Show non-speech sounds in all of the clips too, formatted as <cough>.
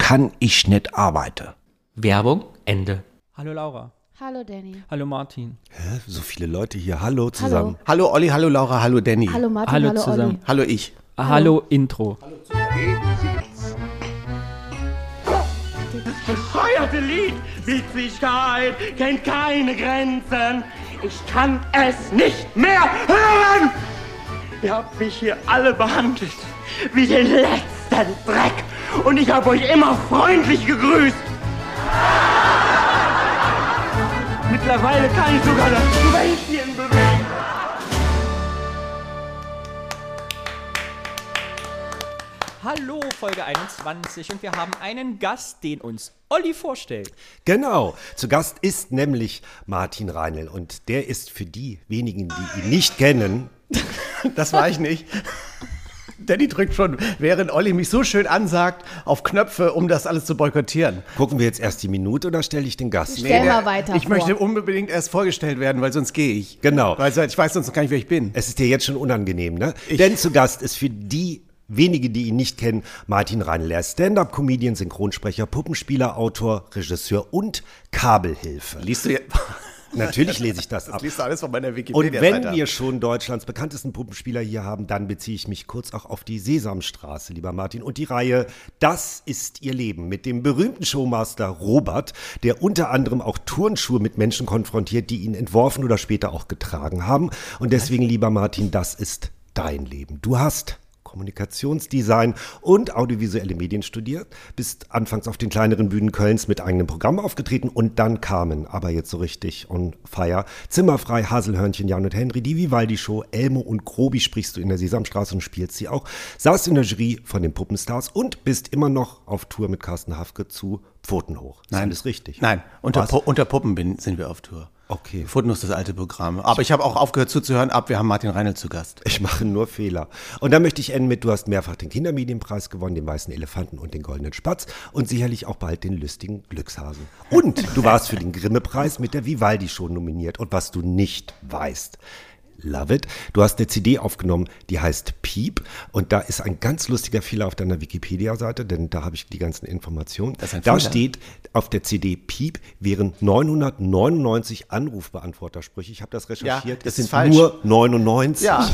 kann ich nicht arbeiten. Werbung, Ende. Hallo Laura. Hallo Danny. Hallo Martin. Hä? So viele Leute hier. Hallo zusammen. Hallo Olli, hallo Laura, hallo Danny. Hallo Martin, Hallo hallo, zusammen. Olli. Hallo ich. Ah, Hallo, Intro. Feuerte Lied, Witzigkeit kennt keine Grenzen. Ich kann es nicht mehr hören. Ihr habt mich hier alle behandelt wie den letzten Dreck. Und ich habe euch immer freundlich gegrüßt. Mittlerweile kann ich sogar das Schwänzchen bewegen. Hallo, Folge 21 und wir haben einen Gast, den uns Olli vorstellt. Genau. Zu Gast ist nämlich Martin Reinl und der ist für die wenigen, die ihn nicht kennen, <laughs> Das war ich nicht. Danny drückt schon, während Olli mich so schön ansagt, auf Knöpfe, um das alles zu boykottieren. Gucken wir jetzt erst die Minute oder stelle ich den Gast? Stell der- mal weiter Ich vor. möchte unbedingt erst vorgestellt werden, weil sonst gehe ich. Genau. Weil ich weiß sonst noch gar nicht, wer ich bin. Es ist dir jetzt schon unangenehm, ne? Denn zu Gast ist für die wenige, die ihn nicht kennen, Martin Reinl. Er ist Stand-up-Comedian, Synchronsprecher, Puppenspieler, Autor, Regisseur und Kabelhilfe. Liest du jetzt? Natürlich lese ich das ab. Das liest du alles von meiner Und Wikipedia-Seite. wenn wir schon Deutschlands bekanntesten Puppenspieler hier haben, dann beziehe ich mich kurz auch auf die Sesamstraße, lieber Martin, und die Reihe Das ist ihr Leben mit dem berühmten Showmaster Robert, der unter anderem auch Turnschuhe mit Menschen konfrontiert, die ihn entworfen oder später auch getragen haben. Und deswegen, lieber Martin, das ist dein Leben. Du hast Kommunikationsdesign und audiovisuelle Medien studiert, bist anfangs auf den kleineren Bühnen Kölns mit eigenem Programm aufgetreten und dann kamen, aber jetzt so richtig on fire, Zimmerfrei, Haselhörnchen, Jan und Henry, die Vivaldi-Show, Elmo und Grobi sprichst du in der Sesamstraße und spielst sie auch, saßt in der Jury von den Puppenstars und bist immer noch auf Tour mit Carsten Hafke zu Pfoten hoch. Ist alles richtig? Nein, unter? Pu unter Puppen bin, sind wir auf Tour. Okay. Footnotes das alte Programm. Aber ich habe auch aufgehört zuzuhören. Ab, wir haben Martin Reinl zu Gast. Ich mache nur Fehler. Und dann möchte ich enden mit, du hast mehrfach den Kindermedienpreis gewonnen, den weißen Elefanten und den goldenen Spatz und sicherlich auch bald den lustigen Glückshasen. Und du warst für den Grimme-Preis mit der Vivaldi-Show nominiert. Und was du nicht weißt, Love it. Du hast eine CD aufgenommen, die heißt Piep. Und da ist ein ganz lustiger Fehler auf deiner Wikipedia-Seite, denn da habe ich die ganzen Informationen. Das ist ein da steht auf der CD Piep wären 999 Anrufbeantwortersprüche. Ich habe das recherchiert. das es sind falsch. nur 99. Ja.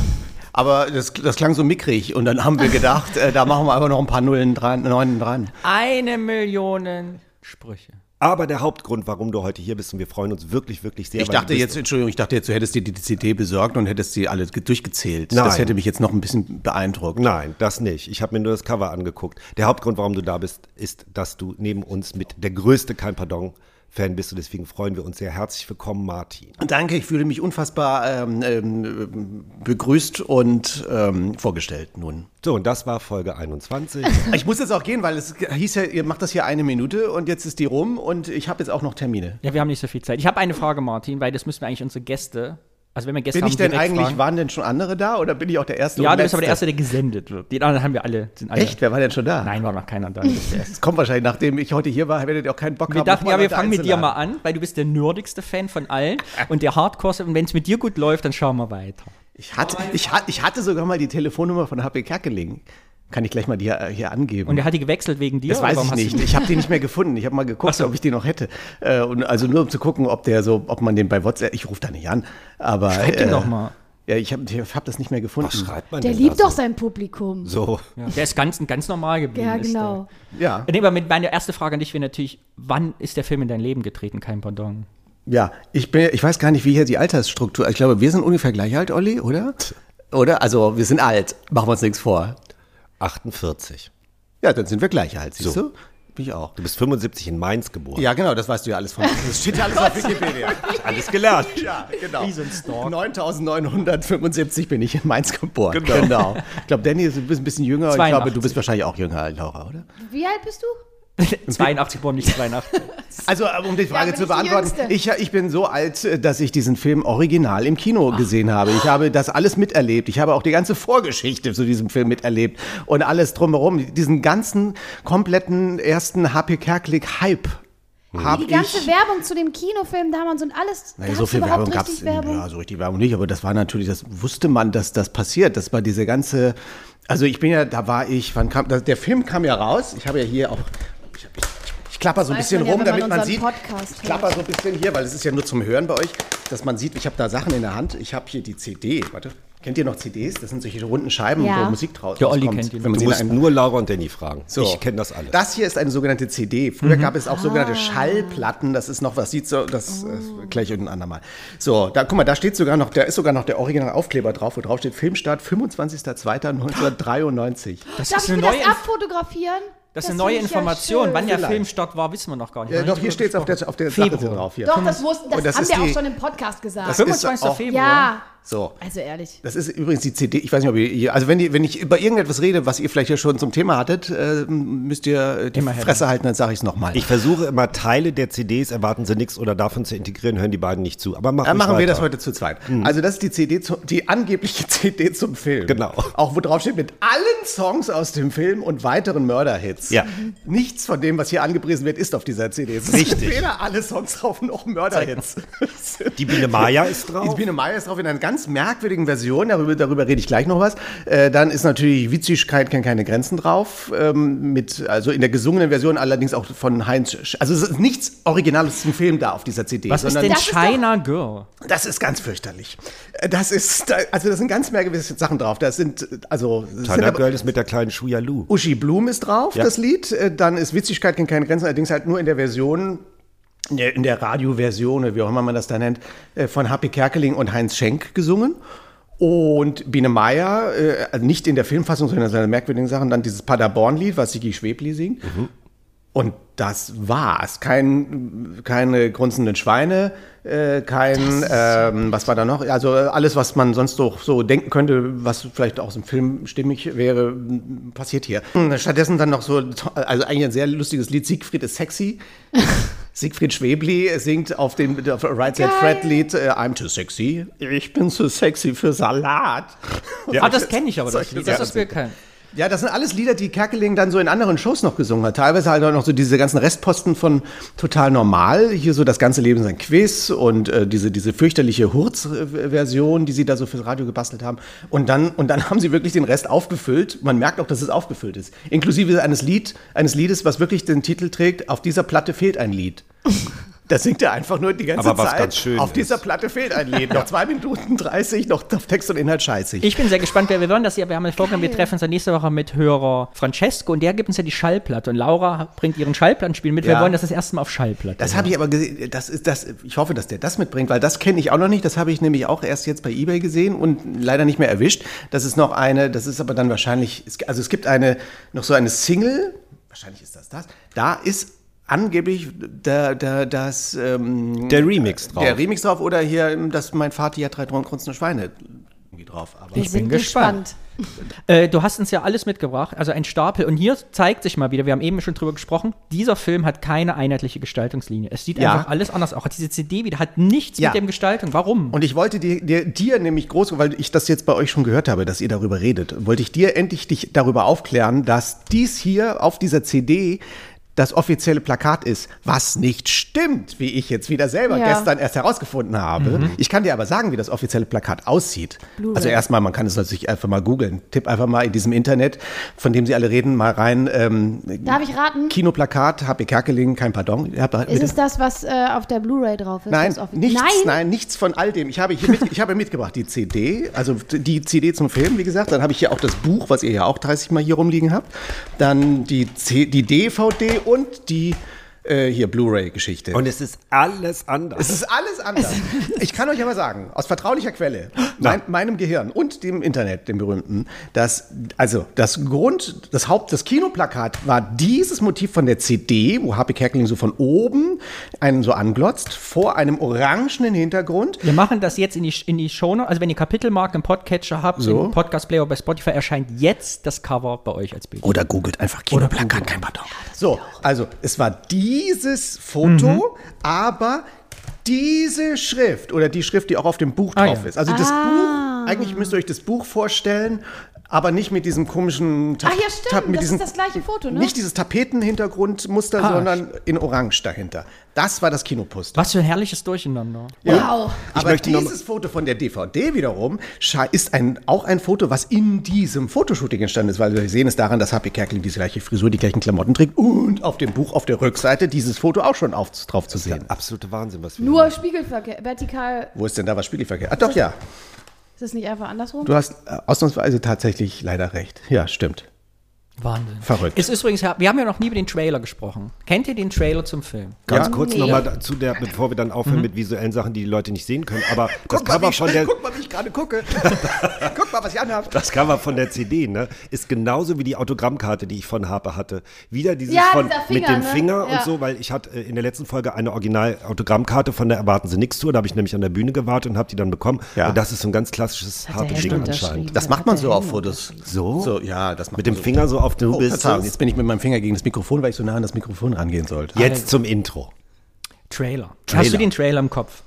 Aber das, das klang so mickrig. Und dann haben wir gedacht, äh, da machen wir einfach noch ein paar Nullen dran, Neunen dran. Eine Million Sprüche. Aber der Hauptgrund, warum du heute hier bist, und wir freuen uns wirklich, wirklich sehr. Ich dachte jetzt, Entschuldigung, ich dachte jetzt, du hättest dir die CD besorgt und hättest sie alle ge- durchgezählt. Nein. Das hätte mich jetzt noch ein bisschen beeindruckt. Nein, das nicht. Ich habe mir nur das Cover angeguckt. Der Hauptgrund, warum du da bist, ist, dass du neben uns mit der größte Kein Pardon Fan bist und deswegen freuen wir uns sehr. Herzlich willkommen, Martin. Danke, ich fühle mich unfassbar ähm, ähm, begrüßt und ähm, vorgestellt nun. So, und das war Folge 21. <laughs> Ich muss jetzt auch gehen, weil es hieß ja, ihr macht das hier eine Minute und jetzt ist die rum und ich habe jetzt auch noch Termine. Ja, wir haben nicht so viel Zeit. Ich habe eine Frage, Martin, weil das müssen wir eigentlich unsere Gäste, also wenn wir Gäste Bin ich denn eigentlich, fragen. waren denn schon andere da oder bin ich auch der Erste? Ja, du bist aber der? Erste, der gesendet wird. Die anderen haben wir alle. Sind alle Echt? Wer war denn schon da? Nein, war noch keiner da. Es kommt wahrscheinlich, nachdem ich heute hier war, werdet ihr auch keinen Bock Wir haben. dachten, ja, wir fangen mit dir mal an, weil du bist der nerdigste Fan von allen <laughs> und der Hardcore. Und wenn es mit dir gut läuft, dann schauen wir weiter. Ich hatte, ich, hatte, ich hatte sogar mal die Telefonnummer von HP Kerkeling. Kann ich gleich mal die hier, hier angeben. Und er hat die gewechselt wegen dir? das weiß ich nicht. Ich habe die nicht mehr <laughs> gefunden. Ich habe mal geguckt, so. ob ich die noch hätte. Äh, und also nur um zu gucken, ob der so, ob man den bei WhatsApp. Ich rufe da nicht an. Aber Schreib den äh, doch mal. Ja, ich habe ich hab das nicht mehr gefunden. Was schreibt man Der denn liebt da doch so? sein Publikum. So, Ja. Der ist ganz, ganz normal geblieben. Ja, genau. Ja, Nee, aber meine erste Frage an dich wäre natürlich, wann ist der Film in dein Leben getreten? Kein Pardon. ja. Ich bin, ich weiß gar nicht, wie hier die Altersstruktur. Ich glaube, wir sind ungefähr gleich alt, Olli, oder? Oder? Also wir sind alt. Machen wir uns nichts vor. 48. Ja, dann sind wir gleich alt. Siehst So. du? Bin ich auch. Du bist 75 in Mainz geboren. Ja, genau, das weißt du ja alles von. Das steht ja alles auf Wikipedia. <laughs> Alles gelernt. Ja, genau. Wie so ein Stalk. 9975 bin ich in Mainz geboren. Genau. Ich glaube, Danny ist ein bisschen- jünger. Ich 82. glaube, du bist wahrscheinlich auch jünger, Laura, oder? Wie alt bist du? <laughs> 82 geboren, nicht 82. <laughs> Also, aber um die Frage bin zu beantworten, ich, ich bin so alt, äh, dass ich diesen Film original im Kino gesehen habe. Ich habe das alles miterlebt. Ich habe auch die ganze Vorgeschichte zu diesem Film miterlebt und alles drumherum. Diesen ganzen kompletten ersten HP Kerklik-Hype habe Die ganze ich. Werbung zu dem Kinofilm damals und alles. Naja, Gab's so viel Werbung gab es. Ja, so richtig Werbung nicht, aber das war natürlich, das wusste man, dass das passiert. Das war diese ganze. Also ich bin ja, da war ich, wann kam, der Film kam ja raus. Ich habe ja hier auch. Ich, ich, klapper so ein bisschen man ja, rum, man damit man sieht. Podcast ich klapper so ein bisschen hier, weil es ist ja nur zum Hören bei euch, dass man sieht, ich habe da Sachen in der Hand. Ich habe hier die CD. Warte. Kennt ihr noch CDs? Das sind solche runden Scheiben, Ja. wo Musik draus Der Olli rauskommt, kennt die wenn man Du musst nur Laura und Danny fragen. so. Ich kenne das alles. Das hier ist eine sogenannte CD. Mhm. Früher gab es auch sogenannte Ah. Schallplatten. Das ist noch was sieht so, das Oh. äh, gleich irgendein andermal. So, da guck mal, da steht sogar noch, da ist sogar noch der originale Aufkleber drauf, wo drauf steht Filmstart 25.02.1993. Das Darf ist ich eine mir neue, das abfotografieren? Das ist eine neue ja Information. schön. Wann der. Filmstart war, wissen wir noch gar nicht. Noch doch, hier steht es auf der, auf der Sache drauf. Hier. Doch, das wussten, das, das haben wir auch die- schon im Podcast gesagt. Das ist 25. auch- Februar. ja, So. also ehrlich. Das ist übrigens die CD. Ich weiß nicht, ob ihr, also wenn, ihr, wenn ich über irgendetwas rede, was ihr vielleicht ja schon zum Thema hattet, äh, müsst ihr die Immer Fresse halten, dann sage ich es nochmal. Ich versuche immer Teile der CDs, erwarten sie nichts oder davon zu integrieren, hören die beiden nicht zu. Aber mach Dann machen wir das weiter. heute zu zweit. Also das ist die CD, zu, die angebliche <laughs> CD zum Film. Genau. Auch wo drauf steht mit allen Songs aus dem Film und weiteren Mörderhits. Ja. Nichts von dem, was hier angepriesen wird, ist auf dieser CD. Es Richtig. weder alle Songs drauf noch Mörderhits. Die Biene Maya ist Die drauf. Biene Meier ist drauf in einer ganz merkwürdigen Version, darüber, darüber rede ich gleich noch was. Äh, dann ist natürlich Witzigkeit kennt keine Grenzen drauf, ähm, mit, also in der gesungenen Version allerdings auch von Heinz, Sch also es ist nichts Originales zum Film da auf dieser CD. Was ist denn Das ist doch- China Girl? das ist ganz fürchterlich. Äh, Das ist, also da sind ganz merkwürdige Sachen drauf. Das sind, äh, also, das sind China aber- Girl ist mit der kleinen Shuya Lu. Uschi Blum ist drauf, Ja. Das Lied. Äh, Dann ist Witzigkeit kennt keine Grenzen, allerdings halt nur in der Version, in der, in der Radioversion, wie auch immer man das da nennt, äh, von Happy Kerkeling und Heinz Schenk gesungen. Und Biene Meier, äh, also nicht in der Filmfassung, sondern in seinen merkwürdigen Sachen, dann dieses Paderborn-Lied, was Sigi Schwebli singt. Und das war's. Kein, keine grunzenden Schweine, äh, kein, ähm, was war da noch? Also alles, was man sonst doch so denken könnte, was vielleicht aus dem Film stimmig wäre, passiert hier. Stattdessen dann noch so, also eigentlich ein sehr lustiges Lied, Siegfried ist sexy. <laughs> Siegfried Schwebli singt auf dem auf Right Side Fred Lied äh, I'm too sexy. Ich bin zu sexy für Salat. ah, das kenne ich aber, das Lied. Das ist bekannt. Ja, das sind alles Lieder, die Kerkeling dann so in anderen Shows noch gesungen hat. Teilweise halt auch noch so diese ganzen Restposten von Total Normal. Hier so das ganze Leben sein Quiz und äh, diese, diese fürchterliche Hurz-Version, die sie da so fürs Radio gebastelt haben. Und dann, und dann <laughs> haben sie wirklich den Rest aufgefüllt. Man merkt auch, dass es aufgefüllt ist. Inklusive eines, Lied, eines Liedes, was wirklich den Titel trägt, auf dieser Platte fehlt ein Lied. Da singt er einfach nur die ganze Aber was Zeit. ganz schön auf dieser ist. Platte fehlt ein Lied. <laughs> Noch zwei Minuten 30, noch auf Text und Inhalt scheiße. Ich bin sehr gespannt, wer wir wollen das ja. Wir haben ja vorgenommen, wir treffen uns dann nächste Woche mit Hörer Francesco und der gibt uns ja die Schallplatte. Und Laura bringt ihren Schallplattenspiel mit. Wir Ja. wollen das das erste Mal auf Schallplatte. Das habe ich aber gesehen, das ist das, ich hoffe, dass der das mitbringt, weil das kenne ich auch noch nicht. Das habe ich nämlich auch erst jetzt bei Ebay gesehen und leider nicht mehr erwischt. Das ist noch eine, das ist aber dann wahrscheinlich, also es gibt eine, noch so eine Single, wahrscheinlich ist das das, da ist angeblich der, der, das, ähm, Der Remix drauf. der Remix drauf oder hier, dass mein Vater ja drei grunzende Schweine irgendwie drauf. Aber Wir bin sind gespannt. Äh, du hast uns ja alles mitgebracht, also ein Stapel. Und hier zeigt sich mal wieder, wir haben eben schon drüber gesprochen, dieser Film hat keine einheitliche Gestaltungslinie. Es sieht Ja. einfach alles anders aus. Auch diese CD wieder hat nichts Ja. mit dem Gestaltung. Warum? Und ich wollte dir, dir, dir nämlich groß, weil ich das jetzt bei euch schon gehört habe, dass ihr darüber redet, wollte ich dir endlich dich darüber aufklären, dass dies hier auf dieser CD das offizielle Plakat ist, was nicht stimmt, wie ich jetzt wieder selber Ja. gestern erst herausgefunden habe. Ich kann dir aber sagen, wie das offizielle Plakat aussieht. Also erstmal, man kann es natürlich einfach mal googeln. Tipp einfach mal in diesem Internet, von dem sie alle reden, mal rein. Ähm, Darf ich raten? Kinoplakat, HP Kerkeling, kein Pardon. Bitte. Ist es das, was äh, auf der Blu-ray drauf ist? Nein, nichts, nein? Nein? nichts von all dem. Ich habe hier mit, ich habe mitgebracht die CD, also die CD zum Film, wie gesagt. Dann habe ich hier auch das Buch, was ihr ja auch 30 Mal hier rumliegen habt. Dann die, C, die DVD und die äh, hier Blu-ray-Geschichte. Und es ist alles anders. Es ist alles anders. <laughs> Ich kann euch aber sagen, aus vertraulicher Quelle, mein, meinem Gehirn und dem Internet, dem berühmten, dass, also das Grund, das Haupt, das Kinoplakat war dieses Motiv von der CD, wo Happy Kerkeling so von oben einen so anglotzt, vor einem orangenen Hintergrund. Wir machen das jetzt in die, in die Show. Also wenn ihr Kapitelmarken im Podcatcher habt, So. im Podcast-Player bei Spotify, erscheint jetzt das Cover bei euch als Bild. Oder googelt einfach Kinoplakat, kein Pardon. So, also es war dieses Foto, aber diese Schrift oder die Schrift, die auch auf dem Buch Ah, drauf ja. ist. Also das Buch, eigentlich müsst ihr euch das Buch vorstellen, aber nicht mit diesem komischen Ta Ach ja, stimmt, mit das diesem, ist das gleiche Foto, ne? Nicht dieses Tapetenhintergrundmuster, Ah, sondern in Orange dahinter. Das war das Kinoposter. Was für ein herrliches Durcheinander. Wow. Aber möchte noch dieses Foto von der DVD wiederum ist ein, auch ein Foto, was in diesem Fotoshooting entstanden ist, weil wir sehen es daran, dass Happy Kerkeling die gleiche Frisur, die gleichen Klamotten trägt und auf dem Buch auf der Rückseite dieses Foto auch schon auf, drauf zu sehen. Absolute Wahnsinn, was wir Nur Spiegelverkehr, vertikal. Wo ist denn da was Spiegelverkehr? Ah, doch, ja. Ist das nicht einfach andersrum? Du hast äh, ausnahmsweise tatsächlich leider recht. Ja, stimmt. Wahnsinn. Verrückt. Es ist übrigens, wir haben ja noch nie über den Trailer gesprochen. Kennt ihr den Trailer zum Film? Ganz Ja? kurz Nee. nochmal dazu, der, bevor wir dann aufhören mit visuellen Sachen, die die Leute nicht sehen können. Aber <laughs> das Guck Cover von der, guck mal, wie ich gerade gucke. <laughs> guck mal, was ich anhabe. das Cover von der CD, ne, ist genauso wie die Autogrammkarte, die ich von Harpe hatte. Wieder dieses Ja, von dieser mit Finger, dem ne? Finger Ja. und so, weil ich hatte äh, in der letzten Folge eine Original-Autogrammkarte von der Erwarten Sie nix Tour. Da habe ich nämlich an der Bühne gewartet und habe die dann bekommen. Ja. Und das ist so ein ganz klassisches Harpe-Ding anscheinend. Das macht man so auf Fotos. So? So, ja, das macht Mit man dem so. Finger so auf den Oh, bist Verzeihung, jetzt bin ich mit meinem Finger gegen das Mikrofon, weil ich so nah an das Mikrofon rangehen sollte. Jetzt zum Intro. Trailer. Trailer. Hast du den Trailer im Kopf?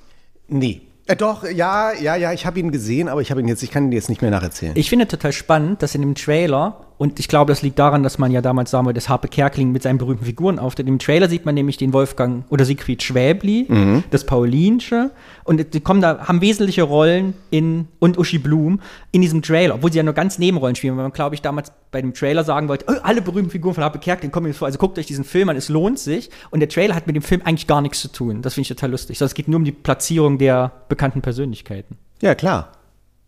Nee. Äh, doch, ja, ja, ja, ich habe ihn gesehen, aber ich habe ihn jetzt, ich kann ihn jetzt nicht mehr nacherzählen. Ich finde total spannend, dass in dem Trailer, und ich glaube, das liegt daran, dass man ja damals sagen wollte, dass Harpe Kerkeling mit seinen berühmten Figuren auftritt. Im Trailer sieht man nämlich den Wolfgang oder Siegfried Schwäbli, Mhm. das Paulinsche, und die kommen da, haben wesentliche Rollen in, und Uschi Blum in diesem Trailer, obwohl sie ja nur ganz Nebenrollen spielen, weil man, glaube ich, damals bei dem Trailer sagen wollte, oh, alle berühmten Figuren von Harpe Kerkeling kommen jetzt vor, also guckt euch diesen Film an, es lohnt sich. Und der Trailer hat mit dem Film eigentlich gar nichts zu tun. Das finde ich total lustig. Sondern es geht nur um die Platzierung der bekannten Persönlichkeiten. Ja, klar.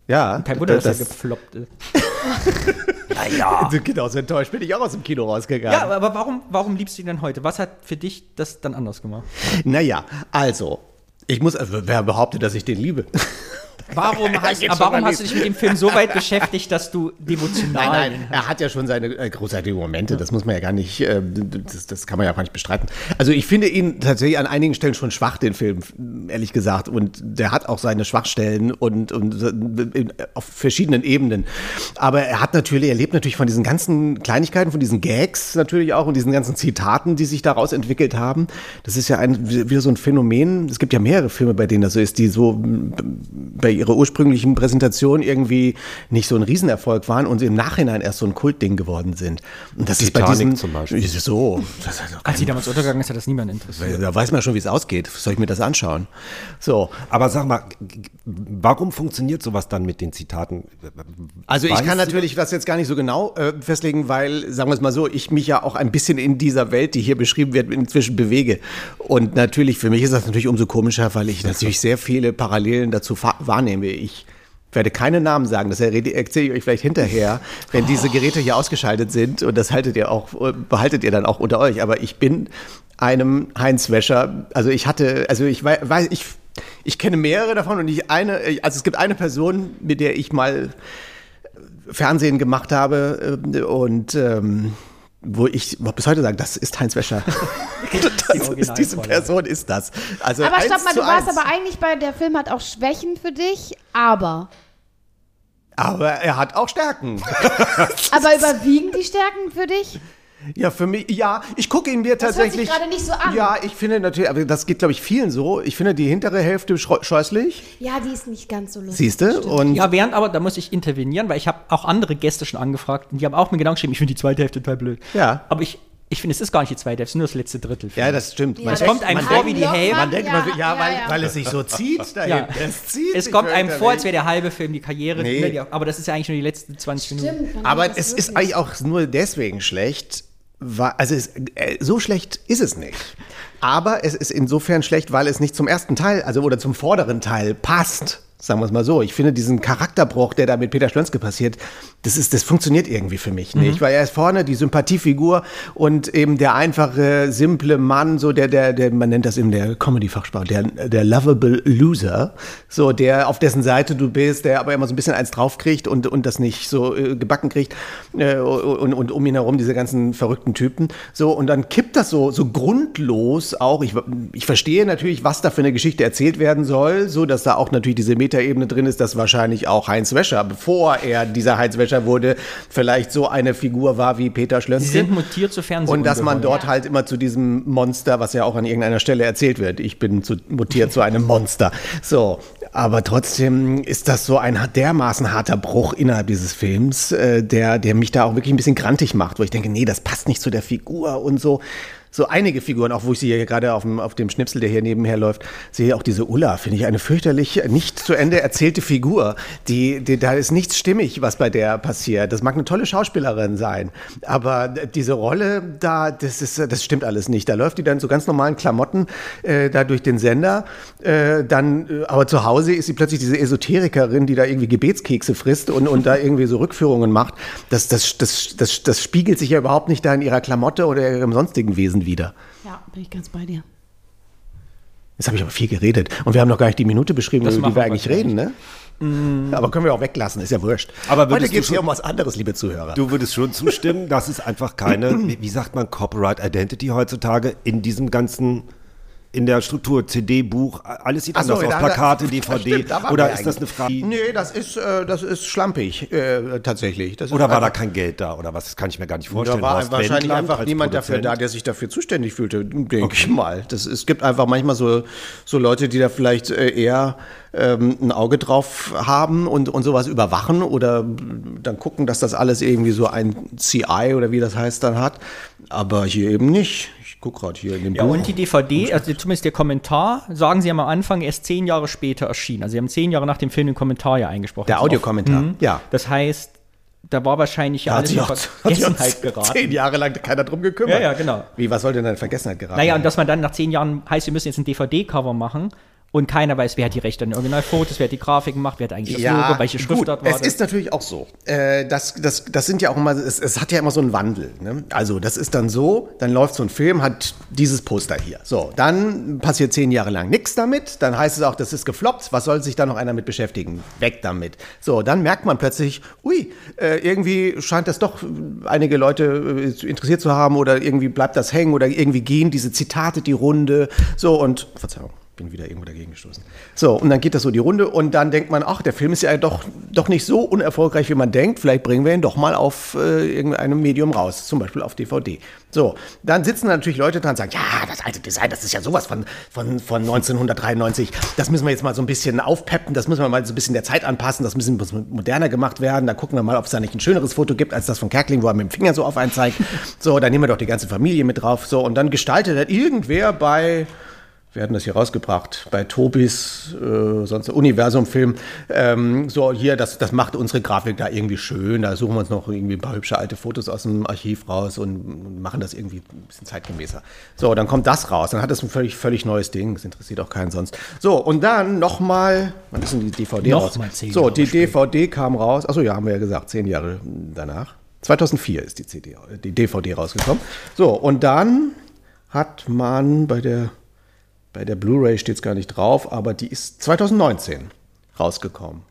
Ja. Kein Wunder, dass das, er gefloppt ist. <laughs> <laughs> Genau, so enttäuscht bin ich auch aus dem Kino rausgegangen. Ja, aber warum, warum liebst du ihn denn heute? Was hat für dich das dann anders gemacht? Naja, also, ich muss, äh, wer behauptet, dass ich den liebe? <laughs> Warum, <laughs> hast, warum hast du dich mit dem Film so weit beschäftigt, dass du devotional. Nein, nein, er hat ja schon seine äh, großartigen Momente, das muss man ja gar nicht, äh, das, das kann man ja gar nicht bestreiten. Also ich finde ihn tatsächlich an einigen Stellen schon schwach, den Film, ehrlich gesagt. Und der hat auch seine Schwachstellen und, und äh, in- auf verschiedenen Ebenen. Aber er hat natürlich, er lebt natürlich von diesen ganzen Kleinigkeiten, von diesen Gags natürlich auch und diesen ganzen Zitaten, die sich daraus entwickelt haben. Das ist ja ein, wieder so ein Phänomen. Es gibt ja mehrere Filme, bei denen das so ist, die so bei ihrer ursprünglichen Präsentation irgendwie nicht so ein Riesenerfolg waren und im Nachhinein erst so ein Kultding geworden sind. Und das ist bei Titanic diesem zum Beispiel. So, das ist Als sie damals untergegangen ist, hat das niemand interessiert. da weiß man schon, wie es ausgeht. Soll ich mir das anschauen? So, Aber sag mal, warum funktioniert sowas dann mit den Zitaten? Also ich Weißt kann natürlich das jetzt gar nicht so genau äh, festlegen, weil, sagen wir es mal so, ich mich ja auch ein bisschen in dieser Welt, die hier beschrieben wird, inzwischen bewege. Und natürlich, für mich ist das natürlich umso komischer, weil ich natürlich sehr viele Parallelen dazu fa- wahrnehme. Ich werde keine Namen sagen, das erzähle ich euch vielleicht hinterher, wenn diese Geräte hier ausgeschaltet sind. Und das haltet ihr auch, behaltet ihr dann auch unter euch. Aber ich bin einem Heinz Wäscher, also ich hatte, also ich wei- weiß, ich, ich kenne mehrere davon und ich eine, also es gibt eine Person, mit der ich mal Fernsehen gemacht habe äh, und ähm, wo ich bis heute sage, das ist Heinz Wäscher. <laughs> das ist, diese Person ist das. Also Aber stopp mal, du warst eins. aber eigentlich bei, der Film hat auch Schwächen für dich, aber. aber er hat auch Stärken. <laughs> Aber überwiegen die Stärken für dich? Ja, für mich, ja, ich gucke ihn mir Das hört sich tatsächlich. gerade nicht so an. Ja, ich finde natürlich, aber das geht, glaube ich, vielen so. Ich finde die hintere Hälfte scheußlich, Ja, die ist nicht ganz so lustig. siehst du? Und Ja, während aber, da muss ich intervenieren, weil ich habe auch andere Gäste schon angefragt und die haben auch mir Gedanken geschrieben, ich finde die zweite Hälfte total blöd. Ja. Aber ich, ich finde, es ist gar nicht die zweite Hälfte, es ist nur das letzte Drittel. ja, das stimmt. Ja, es das- kommt einem man vor wie die Hälfte. Man denkt Ja, ja, ja, weil, ja. weil es sich so zieht da Ja. hinten. Es, zieht Es kommt einem vor, als wäre der halbe Film die Karriere. Nee. ne, Aber das ist ja eigentlich nur die letzten 20 Minuten. Stimmt. man Aber das es ist eigentlich auch nur deswegen schlecht, weil, also es, äh, so schlecht ist es nicht. Aber es ist insofern schlecht, weil es nicht zum ersten Teil, also oder zum vorderen Teil passt. Sagen wir es mal so. Ich finde diesen Charakterbruch, der da mit Peter Schlönske passiert, das ist, das funktioniert irgendwie für mich nicht. Weil er ist vorne die Sympathiefigur und eben der einfache, simple Mann, so der, der, der, man nennt das in der Comedy-Fachsprache, der, der lovable Loser. So, der, auf dessen Seite du bist, der aber immer so ein bisschen eins draufkriegt und, und das nicht so äh, gebacken kriegt. Äh, und, und um ihn herum diese ganzen verrückten Typen. So, und dann kippt das so, so grundlos auch. Ich, ich verstehe natürlich, was da für eine Geschichte erzählt werden soll, so dass da auch natürlich diese Metaebene drin ist, dass wahrscheinlich auch Heinz Wäscher, bevor er dieser Heinz Wäscher wurde, vielleicht so eine Figur war wie Peter Schlönske. Sie sind mutiert zu Fernsehen. Und dass man dort halt immer zu diesem Monster, was ja auch an irgendeiner Stelle erzählt wird, ich bin zu, mutiert zu einem Monster. So, aber trotzdem ist das so ein dermaßen harter Bruch innerhalb dieses Films, äh, der, der mich da auch wirklich ein bisschen grantig macht, wo ich denke, nee, das passt nicht zu der Figur und so so einige Figuren, auch wo ich sie hier gerade auf dem, auf dem Schnipsel, der hier nebenher läuft, sehe auch diese Ulla, finde ich eine fürchterlich nicht zu Ende erzählte Figur. Die, die, da ist nichts stimmig, was bei der passiert. Das mag eine tolle Schauspielerin sein, aber diese Rolle da, das ist, das stimmt alles nicht. Da läuft die dann so ganz normalen Klamotten äh, da durch den Sender, äh, dann, äh, aber zu Hause ist sie plötzlich diese Esoterikerin, die da irgendwie Gebetskekse frisst und, und da irgendwie so Rückführungen macht. Das, das, das, das, das spiegelt sich ja überhaupt nicht da in ihrer Klamotte oder ihrem sonstigen Wesen wieder. Ja, bin ich ganz bei dir. Jetzt habe ich aber viel geredet. Und wir haben noch gar nicht die Minute beschrieben, Das über die wir eigentlich reden, ne? Aber können wir auch weglassen, ist ja wurscht. Aber Heute geht es hier um was anderes, liebe Zuhörer. Du würdest schon zustimmen, dass es einfach keine, wie sagt man, Copyright Identity heutzutage in diesem ganzen, in der Struktur, CD, Buch, alles sieht Ach so, anders aus, da- Plakate, <laughs> DVD. stimmt, oder ist das eine Frage? Nee, das ist, äh, das ist schlampig, äh, tatsächlich. Das Oder war da kein Geld da? Oder was? Das kann ich mir gar nicht vorstellen. Da war Horst wahrscheinlich Wendland einfach niemand dafür da, der sich dafür zuständig fühlte, denke ich mal. Das, es gibt einfach manchmal so, so Leute, die da vielleicht äh, eher ähm, ein Auge drauf haben und, und sowas überwachen oder dann gucken, dass das alles irgendwie so ein CI oder wie das heißt dann hat. Aber hier eben nicht. Ich gucke gerade hier in dem Ja, Buch. und die DVD, also zumindest der Kommentar, sagen sie am Anfang, erst zehn Jahre später erschienen. Also sie haben zehn Jahre nach dem Film den Kommentar ja eingesprochen. der Audiokommentar, Mhm. ja. Das heißt, da war wahrscheinlich ja alles in <laughs> Vergessenheit <laughs> geraten. zehn Jahre lang keiner drum gekümmert. Ja, ja, genau. Wie, was soll denn in Vergessenheit geraten? Naja, und dass man dann nach zehn Jahren heißt, wir müssen jetzt ein DVD-Cover machen und keiner weiß, wer hat die Rechte an den Originalfotos, wer hat die Grafiken gemacht, wer hat eigentlich das Logo, welche gut, Schriftart war es das. ist natürlich auch so. Äh, das, das, das sind ja auch immer, es, es hat ja immer so einen Wandel. Ne? Also das ist dann so, dann läuft so ein Film, hat dieses Poster hier. So, dann passiert zehn Jahre lang nichts damit. Dann heißt es auch, das ist gefloppt. Was soll sich da noch einer mit beschäftigen? Weg damit. So, dann merkt man plötzlich, ui, äh, irgendwie scheint das doch einige Leute äh, interessiert zu haben oder irgendwie bleibt das hängen oder irgendwie gehen diese Zitate die Runde. So und, Verzeihung bin wieder irgendwo dagegen gestoßen. So, und dann geht das so die Runde und dann denkt man, ach, der Film ist ja doch, doch nicht so unerfolgreich, wie man denkt. Vielleicht bringen wir ihn doch mal auf äh, irgendeinem Medium raus, zum Beispiel auf DVD. So, dann sitzen natürlich Leute dran und sagen, ja, das alte Design, das ist ja sowas von, von, von 1993. Das müssen wir jetzt mal so ein bisschen aufpeppen, das müssen wir mal so ein bisschen der Zeit anpassen, das müssen moderner gemacht werden. Da gucken wir mal, ob es da nicht ein schöneres Foto gibt, als das von Kerkling, wo er mit dem Finger so auf einen zeigt. So, dann nehmen wir doch die ganze Familie mit drauf. So, und dann gestaltet hat irgendwer bei wir hatten das hier rausgebracht bei Tobis, äh, sonst Universum-Film. Ähm, so, hier, das, das macht unsere Grafik da irgendwie schön. Da suchen wir uns noch irgendwie ein paar hübsche alte Fotos aus dem Archiv raus und machen das irgendwie ein bisschen zeitgemäßer. So, dann kommt das raus. Dann hat das ein völlig, völlig neues Ding. Das interessiert auch keinen sonst. So, und dann nochmal, wann ist denn die DVD Noch raus? mal zehn so, Jahre die später. DVD kam raus. Achso, ja, haben wir ja gesagt, zehn Jahre danach. 2004 ist die, CD, die DVD rausgekommen. So, und dann hat man bei der bei der Blu-ray steht es gar nicht drauf, aber die ist 2019 rausgekommen.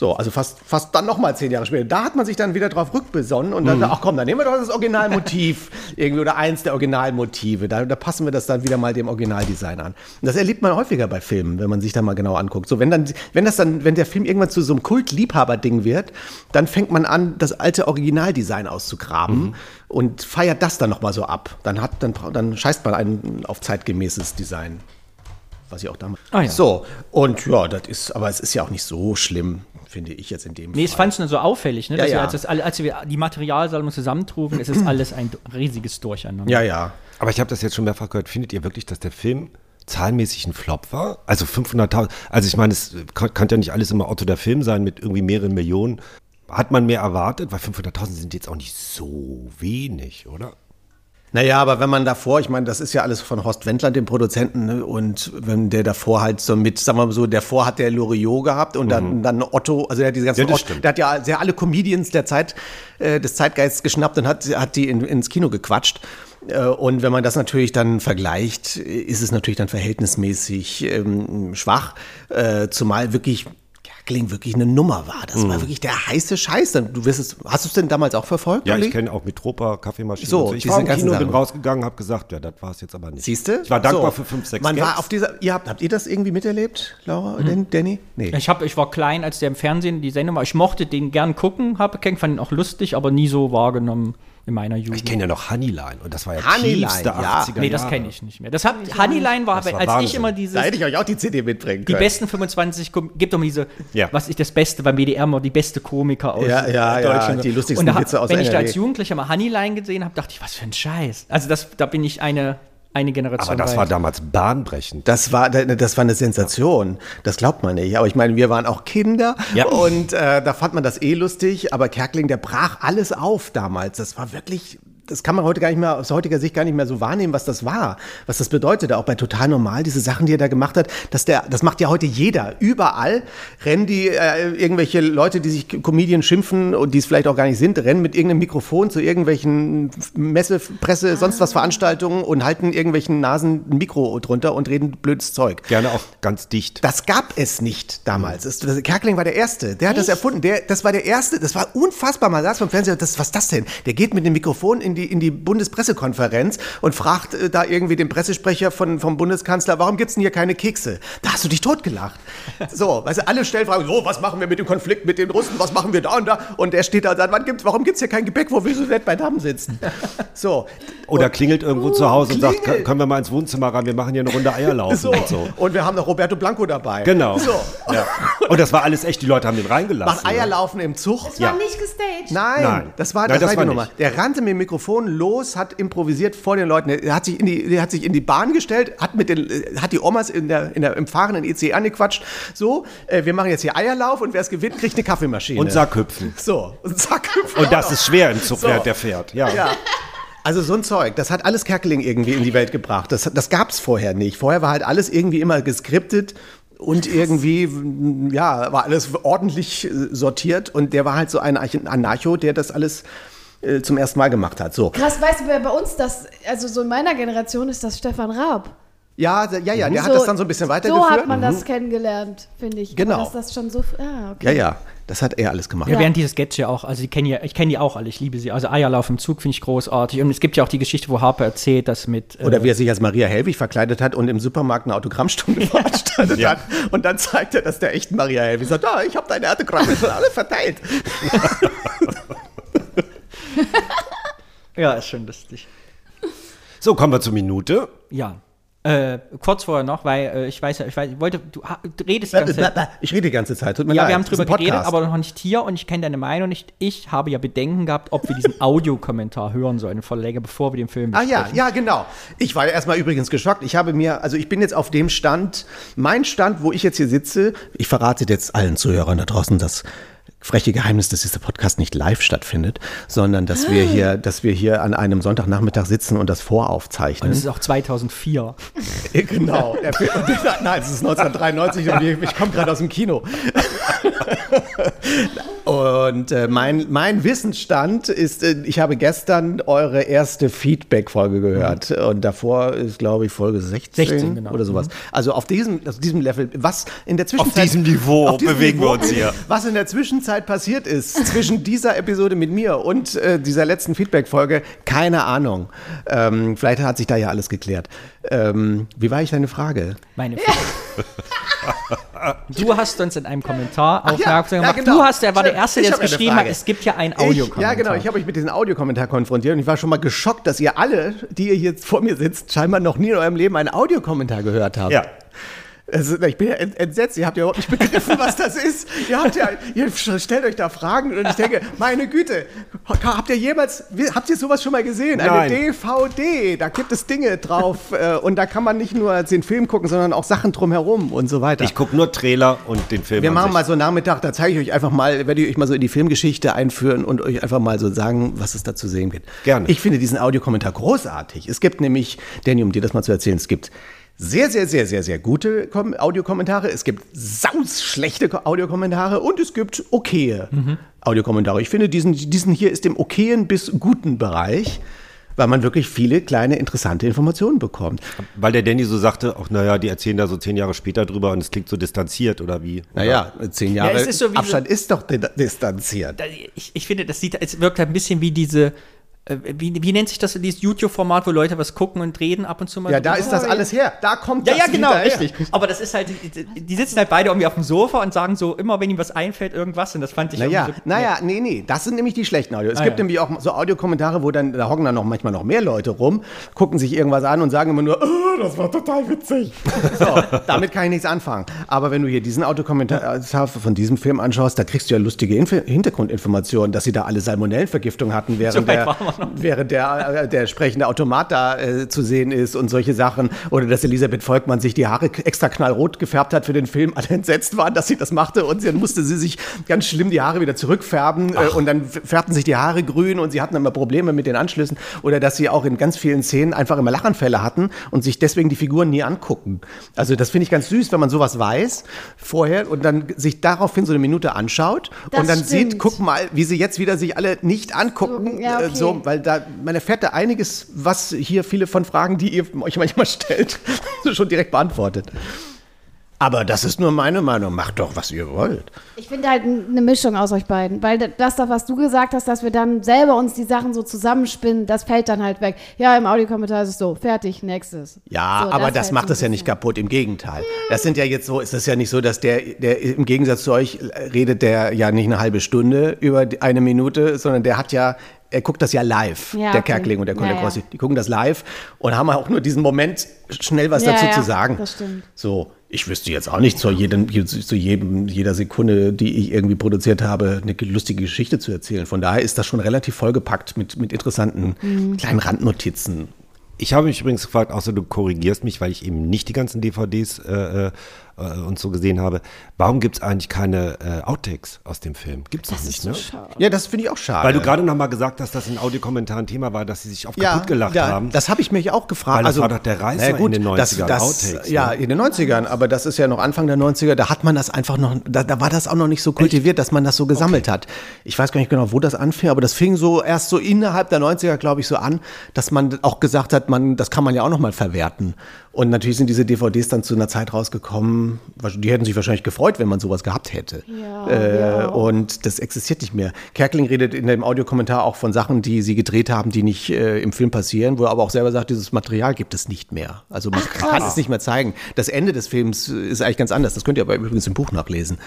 So, also fast, fast dann nochmal zehn Jahre später. Da hat man sich dann wieder drauf rückbesonnen und dann, ach komm, dann nehmen wir doch das Originalmotiv <laughs> irgendwie oder eins der Originalmotive. Da, da passen wir das dann wieder mal dem Originaldesign an. Und das erlebt man häufiger bei Filmen, wenn man sich da mal genau anguckt. So, wenn dann, wenn das dann, wenn der Film irgendwann zu so einem Kult-Liebhaber-Ding wird, dann fängt man an, das alte Originaldesign auszugraben und feiert das dann nochmal so ab. Dann hat, dann, dann scheißt man einen auf zeitgemäßes Design was ich auch damals. Ah, ja. So, und ja, das ist, aber es ist ja auch nicht so schlimm, finde ich jetzt in dem Nee, es Fall. fand ich nur so auffällig, ne? Ja, dass ja. Wir, als, das, als wir die Materialsammlung zusammentrugen, es ist <clears throat> alles ein riesiges Durcheinander. Ja, ja. Aber ich habe das jetzt schon mehrfach gehört. Findet ihr wirklich, dass der Film zahlenmäßig ein Flop war? Also 500.000. Also ich meine, es kann, kann ja nicht alles immer Otto der Film sein mit irgendwie mehreren Millionen. Hat man mehr erwartet? Weil 500.000 sind jetzt auch nicht so wenig, oder? Naja, aber wenn man davor, ich meine, das ist ja alles von Horst Wendland, dem Produzenten, ne? und wenn der davor halt so mit, sagen wir mal so, davor hat der Loriot gehabt und dann, dann Otto, also der hat diese ganzen, Ja, Otto, der hat ja sehr alle Comedians der Zeit, äh, des Zeitgeists geschnappt und hat, hat die in, ins Kino gequatscht. Äh, Und wenn man das natürlich dann vergleicht, ist es natürlich dann verhältnismäßig ähm, schwach, äh, zumal wirklich Kerkeling wirklich eine Nummer war. Das war wirklich der heiße Scheiß. Dann- Du wirst es, hast du es denn damals auch verfolgt? Ja, Olli? ich kenne auch Mitropa, Kaffeemaschine. So, und so. Ich diese war im Kino, bin rausgegangen, habe gesagt, ja, das war es jetzt aber nicht. Siehst du? Ich war dankbar So. für fünf, sechs Man Gags. war auf dieser, ihr habt, habt ihr das irgendwie miterlebt, Laura, Dan- Danny? Nee. Ich, hab, ich war klein, als der im Fernsehen die Sendung war. Ich mochte den gern gucken, habe Keng fand ihn auch lustig, aber nie so wahrgenommen in meiner Jugend. Ich kenne ja noch Honeyline und das war ja Honeyline, tiefste ja. 80er nee, das kenne ich nicht mehr. Das hat, Honeyline war, Das war als Wahnsinn. ich immer dieses Da hätte ich euch auch die CD mitbringen die können. besten 25, Kom- gibt doch mal diese, Ja. was ist das Beste beim WDR, mal die beste Komiker aus Ja, ja, äh, ja, Deutschland. die lustigsten Und da, Witze aus Wenn ich da NRW. als Jugendlicher mal Honeyline gesehen habe, dachte ich, was für ein Scheiß. Also das, da bin ich eine, eine Generation Aber das weit. war damals bahnbrechend. Das war, das war eine Sensation. Das glaubt man nicht. Aber ich meine, wir waren auch Kinder Ja. und äh, da fand man das eh lustig. Aber Kerkeling, der brach alles auf damals. Das war wirklich, das kann man heute gar nicht mehr, aus heutiger Sicht gar nicht mehr so wahrnehmen, was das war. Was das bedeutete. Auch bei Total Normal, diese Sachen, die er da gemacht hat. Dass der, das macht ja heute jeder. Überall rennen die, äh, irgendwelche Leute, die sich Comedian schimpfen und die es vielleicht auch gar nicht sind, rennen mit irgendeinem Mikrofon zu irgendwelchen Messe, Presse, sonst was Veranstaltungen und halten irgendwelchen Nasen ein Mikro drunter und reden blödes Zeug. Gerne auch ganz dicht. Das gab es nicht damals. Es, das, Kerkeling war der Erste. Der hat das erfunden. Der, das war der Erste. Das war unfassbar. Man saß beim Fernseher. Das, was ist das denn? Der geht mit dem Mikrofon in die, in die Bundespressekonferenz und fragt äh, da irgendwie den Pressesprecher von, vom Bundeskanzler, warum gibt's denn hier keine Kekse? Da hast du dich totgelacht. <laughs> So, weißt du, alle stellen Fragen, so, was machen wir mit dem Konflikt mit den Russen? Was machen wir da und da? Und er steht da und sagt, wann gibt's, warum gibt's hier kein Gebäck? Wo wir so nett beisammen sitzen? <laughs> So. Oder klingelt irgendwo zu Hause und sagt, klingelt. können wir mal ins Wohnzimmer rein, wir machen hier eine Runde Eierlaufen <laughs> So. und so. Und wir haben noch Roberto Blanco dabei. Genau. So. Ja. Und das war alles echt, die Leute haben den reingelassen. Macht Eierlaufen im Zug. Es war nicht gestaged. Nein, Nein. das war, Nein, das das war die Nummer. nicht. Der rannte mit dem Mikrofon los, hat improvisiert vor den Leuten. Er hat sich in die, hat sich in die Bahn gestellt, hat mit den, hat die Omas in der, in der, im fahrenden EC angequatscht. So, äh, wir machen jetzt hier Eierlauf und wer es gewinnt, kriegt eine Kaffeemaschine. Und Sackhüpfen. So, und zack. Und das ist schwer im <laughs> Zug, So. der fährt. Ja. Ja. Also so ein Zeug, das hat alles Kerkeling irgendwie in die Welt gebracht. Das, das gab es vorher nicht. Vorher war halt alles irgendwie immer geskriptet und irgendwie, ja, war alles ordentlich äh, sortiert. Und der war halt so ein Arch- Anarcho, der das alles äh, zum ersten Mal gemacht hat. So. Krass, weißt du, wer bei uns das, also so in meiner Generation ist das Stefan Raab. Ja, ja, ja, der hat das dann so ein bisschen weitergeführt. So hat man das kennengelernt, finde ich. Genau. Aber Dass das schon so, ah, okay. ja, ja, das hat er alles gemacht. Ja, während dieses Sketch ja auch, also ich kenne ja, ich kenne die auch alle, ich liebe sie. Also Eierlauf im Zug finde ich großartig. Und es gibt ja auch die Geschichte, wo Harper erzählt, dass mit. äh, Oder wie er sich als Maria Helwig verkleidet hat und im Supermarkt eine Autogrammstunde <laughs> veranstaltet hat. Und dann zeigt er, dass der echten Maria Helwig sagt, ah, ich habe deine Autogramme schon alle verteilt. <laughs> <laughs> ja, ist schon lustig. So, kommen wir zur Minute. Ja. Äh, kurz vorher noch, weil äh, ich weiß ja, ich, weiß, ich wollte, du, du redest die ganze Zeit. Ich rede die ganze Zeit, tut mir Ja, leid. wir haben drüber geredet, aber noch nicht hier und ich kenne deine Meinung nicht. Ich habe ja Bedenken gehabt, ob wir diesen <laughs> Audiokommentar hören sollen von Läge, bevor wir den Film Ah ja, besprechen. ja, genau. Ich war ja erstmal übrigens geschockt. Ich habe mir, also ich bin jetzt auf dem Stand, mein Stand, wo ich jetzt hier sitze, ich verrate jetzt allen Zuhörern da draußen das freche Geheimnis, dass dieser Podcast nicht live stattfindet, sondern dass wir hier, dass wir hier an einem Sonntagnachmittag sitzen und das voraufzeichnen. Das ist auch 2004. <laughs> Genau. <laughs> Nein, es ist 1993 und ich, komme gerade aus dem Kino. <laughs> Und äh, mein, mein Wissensstand ist, äh, ich habe gestern eure erste Feedback-Folge gehört. Und davor ist, glaube ich, Folge 16, 16, genau. oder sowas. Also auf diesem, auf diesem Level, was in der Zwischenzeit. diesem Niveau bewegen wir uns hier. Was in der Zwischenzeit passiert ist, <laughs> zwischen dieser Episode mit mir und äh, dieser letzten Feedback-Folge, keine Ahnung. Ähm, vielleicht hat sich da ja alles geklärt. Ähm, wie war ich deine Frage? Meine Du hast uns in einem Kommentar ja, aufmerksam ja, gemacht. genau. Du hast, der war der Erste, der es geschrieben hat, Frage. es gibt ja einen Audiokommentar. ja, genau. Ich habe euch mit diesem Audiokommentar konfrontiert und ich war schon mal geschockt, dass ihr alle, die ihr jetzt vor mir sitzt, scheinbar noch nie in eurem Leben einen Audiokommentar gehört habt. Ja. Also, ich bin ja ent- entsetzt, ihr habt ja überhaupt nicht begriffen, was das ist. Ihr, habt ja, ihr stellt euch da Fragen und ich denke, meine Güte, habt ihr jemals, habt ihr sowas schon mal gesehen? Eine Nein. DVD, da gibt es Dinge drauf äh, und da kann man nicht nur den Film gucken, sondern auch Sachen drumherum und so weiter. Ich gucke nur Trailer und den Film. Wir machen sich. mal so einen Nachmittag, da zeige ich euch einfach mal, werde ich euch mal so in die Filmgeschichte einführen und euch einfach mal so sagen, was es da zu sehen gibt. Gerne. Ich finde diesen Audiokommentar großartig. Es gibt nämlich, Danny, um dir das mal zu erzählen, es gibt sehr, sehr, sehr, sehr, sehr gute Kom Audiokommentare. Es gibt saus schlechte Ko- Audiokommentare und es gibt okaye Audiokommentare. Ich finde, diesen, diesen hier ist im okayen bis guten Bereich, weil man wirklich viele kleine interessante Informationen bekommt. Weil der Danny so sagte, ach naja, die erzählen da so zehn Jahre später drüber und es klingt so distanziert oder wie? Naja, zehn Jahre es ist so wie Abstand ist doch di- distanziert. Ich, ich finde, das sieht, es wirkt halt ein bisschen wie diese, wie, wie nennt sich das, dieses YouTube-Format, wo Leute was gucken und reden ab und zu mal? Ja, da drüber? ist das alles her. Da kommt Ja, das ja, genau, richtig. Aber das ist halt, die, die sitzen halt beide irgendwie auf dem Sofa und sagen so, immer wenn ihm was einfällt, irgendwas. Und das fand ich Naja, irgendwie so, naja, nee, nee, das sind nämlich die schlechten Audio. Es Ah, gibt ja. nämlich auch so Audiokommentare, wo dann, da hocken dann noch manchmal noch mehr Leute rum, gucken sich irgendwas an und sagen immer nur, oh, das war total witzig. <laughs> So, damit kann ich nichts anfangen. Aber wenn du hier diesen Autokommentar von diesem Film anschaust, da kriegst du ja lustige Inf Hintergrundinformationen, dass sie da alle Salmonellenvergiftung hatten, <laughs> während, So weit der. Während der, äh, der sprechende Automat da äh, zu sehen ist und solche Sachen. Oder dass Elisabeth Volkmann sich die Haare extra knallrot gefärbt hat für den Film. Alle entsetzt waren, dass sie das machte und dann musste sie sich ganz schlimm die Haare wieder zurückfärben äh, und dann färbten sich die Haare grün und sie hatten immer Probleme mit den Anschlüssen. Oder dass sie auch in ganz vielen Szenen einfach immer Lachanfälle hatten und sich deswegen die Figuren nie angucken. Also das finde ich ganz süß, wenn man sowas weiß vorher und dann sich daraufhin so eine Minute anschaut Das und dann stimmt. sieht, guck mal, wie sie jetzt wieder sich alle nicht angucken. So, ja, äh, okay. so, weil da, man erfährt da einiges, was hier viele von Fragen, die ihr euch manchmal <laughs> stellt, <laughs> schon direkt beantwortet. Aber das ist nur meine Meinung. Macht doch, was ihr wollt. Ich finde halt eine Mischung aus euch beiden, weil das was du gesagt hast, dass wir dann selber uns die Sachen so zusammenspinnen, das fällt dann halt weg. Ja, im Audiokommentar ist es so, fertig, nächstes. Ja, so, aber das, fällt macht es ja nicht kaputt. Im Gegenteil. Das sind ja jetzt so, es ist ja nicht so, dass der, der im Gegensatz zu euch redet der ja nicht eine halbe Stunde über eine Minute, sondern der hat ja er guckt das ja live, Ja, der okay. Kerkeling und der Ja, Conde ja. Grossi. Die gucken das live und haben auch nur diesen Moment, schnell was Ja, dazu ja, zu sagen. das stimmt. So, ich wüsste jetzt auch nicht zu, jedem, zu jedem, jeder Sekunde, die ich irgendwie produziert habe, eine lustige Geschichte zu erzählen. Von daher ist das schon relativ vollgepackt mit, mit interessanten Mhm. kleinen Randnotizen. Ich habe mich übrigens gefragt, außer du korrigierst mich, weil ich eben nicht die ganzen DVDs äh, äh, und so gesehen habe. Warum gibt es eigentlich keine äh, Outtakes aus dem Film? Gibt es doch nicht, ne? Ja, das finde ich auch schade. Weil du gerade noch mal gesagt hast, dass in Audiokommentaren Thema war, dass sie sich oft kaputt gelacht ja, haben. Das habe ich mich auch gefragt. Also, Weil das war doch der Reißer na gut, in den das, 90ern, das, Outtakes, ne? Ja, in den 90ern, aber das ist ja noch Anfang der 90er, da hat man das einfach noch, da, da war das auch noch nicht so kultiviert, dass man das so gesammelt hat. Ich weiß gar nicht genau, wo das anfing, aber das fing so erst so innerhalb der 90er, glaube ich, so an, dass man auch gesagt hat, man, das kann man ja auch noch mal verwerten. Und natürlich sind diese DVDs dann zu einer Zeit rausgekommen, die hätten sich wahrscheinlich gefreut, wenn man sowas gehabt hätte. Ja, äh, ja. Und das existiert nicht mehr. Kerkeling redet in dem Audiokommentar auch von Sachen, die sie gedreht haben, die nicht äh, im Film passieren, wo er aber auch selber sagt, dieses Material gibt es nicht mehr. Also man kann es nicht mehr zeigen. Das Ende des Films äh, ist eigentlich ganz anders. Das könnt ihr aber übrigens im Buch nachlesen.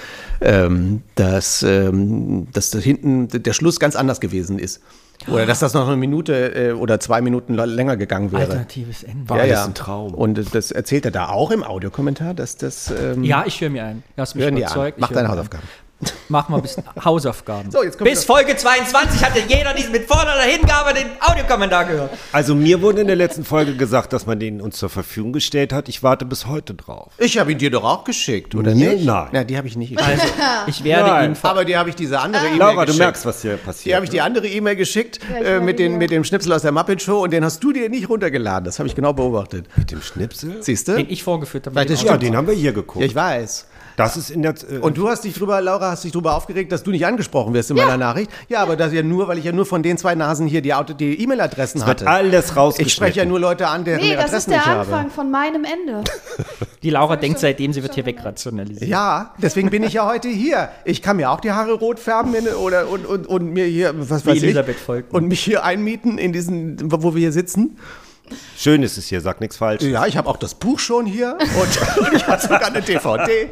Ähm, dass, ähm, dass da hinten der Schluss ganz anders gewesen ist. Oder dass das noch eine Minute äh, oder zwei Minuten länger gegangen wäre. Alternatives Ende. War ja, ja. ein Traum. Und das erzählt er da auch im Audiokommentar, dass das. Ähm, Ja, ich höre mir ein. Du hast mich überzeugt. Mach deine Hausaufgaben. Ein. Mach mal ein bisschen Hausaufgaben. So, Bis Folge 22 hatte jeder diesen mit voller Hingabe den Audiokommentar gehört. Also mir wurde in der letzten Folge gesagt, dass man den uns zur Verfügung gestellt hat. Ich warte bis heute drauf. Ich habe ihn dir doch auch geschickt, oder Mir? nicht? Nein. Ja, die habe ich nicht geschickt. Also, <laughs> ich werde Nein. ihn Aber die habe ich diese andere E-Mail Laura, du geschickt. merkst, was hier passiert. Die habe ich die andere E-Mail geschickt äh, mit, den, ja. mit dem Schnipsel aus der Muppet Show und den hast du dir nicht runtergeladen. Das habe ich genau beobachtet. mit dem Schnipsel? Siehst du? den ich vorgeführt habe. Ja, den haben wir hier Ja, geguckt. ich weiß. Das ist in der. Äh, Und du hast dich drüber, Laura, hast dich drüber aufgeregt, dass du nicht angesprochen wirst in meiner Nachricht. Ja, aber das ja nur, weil ich ja nur von den zwei Nasen hier die, die E-Mail-Adressen wird hatte. alles rausgeschnitten. Ich spreche ja nur Leute an, deren Nee, das Adressen ist der ich Anfang habe. von meinem Ende. <laughs> Die Laura denkt seitdem, sie wird hier wegrationalisiert. Ja, deswegen bin ich ja heute hier. Ich kann mir auch die Haare rot färben in, oder und, und, und mir hier, was Wie weiß Elisabeth ich, Volkmann. und mich hier einmieten in diesen, wo wir hier sitzen. Schön ist es hier, sag nichts falsch. Ja, ich habe auch das Buch schon hier und <laughs> ich habe sogar eine DVD.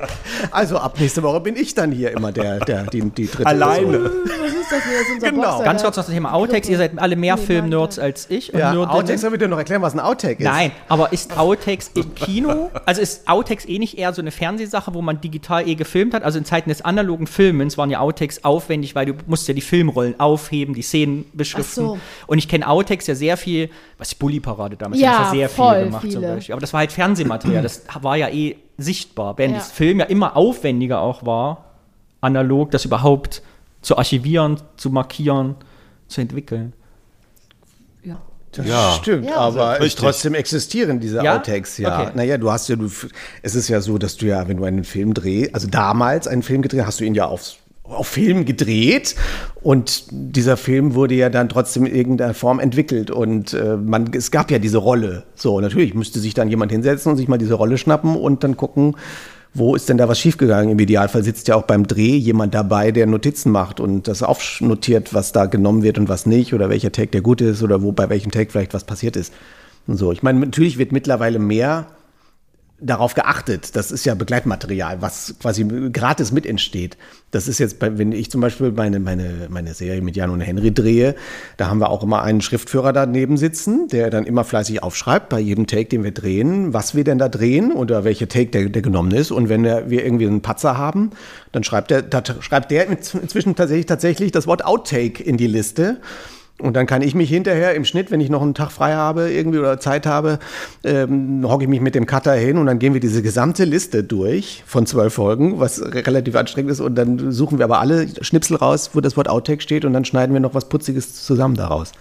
Also ab nächste Woche bin ich dann hier immer der, der die, die dritte Alleine. Person. <laughs> Das hier? Das ist unser Genau. Boxer, Ganz kurz noch das Thema Outtakes. Ihr seid alle mehr Nee, Film-Nerds als ich. Und Ja, Nerdinnen. Outtakes, soll ich dir noch erklären, was ein Outtake ist? Nein, aber ist Outtakes im Kino, also ist Outtakes eh nicht eher so eine Fernsehsache, wo man digital eh gefilmt hat? Also in Zeiten des analogen Filmens waren ja Outtakes aufwendig, weil du musst ja die Filmrollen aufheben, die Szenen beschriften. Ach so. Und ich kenne Outtakes ja sehr viel, was die Bully-Parade damals Ja, hat das ja sehr voll viel gemacht zum viele. Beispiel. Aber das war halt Fernsehmaterial, das war ja eh sichtbar. Während Ja. das Film ja immer aufwendiger auch war, analog, das überhaupt zu archivieren, zu markieren, zu entwickeln. Das Ja. stimmt, Ja, aber richtig. trotzdem existieren diese Ja? Outtakes, ja. Okay. Naja, du hast ja, du, es ist ja so, dass du ja, wenn du einen Film drehst, also damals einen Film gedreht, hast du ihn ja aufs, auf Film gedreht und dieser Film wurde ja dann trotzdem in irgendeiner Form entwickelt und äh, man, es gab ja diese Rolle. So, natürlich müsste sich dann jemand hinsetzen und sich mal diese Rolle schnappen und dann gucken, wo ist denn da was schiefgegangen? Im Idealfall sitzt ja auch beim Dreh jemand dabei, der Notizen macht und das aufnotiert, was da genommen wird und was nicht oder welcher Take der gut ist oder wo bei welchem Take vielleicht was passiert ist. Und so. Ich meine, natürlich wird mittlerweile mehr darauf geachtet. Das ist ja Begleitmaterial, was quasi gratis mit entsteht. Das ist jetzt, bei, wenn ich zum Beispiel meine, meine, meine Serie mit Jan und Henry drehe, da haben wir auch immer einen Schriftführer daneben sitzen, der dann immer fleißig aufschreibt bei jedem Take, den wir drehen, was wir denn da drehen oder welcher Take der, der genommen ist. Und wenn der, wir irgendwie einen Patzer haben, dann schreibt der, da schreibt der inzwischen tatsächlich, tatsächlich das Wort Outtake in die Liste. Und dann kann ich mich hinterher im Schnitt, wenn ich noch einen Tag frei habe irgendwie oder Zeit habe, ähm, hocke ich mich mit dem Cutter hin und dann gehen wir diese gesamte Liste durch von zwölf Folgen, was relativ anstrengend ist. Und dann suchen wir aber alle Schnipsel raus, wo das Wort Outtake steht und dann schneiden wir noch was Putziges zusammen daraus.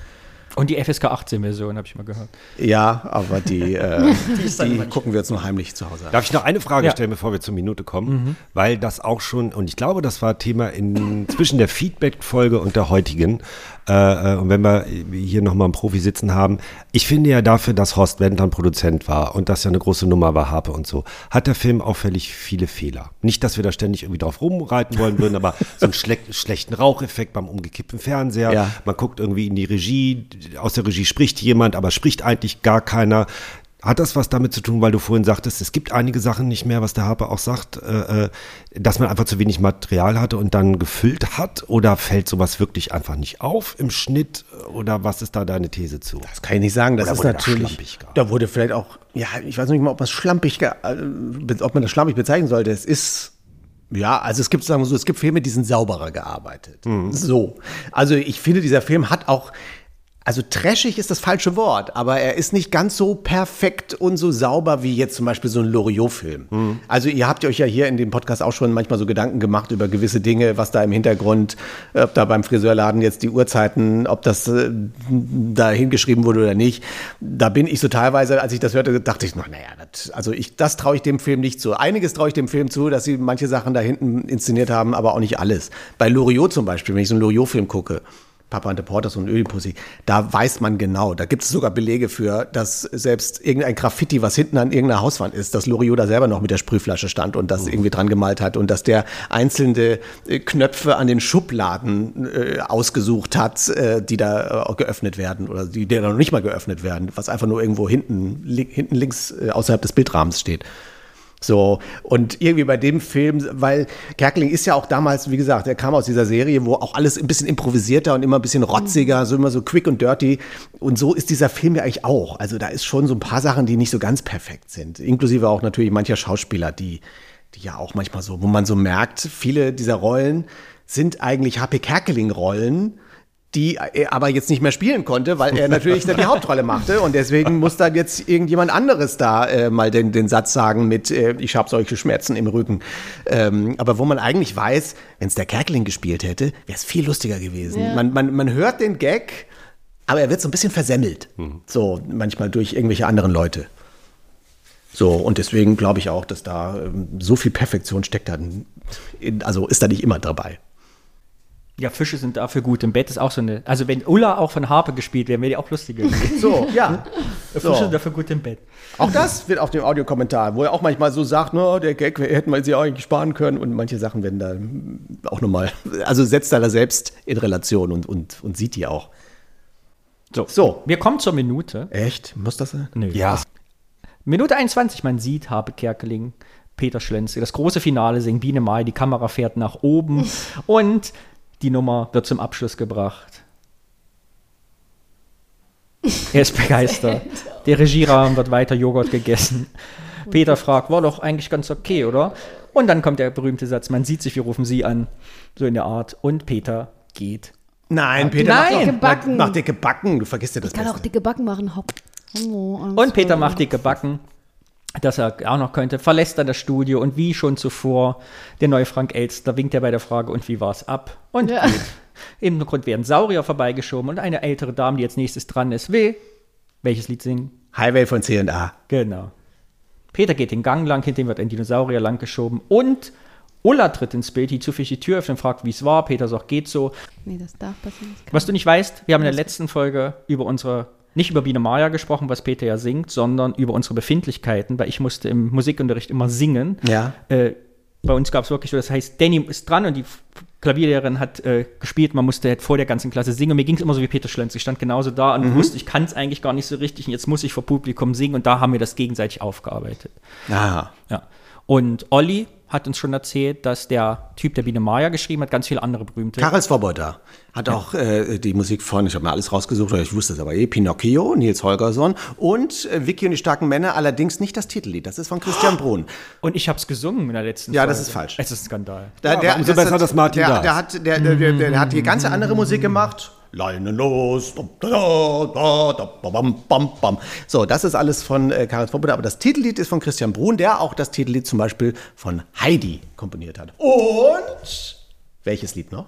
Und die FSK 18-Version, habe ich mal gehört. Ja, aber die, <laughs> äh, die, gucken wir jetzt nur heimlich zu Hause an. Darf ich noch eine Frage Ja. stellen, bevor wir zur Minute kommen? Weil das auch schon, und ich glaube, das war Thema in, zwischen der Feedback-Folge und der heutigen. Äh, äh, und wenn wir hier nochmal einen Profi sitzen haben, ich finde ja dafür, dass Horst Wendland Produzent war und das ja eine große Nummer war, Harpe und so, hat der Film auffällig viele Fehler. Nicht, dass wir da ständig irgendwie drauf rumreiten wollen würden, aber so einen schle <laughs> schlechten Raucheffekt beim umgekippten Fernseher. Ja. Man guckt irgendwie in die Regie, aus der Regie spricht jemand, aber spricht eigentlich gar keiner. Hat das was damit zu tun, weil du vorhin sagtest, es gibt einige Sachen nicht mehr, was der Harper auch sagt, äh, äh, dass man einfach zu wenig Material hatte und dann gefüllt hat? Oder fällt sowas wirklich einfach nicht auf im Schnitt? Oder was ist da deine These zu? Das kann ich nicht sagen. Das Oder ist natürlich. gar? Da wurde vielleicht auch, ja, ich weiß nicht mal, ob man es schlampig, äh, ob man das schlampig bezeichnen sollte. Es ist. Ja, also es gibt, sagen wir so, es gibt Filme, die sind sauberer gearbeitet. So. Also ich finde, dieser Film hat auch, also trashig ist das falsche Wort, aber er ist nicht ganz so perfekt und so sauber wie jetzt zum Beispiel so ein Loriot-Film. Also ihr habt euch ja hier in dem Podcast auch schon manchmal so Gedanken gemacht über gewisse Dinge, was da im Hintergrund, ob da beim Friseurladen jetzt die Uhrzeiten, ob das äh, da hingeschrieben wurde oder nicht. Da bin ich so teilweise, als ich das hörte, dachte ich, noch, naja, das, also ich, das traue ich dem Film nicht zu. Einiges traue ich dem Film zu, dass sie manche Sachen da hinten inszeniert haben, aber auch nicht alles. Bei Loriot zum Beispiel, wenn ich so einen Loriot-Film gucke, Papa und der Porters und Ödipussy, da weiß man genau, da gibt es sogar Belege für, dass selbst irgendein Graffiti, was hinten an irgendeiner Hauswand ist, dass Loriot da selber noch mit der Sprühflasche stand und das irgendwie dran gemalt hat und dass der einzelne äh, Knöpfe an den Schubladen äh, ausgesucht hat, äh, die da äh, geöffnet werden oder die, die noch nicht mal geöffnet werden, was einfach nur irgendwo hinten, li hinten links äh, außerhalb des Bildrahmens steht. So, und irgendwie bei dem Film, weil Kerkeling ist ja auch damals, wie gesagt, er kam aus dieser Serie, wo auch alles ein bisschen improvisierter und immer ein bisschen rotziger, so immer so quick und dirty. Und so ist dieser Film ja eigentlich auch. Also da ist schon so ein paar Sachen, die nicht so ganz perfekt sind. Inklusive auch natürlich mancher Schauspieler, die, die ja auch manchmal so, wo man so merkt, viele dieser Rollen sind eigentlich HP Kerkeling-Rollen, die er aber jetzt nicht mehr spielen konnte, weil er natürlich dann die Hauptrolle machte und deswegen muss dann jetzt irgendjemand anderes da äh, mal den, den Satz sagen mit äh, ich habe solche Schmerzen im Rücken. Ähm, aber wo man eigentlich weiß, wenn es der Kerkeling gespielt hätte, wäre es viel lustiger gewesen. Ja. Man, man, man hört den Gag, aber er wird so ein bisschen versemmelt. So manchmal durch irgendwelche anderen Leute. So, und deswegen glaube ich auch, dass da ähm, so viel Perfektion steckt dann, in, also ist da nicht immer dabei. Ja, Fische sind dafür gut. Im Bett ist auch so eine. Also, wenn Ulla auch von Harpe gespielt wäre, wäre die auch lustiger. So, ja. <laughs> Fische So. sind dafür gut im Bett. Auch das wird auf dem Audiokommentar, wo er auch manchmal so sagt, no, der Gag hätten wir sie auch eigentlich sparen können und manche Sachen werden da auch nochmal, also setzt er da selbst in Relation und, und, und sieht die auch. So, So. wir kommen zur Minute. Echt? Muss das sein? Nö. Ja. Minute 21, man sieht Habe Kerkeling, Peter Schlenze, das große Finale singen Biene Mai, die Kamera fährt nach oben und die Nummer wird zum Abschluss gebracht. <laughs> Er ist begeistert. Der Regierahmen wird weiter Joghurt gegessen. Peter fragt, war doch eigentlich ganz okay, oder? Und dann kommt der berühmte Satz, man sieht sich, wir rufen sie an, so in der Art. Und Peter geht. Nein, Peter Nein. macht, Dicke Backen. macht dicke Backen. Du vergisst ja das Ich kann auch Beste. dicke Backen machen. Hopp. Oh, Und Peter macht dicke Backen, dass er auch noch könnte, verlässt dann das Studio und wie schon zuvor, der neue Frank Elster winkt er bei der Frage, und wie war's ab? Und Ja. geht. Im Hintergrund werden Saurier vorbeigeschoben und eine ältere Dame, die jetzt nächstes dran ist, will welches Lied singen? Highway von C&A. Genau. Peter geht den Gang lang, hinter ihm wird ein Dinosaurier langgeschoben und Ulla tritt ins Bild, die zufällig die Tür öffnet und fragt, wie es war. Peter sagt, geht so. Nee, das darf passieren. Das Was du nicht weißt, wir haben in der letzten Folge über unsere, nicht über Biene Maya gesprochen, was Peter ja singt, sondern über unsere Befindlichkeiten, weil ich musste im Musikunterricht immer singen. Ja. Äh, bei uns gab es wirklich so, das heißt, Danny ist dran und die Klavierlehrerin hat äh, gespielt, man musste halt vor der ganzen Klasse singen. Und mir ging es immer so wie Peter Schlenz. Ich stand genauso da und wusste, ich kann es eigentlich gar nicht so richtig und jetzt muss ich vor Publikum singen und da haben wir das gegenseitig aufgearbeitet. Ah. Ja. Und Olli hat uns schon erzählt, dass der Typ, der Biene Maya geschrieben hat, ganz viele andere berühmte. Karel Svoboda hat auch äh, die Musik von, ich habe mir alles rausgesucht, ich wusste es aber eh, Pinocchio, Nils Holgersson und äh, Vicky und die starken Männer, allerdings nicht das Titellied, das ist von Christian Brun. Und ich habe es gesungen in der letzten Ja, Folge. das ist falsch. Es ist ein Skandal. Da, Ja, umso besser, dass Martin der, da der hat, der, der, der, der hat die ganze andere Musik gemacht. Leine los. Bam, bam, bam. So, das ist alles von äh, Karel Svoboda, aber das Titellied ist von Christian Brun, der auch das Titellied zum Beispiel von Heidi komponiert hat. Und welches Lied noch?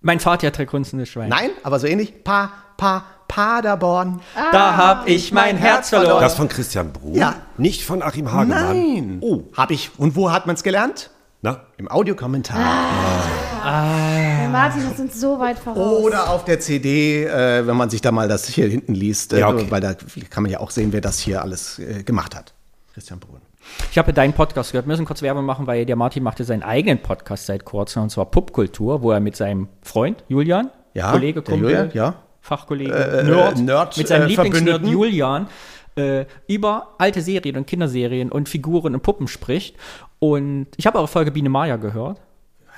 Mein Vater hat drei Kunsten des Schweins. Nein, aber so ähnlich. Pa, pa, Paderborn. Da hab ich mein Herz verloren. Das von Christian Brun? Ja. Nicht von Achim Hagemann? Nein. Oh. Hab ich. Und wo hat man es gelernt? Na? Im Audiokommentar. Hey, Martin, das sind so weit voraus. Oder auf der CD, äh, wenn man sich da mal das hier hinten liest, äh, Ja, okay. weil da kann man ja auch sehen, wer das hier alles äh, gemacht hat. Christian Brun. Ich habe ja deinen Podcast gehört. Wir müssen kurz Werbung machen, weil der Martin machte seinen eigenen Podcast seit kurzem, und zwar Popkultur, wo er mit seinem Freund Julian, Ja, Kollege, Kumpel, Julian, ja. Fachkollege, äh, Nerd, Nerd, mit seinem äh, Lieblingsnerd. Julian, äh, über alte Serien und Kinderserien und Figuren und Puppen spricht. Und ich habe eure Folge Biene Maya gehört.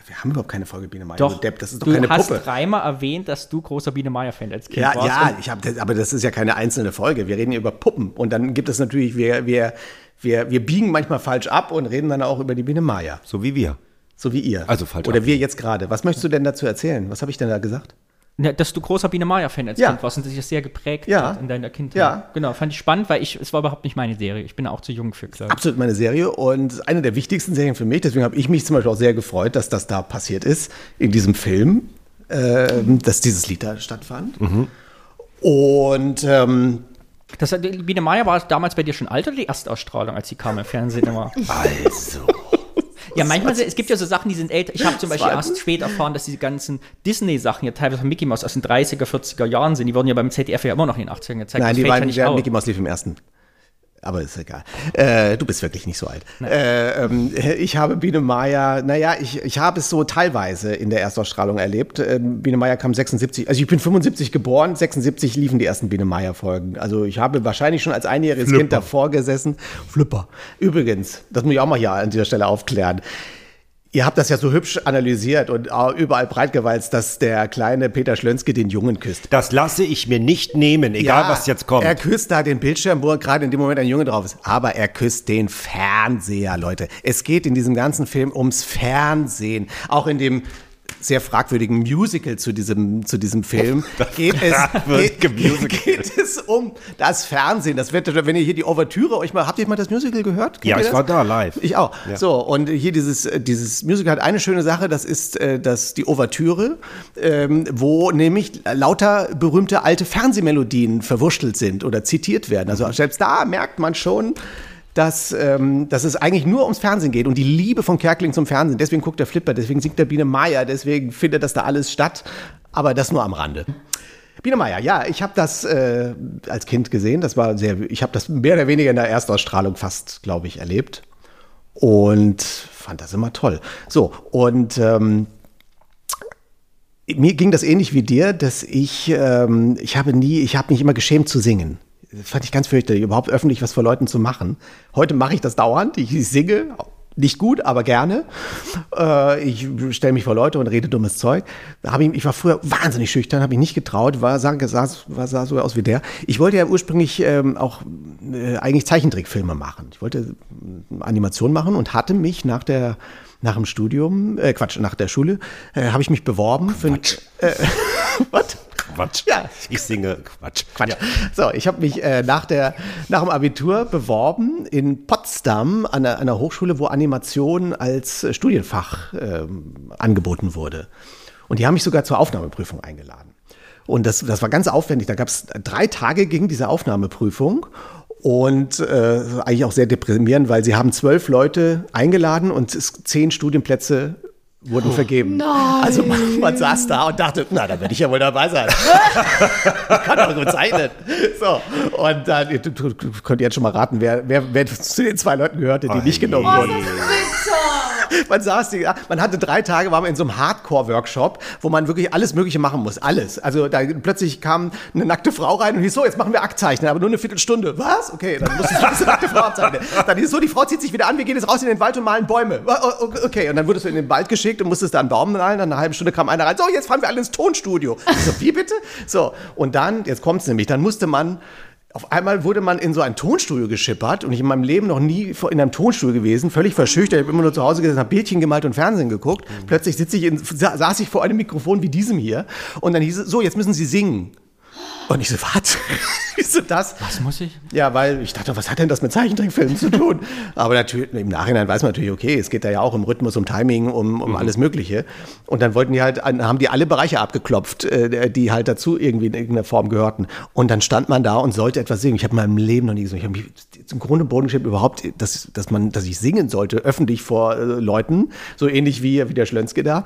Wir haben überhaupt keine Folge Biene Meier. Doch, du Depp, das ist doch du keine hast Puppe. dreimal erwähnt, dass du großer Biene Maya-Fan als Kind Ja, warst. ja, ich hab, das, aber das ist ja keine einzelne Folge. Wir reden hier über Puppen. Und dann gibt es natürlich, wir, wir, wir, wir biegen manchmal falsch ab und reden dann auch über die Biene Maya. So wie wir. So wie ihr. Also falsch Oder ab. wir jetzt gerade. Was möchtest du denn dazu erzählen? Was habe ich denn da gesagt? Ja, dass du großer Biene Maya-Fan als Ja. Kind warst und sich das sehr geprägt Ja. hat in deiner Kindheit. Ja. Genau, fand ich spannend, weil ich, es war überhaupt nicht meine Serie. Ich bin auch zu jung für, ich. Absolut meine Serie und eine der wichtigsten Serien für mich. Deswegen habe ich mich zum Beispiel auch sehr gefreut, dass das da passiert ist, in diesem Film, ähm, dass dieses Lied da stattfand. Und ähm, Das, Biene Maya war damals bei dir schon alt oder die Erstausstrahlung, als sie kam im Fernsehen immer? Also. Ja, manchmal, es gibt ja so Sachen, die sind älter. Ich habe zum Beispiel erst spät erfahren, dass diese ganzen Disney-Sachen ja teilweise von Mickey Mouse aus den 30er, 40er Jahren sind. Die wurden ja beim ZDF ja immer noch in den 80ern gezeigt. nein, Das die ja beiden, auf. Mickey Mouse lief im ersten. Aber ist egal. Äh, du bist wirklich nicht so alt. Äh, ähm, ich habe Biene Maya, naja, ich, ich habe es so teilweise in der Erstausstrahlung erlebt. Ähm, Biene Maya kam 76, also ich bin 75 geboren, 76 liefen die ersten Biene Maya-Folgen. Also ich habe wahrscheinlich schon als einjähriges Kind davor gesessen. Flipper. Übrigens, das muss ich auch mal hier an dieser Stelle aufklären. Ihr habt das ja so hübsch analysiert und auch überall breitgewalzt, dass der kleine Peter Schlönske den Jungen küsst. Das lasse ich mir nicht nehmen, egal Ja, was jetzt kommt. Er küsst da den Bildschirm, wo gerade in dem Moment ein Junge drauf ist. Aber er küsst den Fernseher, Leute. Es geht in diesem ganzen Film ums Fernsehen. Auch in dem sehr fragwürdigen Musical zu diesem, zu diesem Film <laughs> geht es, geht, geht es um das Fernsehen. Das wird, wenn ihr hier die Ouvertüre euch mal, habt ihr mal das Musical gehört? Kennt Ja, ich das? war da live. Ich auch. Ja. So, und hier dieses, äh, dieses Musical hat eine schöne Sache, das ist äh, das, die Ouvertüre, ähm, wo nämlich lauter berühmte alte Fernsehmelodien verwurschtelt sind oder zitiert werden. Also selbst da merkt man schon, dass, ähm, dass es eigentlich nur ums Fernsehen geht und die Liebe von Kerkeling zum Fernsehen. Deswegen guckt der Flipper, deswegen singt der Biene Meier, deswegen findet das da alles statt. Aber das nur am Rande. Biene Meier, ja, ich habe das äh, als Kind gesehen. Das war sehr, ich habe das mehr oder weniger in der Erstausstrahlung fast, glaube ich, erlebt und fand das immer toll. So und ähm, mir ging das ähnlich wie dir, dass ich, ähm, ich habe nie, ich habe mich immer geschämt zu singen. Das fand ich ganz fürchterlich, überhaupt öffentlich was vor Leuten zu machen. Heute mache ich das dauernd. Ich, ich singe, nicht gut, aber gerne. Äh, ich stelle mich vor Leute und rede dummes Zeug. Hab ich, ich war früher wahnsinnig schüchtern, habe ich nicht getraut, war, sah, war, sah so aus wie der. Ich wollte ja ursprünglich ähm, auch äh, eigentlich Zeichentrickfilme machen. Ich wollte äh, Animation machen und hatte mich nach der nach dem Studium, äh, Quatsch, nach der Schule, äh, habe ich mich beworben Quatsch. für ein, äh, <laughs> was? Quatsch. Ja. Ich singe Quatsch. Quatsch. So, ich habe mich äh, nach, der, nach dem Abitur beworben in Potsdam an einer, einer Hochschule, wo Animation als äh, Studienfach ähm, angeboten wurde. Und die haben mich sogar zur Aufnahmeprüfung eingeladen. Und das, das war ganz aufwendig. Da gab es drei Tage gegen diese Aufnahmeprüfung. Und äh, eigentlich auch sehr deprimierend, weil sie haben zwölf Leute eingeladen und zehn Studienplätze wurden vergeben. Nein. Also man, man saß da und dachte, na, da werde ich ja wohl dabei sein. ich <laughs> kann doch gut zeichnen. So, und dann, ihr, du, du, könnt jetzt schon mal raten, wer, wer, wer zu den zwei Leuten gehörte, die nicht genommen Oh, wurden. bitter. Man saß, die, man hatte drei Tage, war man in so einem Hardcore-Workshop, wo man wirklich alles Mögliche machen muss. Alles. Also da plötzlich kam eine nackte Frau rein und hieß so, jetzt machen wir Aktzeichnen, aber nur eine Viertelstunde. Was? Okay, dann musstest du diese nackte Frau abzeichnen. Dann hieß so, die Frau zieht sich wieder an, wir gehen jetzt raus in den Wald und malen Bäume. Oh, oh, Okay, und dann wurdest du in den Wald geschickt und musstest da einen Baum malen. Dann eine halbe Stunde kam einer rein, so, jetzt fahren wir alle ins Tonstudio. Ich so, wie bitte? So, und dann, jetzt kommt's nämlich, dann musste man auf einmal wurde man in so ein Tonstudio geschippert und ich in meinem Leben noch nie in einem Tonstudio gewesen, völlig verschüchtert. Ich habe immer nur zu Hause gesessen, habe Bildchen gemalt und Fernsehen geguckt. Plötzlich sitze ich in, sa- saß ich vor einem Mikrofon wie diesem hier und dann hieß es, so, jetzt müssen Sie singen. Und ich so, was? <laughs> Wieso das? Was muss ich? Ja, weil ich dachte, was hat denn das mit Zeichentrickfilmen zu tun? <laughs> Aber natürlich, im Nachhinein weiß man natürlich, okay, es geht da ja auch um Rhythmus, um Timing, um, um alles Mögliche. Und dann wollten die halt, haben die alle Bereiche abgeklopft, äh, die halt dazu irgendwie in irgendeiner Form gehörten. Und dann stand man da und sollte etwas singen. Ich habe in meinem Leben noch nie gesungen. Ich habe mich zum Grunde Boden geschrieben, überhaupt, dass, dass, man, dass ich singen sollte, öffentlich vor äh, Leuten, so ähnlich wie, wie der Schlönske da.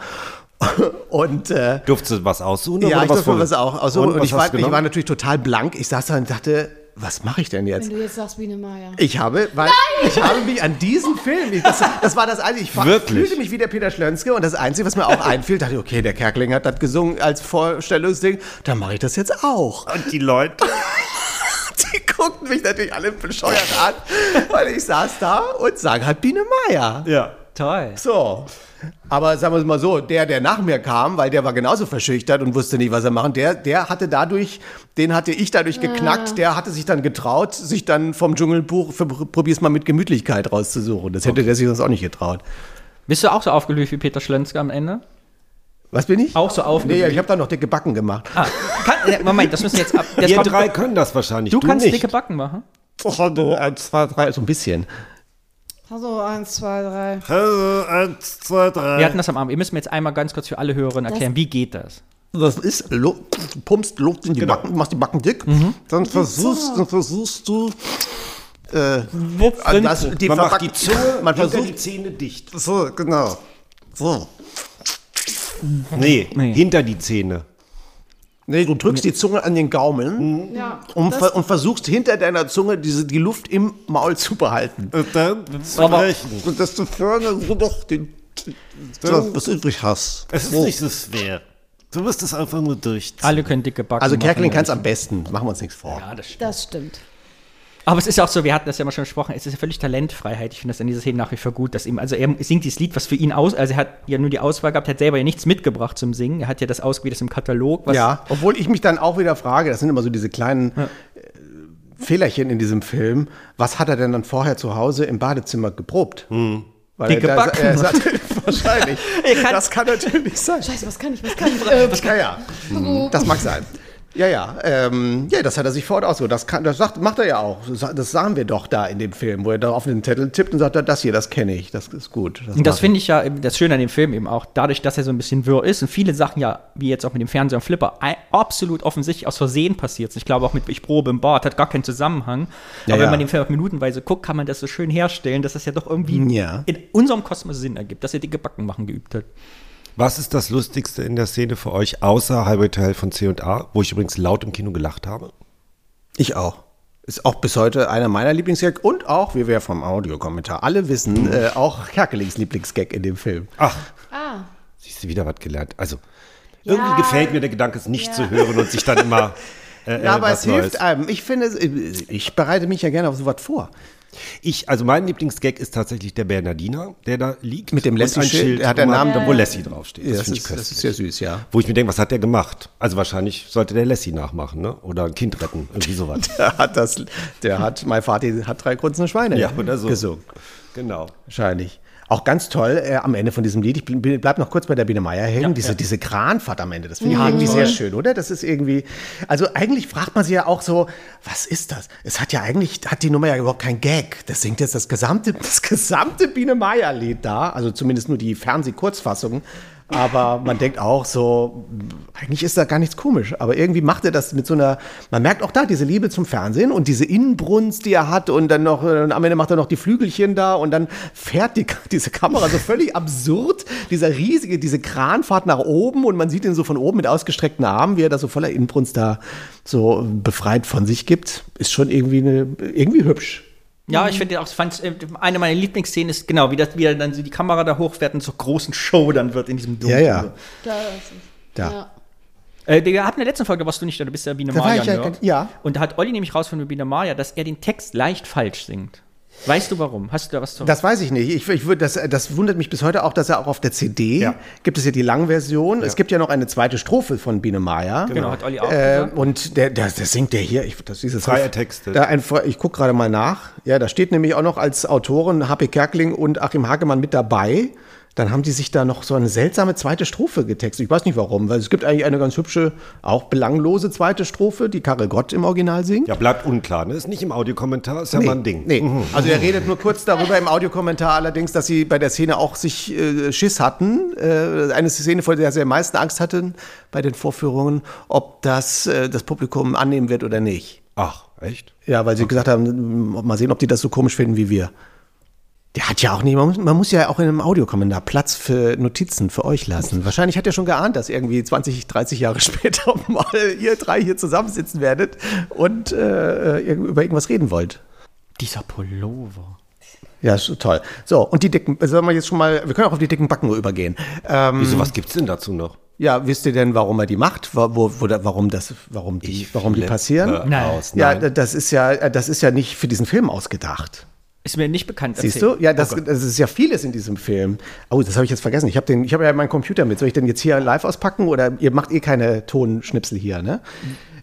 <laughs> Und äh, Durftest du was aussuchen? ja, oder ich durfte was auch. Also, und, was ich, war, ich war natürlich total blank. Ich saß da und dachte, was mache ich denn jetzt? Wenn du jetzt sagst, Biene Meier. Ich habe, weil ich habe mich an diesen Film, ich, das, das war das Einzige, ich fühlte mich wie der Peter Schlönske und das Einzige, was mir auch <laughs> einfiel, dachte ich, okay, der Kerkeling hat das gesungen als Vorstellungsding, dann mache ich das jetzt auch. Und die Leute? <laughs> Die guckten mich natürlich alle bescheuert an, weil ich saß da und sang halt Biene Meier. Ja. Toll. So. Aber sagen wir es mal so, der, der nach mir kam, weil der war genauso verschüchtert und wusste nicht, was er machen, der, der hatte dadurch, den hatte ich dadurch geknackt, der hatte sich dann getraut, sich dann vom Dschungelbuch, für, probier's mal mit Gemütlichkeit rauszusuchen. Das hätte der sich sonst auch nicht getraut. Bist du auch so aufgelöst wie Peter Schlönske am Ende? Was bin ich? Auch so aufgelöst? Nee, ich habe da noch dicke Backen gemacht. Ah, kann, äh, Moment, das müssen wir jetzt ab. <laughs> Ihr kommt- drei können das wahrscheinlich. du kannst nicht. dicke Backen machen. eins, zwei, drei, so ein bisschen. Also, eins, zwei, drei. Also, eins, zwei, drei. Wir hatten das am Abend. Ihr müsst mir jetzt einmal ganz kurz für alle Hörerinnen erklären, wie geht das? Das ist, Lu- du pumpst Luft in die Backen, machst die Backen dick, dann versuchst, dann versuchst du, äh, das, die man macht die Zunge, man hinter versucht, die Zähne dicht. so, genau, so. Nee, Nee. hinter die Zähne. Nee, du drückst die Zunge an den Gaumen Ja. und, das- ver und versuchst hinter deiner Zunge diese, die Luft im Maul zu behalten. Und dann sprechen. Und dass du vorne so doch den, das, was übrig hast. Es ist nicht so schwer. Du musst es einfach nur durchziehen. Alle können dicke Backen Also. Kerkeling kann es am besten, machen wir uns nichts vor. Ja, das stimmt. Das stimmt. Aber es ist ja auch so, wir hatten das ja mal schon besprochen, es ist ja völlig Talentfreiheit. Ich finde das in dieser Szene nach wie vor gut, dass ihm, also er singt dieses Lied, was für ihn aus, also er hat ja nur die Auswahl gehabt, hat selber ja nichts mitgebracht zum Singen. Er hat ja das ausgewählt, das im Katalog. Was, Ja, obwohl ich mich dann auch wieder frage, das sind immer so diese kleinen äh, Fehlerchen in diesem Film. Was hat er denn dann vorher zu Hause im Badezimmer geprobt? Weil Dicke er, Backen. er sagt, <laughs> wahrscheinlich. <laughs> Er kann- das kann natürlich sein. Scheiße, was kann ich, was kann ich? Äh, Ja, ja. Das mag sein. Ja, ja. Ähm, ja, das hat er sich fort ausgesucht. Das, kann, das sagt, macht er ja auch. Das, das sahen wir doch da in dem Film, wo er da auf den Zettel tippt und sagt, das hier, das kenne ich. Das ist gut. Und das ich. finde ich ja das Schöne an dem Film eben auch, dadurch, dass er so ein bisschen wirr ist und viele Sachen ja, wie jetzt auch mit dem Fernseher und Flipper, absolut offensichtlich aus Versehen passiert sind. Ich glaube auch mit Ich probe im Bad, hat gar keinen Zusammenhang. Ja, Aber wenn ja. man den Film auf minutenweise guckt, kann man das so schön herstellen, dass das ja doch irgendwie Ja. in unserem Kosmos Sinn ergibt, dass er dicke Backen machen geübt hat. Was ist das Lustigste in der Szene für euch, außer Highway to Hell von C&A, wo ich übrigens laut im Kino gelacht habe? Ich auch. Ist auch bis heute einer meiner Lieblingsgag und auch, wie wir vom Audiokommentar alle wissen, äh, auch Kerkelings Lieblingsgag in dem Film. Ach, ah, siehst du wieder was gelernt. Also, Irgendwie Ja. gefällt mir der Gedanke, es nicht zu hören und sich dann immer. <laughs> Äh, Ja, aber äh, es was hilft einem. Ich finde, es- ich bereite mich ja gerne auf sowas vor. Ich, also mein Lieblingsgag ist tatsächlich der Bernardiner, der da liegt. Mit dem Lassie-Schild, Schild, der hat den Namen- man- wo Lassie draufsteht. Das, das, finde ich ist, das köstlich. ist ja süß, ja. Wo ich mir denke, was hat der gemacht? Also wahrscheinlich sollte der Lassie nachmachen, ne? Oder ein Kind retten, irgendwie sowas. <laughs> Der hat das, der hat, mein Vater hat drei grunzende Schweine Ja, oder so. gesungen. genau. Wahrscheinlich. Auch ganz toll äh, am Ende von diesem Lied. Ich bl- bleib noch kurz bei der Biene Meier hängen. diese, diese Kranfahrt am Ende, das finde ich irgendwie sehr schön, oder? Das ist irgendwie. Also eigentlich fragt man sich ja auch so, was ist das? Es hat ja eigentlich, hat die Nummer ja überhaupt kein Gag. Das singt jetzt das gesamte, <laughs> das gesamte Biene Meier-Lied da. Also zumindest nur die Fernsehkurzfassung. Aber man denkt auch so, eigentlich ist da gar nichts komisch. Aber irgendwie macht er das mit so einer, man merkt auch da diese Liebe zum Fernsehen und diese Innenbrunst, die er hat und dann noch, äh, am Ende macht er noch die Flügelchen da und dann fährt die, diese Kamera so völlig absurd, dieser riesige, diese Kranfahrt nach oben und man sieht ihn so von oben mit ausgestreckten Armen, wie er da so voller Innenbrunst da so befreit von sich gibt, ist schon irgendwie, eine, irgendwie hübsch. Ja, ich finde auch, fand, äh, eine meiner Lieblingsszenen ist genau, wie das wie er dann so die Kamera da hochfährt und zur großen Show dann wird in diesem Dunkeln. Ja, ja. Das Da. ja. Äh, wir hatten in der letzten Folge, warst du nicht da, du bist ja Biene Da Maya. ja- ja. Und da hat Olli nämlich rausgefunden mit Biene Maya, dass er den Text leicht falsch singt. Weißt du warum? Hast du da was zu Das weiß ich nicht. Ich, ich würd, das, das wundert mich bis heute auch, dass er auch auf der CD Ja. gibt es ja die Langversion. Es gibt ja noch eine zweite Strophe von Biene Maya. Genau, hat Olli auch Äh, und der, der, der singt der hier, ich, das ist Freier Texte. Da ein, ich gucke gerade mal nach. Ja, da steht nämlich auch noch als Autoren HP Kerkeling und Achim Hagemann mit dabei. Dann haben die sich da noch so eine seltsame zweite Strophe getextet. Ich weiß nicht warum, weil es gibt eigentlich eine ganz hübsche, auch belanglose zweite Strophe, die Karel Gott im Original singt. Ja, bleibt unklar, ne? Ist nicht im Audiokommentar, ist ja Nee, mal ein Ding. Nee. Also er redet nur kurz darüber im Audiokommentar allerdings, dass sie bei der Szene auch sich äh, Schiss hatten. Äh, eine Szene, vor der sie am meisten Angst hatten bei den Vorführungen, ob das äh, das Publikum annehmen wird oder nicht. Ach, echt? Ja, weil sie gesagt haben, mal sehen, ob die das so komisch finden wie wir. Der hat ja auch nicht, man muss, man muss ja auch in einem Audiokommentar Platz für Notizen für euch lassen. Wahrscheinlich hat er schon geahnt, dass irgendwie 20, 30 Jahre <laughs> später mal ihr drei hier zusammensitzen werdet und äh, irg- über irgendwas reden wollt. Dieser Pullover. Ja, ist toll. So, und die dicken, sollen wir jetzt schon mal, wir können auch auf die dicken Backen übergehen. Ähm, Wieso, was gibt's denn dazu noch? ja, wisst ihr denn, warum er die macht? Wo, wo, wo, warum das, warum die, warum die passieren? Nein. Aus. Ja, Nein. das ist ja, das ist ja nicht für diesen Film ausgedacht. Ist mir nicht bekannt. Siehst Erzähl. du? Ja, das, das ist ja vieles in diesem Film. Oh, das habe ich jetzt vergessen. Ich habe den, ich habe ja meinen Computer mit. Soll ich den jetzt hier live auspacken oder ihr macht eh keine Tonschnipsel hier, ne?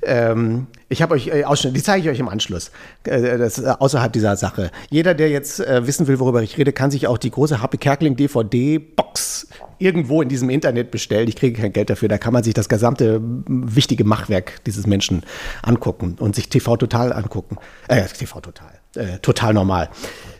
Ähm, ich habe euch äh, Ausschnitte, die zeige ich euch im Anschluss. Äh, das äh, außerhalb dieser Sache. Jeder, der jetzt äh, wissen will, worüber ich rede, kann sich auch die große Happy Kerkeling DVD Box irgendwo in diesem Internet bestellen. Ich kriege kein Geld dafür. Da kann man sich das gesamte wichtige Machwerk dieses Menschen angucken und sich TV Total angucken. Äh, TV Total. Äh, total normal.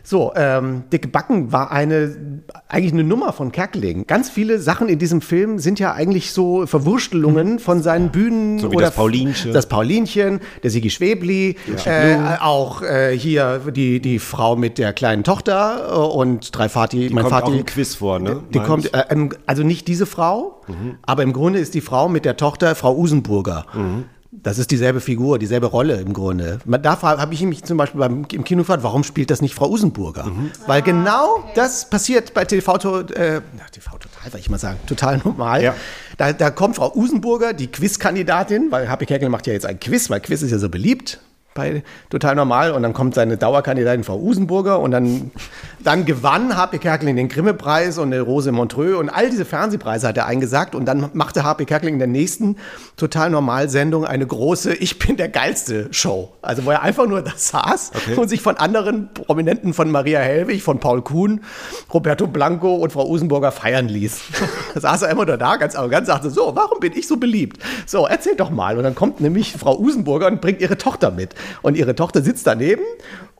So, ähm, Dicke Backen war eine, eigentlich eine Nummer von Kerkeling. Ganz viele Sachen in diesem Film sind ja eigentlich so Verwurstelungen von seinen Bühnen. So wie das Paulinchen. Das Paulinchen, der Sigi Schwebli, äh, auch äh, hier die, die Frau mit der kleinen Tochter äh, und drei Vati, mein kommt Vati. auch im Quiz vor, ne? Die Meine kommt, äh, ähm, also nicht diese Frau, Mhm. aber im Grunde ist die Frau mit der Tochter Frau Usenburger. Mhm. Das ist dieselbe Figur, dieselbe Rolle im Grunde. Da habe ich mich zum Beispiel beim, im Kino gefragt, warum spielt das nicht Frau Usenburger? Mhm. Weil genau das passiert bei TV, äh, TV Total, will ich mal sagen, total normal. Ja. Da, da kommt Frau Usenburger, die Quizkandidatin, weil Happy Kerkel macht ja jetzt ein Quiz, weil Quiz ist ja so beliebt bei Total Normal und dann kommt seine Dauerkandidatin Frau Usenburger und dann, dann gewann Happy Kerkeling den Grimme-Preis und eine Rose Montreux und all diese Fernsehpreise hat er eingesagt und dann machte Happy Kerkeling in der nächsten Total Normal-Sendung eine große Ich bin der geilste Show. Also wo er einfach nur da saß und sich von anderen Prominenten von Maria Helwig, von Paul Kuhn, Roberto Blanco und Frau Usenburger feiern ließ. da <laughs> saß er immer nur da, ganz arrogant, sagte so, warum bin ich so beliebt? So, erzähl doch mal. Und dann kommt nämlich Frau Usenburger und bringt ihre Tochter mit. Und ihre Tochter sitzt daneben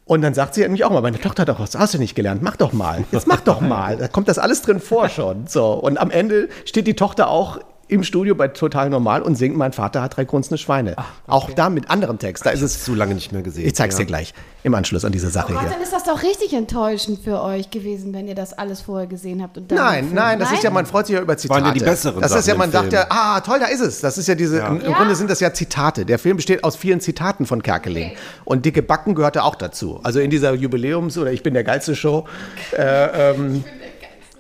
und dann sagt sie nämlich auch mal, meine Tochter hat doch was hast du nicht gelernt, mach doch mal. Jetzt mach doch mal. Da kommt das alles drin vor schon. So. Und am Ende steht die Tochter auch im Studio bei Total Normal und singt Mein Vater hat drei grunzende Schweine. Auch da mit anderem Text. Da ist es. Zu lange nicht mehr gesehen. Ich zeig's ja. dir gleich im Anschluss an diese Sache Gott, hier. dann ist das doch richtig enttäuschend für euch gewesen, wenn ihr das alles vorher gesehen habt. Und dann Nein, nein, das ist ja, man freut sich ja über Zitate. Waren ja die besseren Das ist ja, man sagt Film. ja, ah, toll, da ist es. Das ist ja diese, im, im Ja. Grunde sind das ja Zitate. Der Film besteht aus vielen Zitaten von Kerkeling. Und Dicke Backen gehörte auch dazu. Also in dieser Jubiläums- oder Ich bin der geilste Show. Äh, ähm,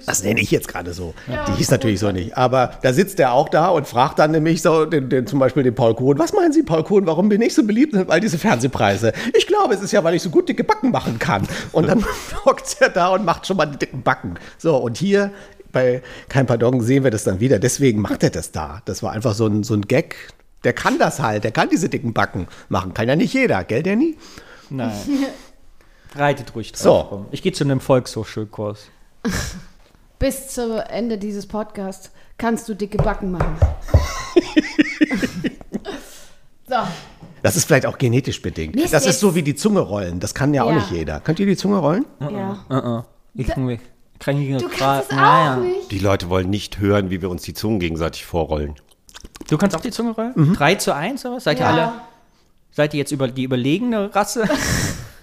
Das nenne ich jetzt gerade so. Die hieß natürlich so nicht. Aber da sitzt er auch da und fragt dann nämlich so den, den, zum Beispiel den Paul Kohn, was meinen Sie, Paul Kohn, warum bin ich so beliebt mit all diese Fernsehpreise? Ich glaube, es ist ja, weil ich so gut dicke Backen machen kann. Und dann <laughs> hockt er da und macht schon mal die dicken Backen. So, und hier bei Kein Pardon sehen wir das dann wieder. Deswegen macht er das da. Das war einfach so ein, so ein Gag. Der kann das halt, der kann diese dicken Backen machen. Kann ja nicht jeder, gell, Danny? Nein. <laughs> Reitet ruhig drauf So. rum. Ich gehe zu einem Volkshochschulkurs. <laughs> Bis zum Ende dieses Podcasts kannst du dicke Backen machen. <laughs> so. Das ist vielleicht auch genetisch bedingt. Mist, das ist jetzt- so wie die Zunge rollen. Das kann ja auch Ja. nicht jeder. Könnt ihr die Zunge rollen? Ja. Ich kriege Du kannst es auch nicht. Die Leute wollen nicht hören, wie wir uns die Zungen gegenseitig vorrollen. Du kannst auch die Zunge rollen? Mhm. 3 zu 1 oder was? Seid ihr Ja. alle? Seid ihr jetzt über die überlegene Rasse?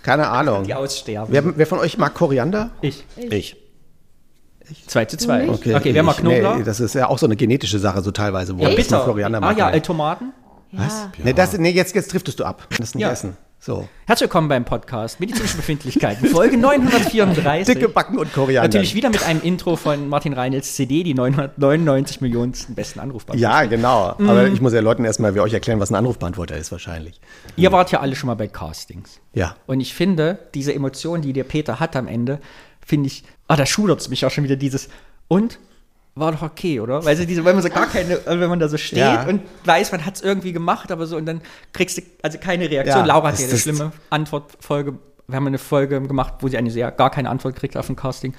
Keine <laughs> Ahnung. Die aussterben. Wer, wer von euch mag Koriander? ich. Ich. 2 zu 2. nicht? Okay, wer mag ich- Knoblauch? Nee, das ist ja auch so eine genetische Sache, so teilweise, wo ja, mal Koriander ah ja, nee. äh, Tomaten. Was? Nee, das, nee jetzt, jetzt driftest du ab. Das nicht Ja. essen. So. Herzlich willkommen beim Podcast Medizinische Befindlichkeiten, Folge 934. Dicke Backen und Koriander. Natürlich wieder mit einem Intro von Martin Reinels CD, die 999 Millionensten besten Anrufbeantworter. Ja, genau. Mhm. Aber ich muss ja Leuten erstmal wie euch erklären, was ein Anrufbeantworter ist, wahrscheinlich. Ihr wart ja alle schon mal bei Castings. Ja. Und ich finde, diese Emotion, die der Peter hat am Ende, finde ich, ah, da schudert es mich auch schon wieder dieses, und? War doch okay, oder? Weil, so diese, wenn man so gar keine, äh, wenn man da so steht Ja. und weiß, man hat es irgendwie gemacht, aber so, und dann kriegst du also keine Reaktion. Ja, Laura hat ja eine schlimme Antwortfolge, wir haben eine Folge gemacht, wo sie eine sehr, gar keine Antwort kriegt auf ein Casting.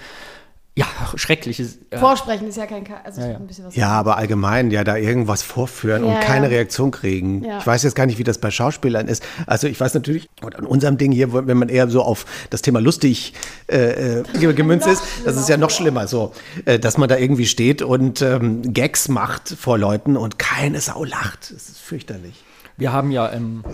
Ja, schreckliches. Äh, Vorsprechen ist ja kein Ka also Ja, ja. ein bisschen was. Ja, aber allgemein, ja, da irgendwas vorführen und Ja, keine ja. Reaktion kriegen. Ja. Ich weiß jetzt gar nicht, wie das bei Schauspielern ist. Also ich weiß natürlich, und an unserem Ding hier, wenn man eher so auf das Thema lustig äh, äh, ge- <laughs> gemünzt ist, das ist ja noch schlimmer so, äh, dass man da irgendwie steht und ähm, Gags macht vor Leuten und keine Sau lacht. Das ist fürchterlich. wir haben ja, ähm,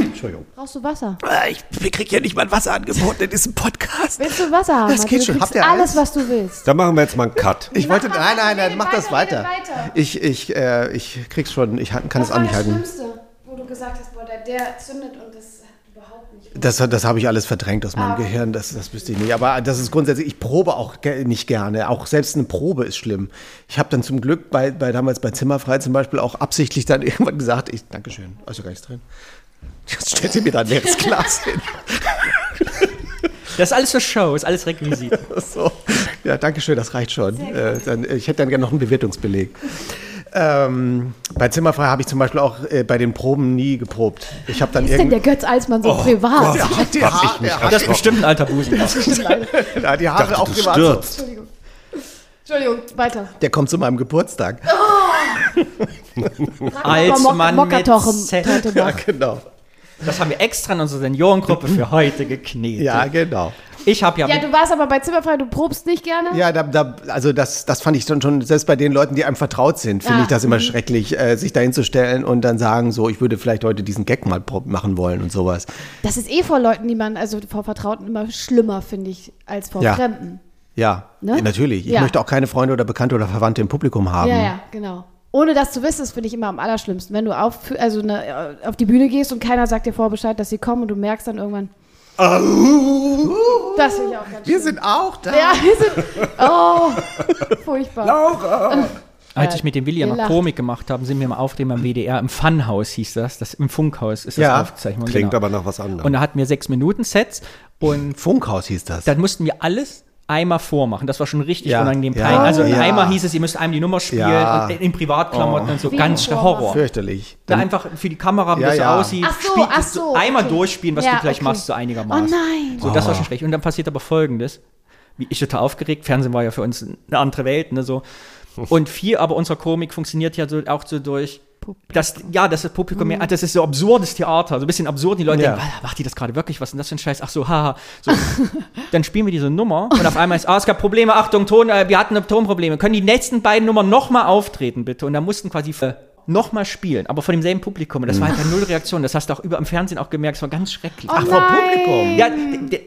Entschuldigung. Brauchst du Wasser? Äh, Ich krieg ja nicht mal ein Wasser angeboten in diesem Podcast. Willst du Wasser haben? Das geht du schon. Habt ihr alles, Eis? was du willst. Da machen wir jetzt mal einen Cut. Ich wollte, Mach mal nein, nein, nein, mach das weiter, weiter. Ich, ich, äh, ich krieg's schon, ich kann es das auch war nicht das halten. Schlimmste, wo du gesagt hast, boah, der, der zündet und das überhaupt nicht. Das, das habe ich alles verdrängt aus meinem Ah. Gehirn, das, das wüsste ich nicht. Aber das ist grundsätzlich, ich probe auch ge- nicht gerne. Auch selbst eine Probe ist schlimm. Ich habe dann zum Glück bei, bei damals bei Zimmerfrei zum Beispiel auch absichtlich dann <laughs> irgendwann gesagt, ich, Dankeschön, ja gar nichts drin. Jetzt stellt sie mir da ein leeres Glas hin. das ist alles für Show, ist alles Requisit. <laughs> So. Ja, Dankeschön, das reicht schon. Äh, dann, ich hätte dann gerne noch einen Bewertungsbeleg. Ähm, bei Zimmerfrei habe ich zum Beispiel auch äh, bei den Proben nie geprobt. Ich habe dann Ist denn der Götz Alsmann so privat? Der hat die, Hab ich Haare, mich der, hat, Das ist bestimmt ein alter Busen. der hat die Haare dachte, auch privat. stürzt. Entschuldigung. Entschuldigung, weiter. Der kommt zu meinem Geburtstag. Als Mann Mokatochen mit Z. Ja, genau. Das haben wir extra in unserer Seniorengruppe für heute geknetet. Ja, genau. Ich habe ja, Ja, du warst aber bei Zimmerfrei, du probst nicht gerne? Ja, da, da, also das, das fand ich dann schon, selbst bei den Leuten, die einem vertraut sind, finde Ah, ich das immer schrecklich, äh, sich dahin zu stellen und dann sagen, so, ich würde vielleicht heute diesen Gag mal machen wollen und sowas. Das ist eh vor Leuten, die man, also vor Vertrauten immer schlimmer, finde ich, als vor Ja. Fremden. Ja, Ne? natürlich. Ich Ja. möchte auch keine Freunde oder Bekannte oder Verwandte im Publikum haben. Ja, ja, genau. Ohne das zu wissen, das finde ich immer am allerschlimmsten. Wenn du auf, also ne, auf die Bühne gehst und keiner sagt dir vorher Bescheid, dass sie kommen und du merkst dann irgendwann. Das finde ich auch ganz Wir schlimm. sind auch da. Ja, wir sind. Oh, <laughs> furchtbar. als ich mit dem Willi ja noch. Komik gemacht habe, sind wir im Auftreten beim WDR, im Funhaus hieß das, das im Funkhaus ist das Ja, Aufzeichnung. Klingt genau. aber nach was anderem. Und da hatten wir sechs Minuten Sets und Funkhaus hieß das. dann mussten wir alles einmal vormachen. Das war schon richtig Ja, unangenehm ja, peinlich. Also ja. einmal hieß es, ihr müsst einem die Nummer spielen Ja. und in Privatklamotten und so. Wie Ganz Horror. Fürchterlich. Da Dann, einfach für die Kamera, wie Ja, das aussieht. Ach so, ach so, Einmal okay. durchspielen, was Ja, du gleich okay. machst, so einigermaßen. Oh nein. So, das war schon schlecht. Und dann passiert aber Folgendes. Wie ich total aufgeregt. Fernsehen war ja für uns eine andere Welt, ne, so. <laughs> Und viel aber unserer Komik funktioniert ja so, auch so durch, das, ja, das ist Publikum mehr, das ist so absurdes Theater, so ein bisschen absurd. Die Leute Ja. denken, "Ah, macht die das gerade wirklich? Was ist denn das für ein Scheiß? Ach so, haha. So. <laughs> dann spielen wir diese Nummer und auf einmal ist, ah, es gab Probleme, Achtung, Ton, äh, wir hatten Tonprobleme. Können die nächsten beiden Nummern nochmal auftreten, bitte? Und da mussten quasi, äh, nochmal spielen, aber vor demselben Publikum. Und das war halt null Reaktion. Das hast du auch über im Fernsehen auch gemerkt. Es war ganz schrecklich. Oh vor nein. Publikum? ja,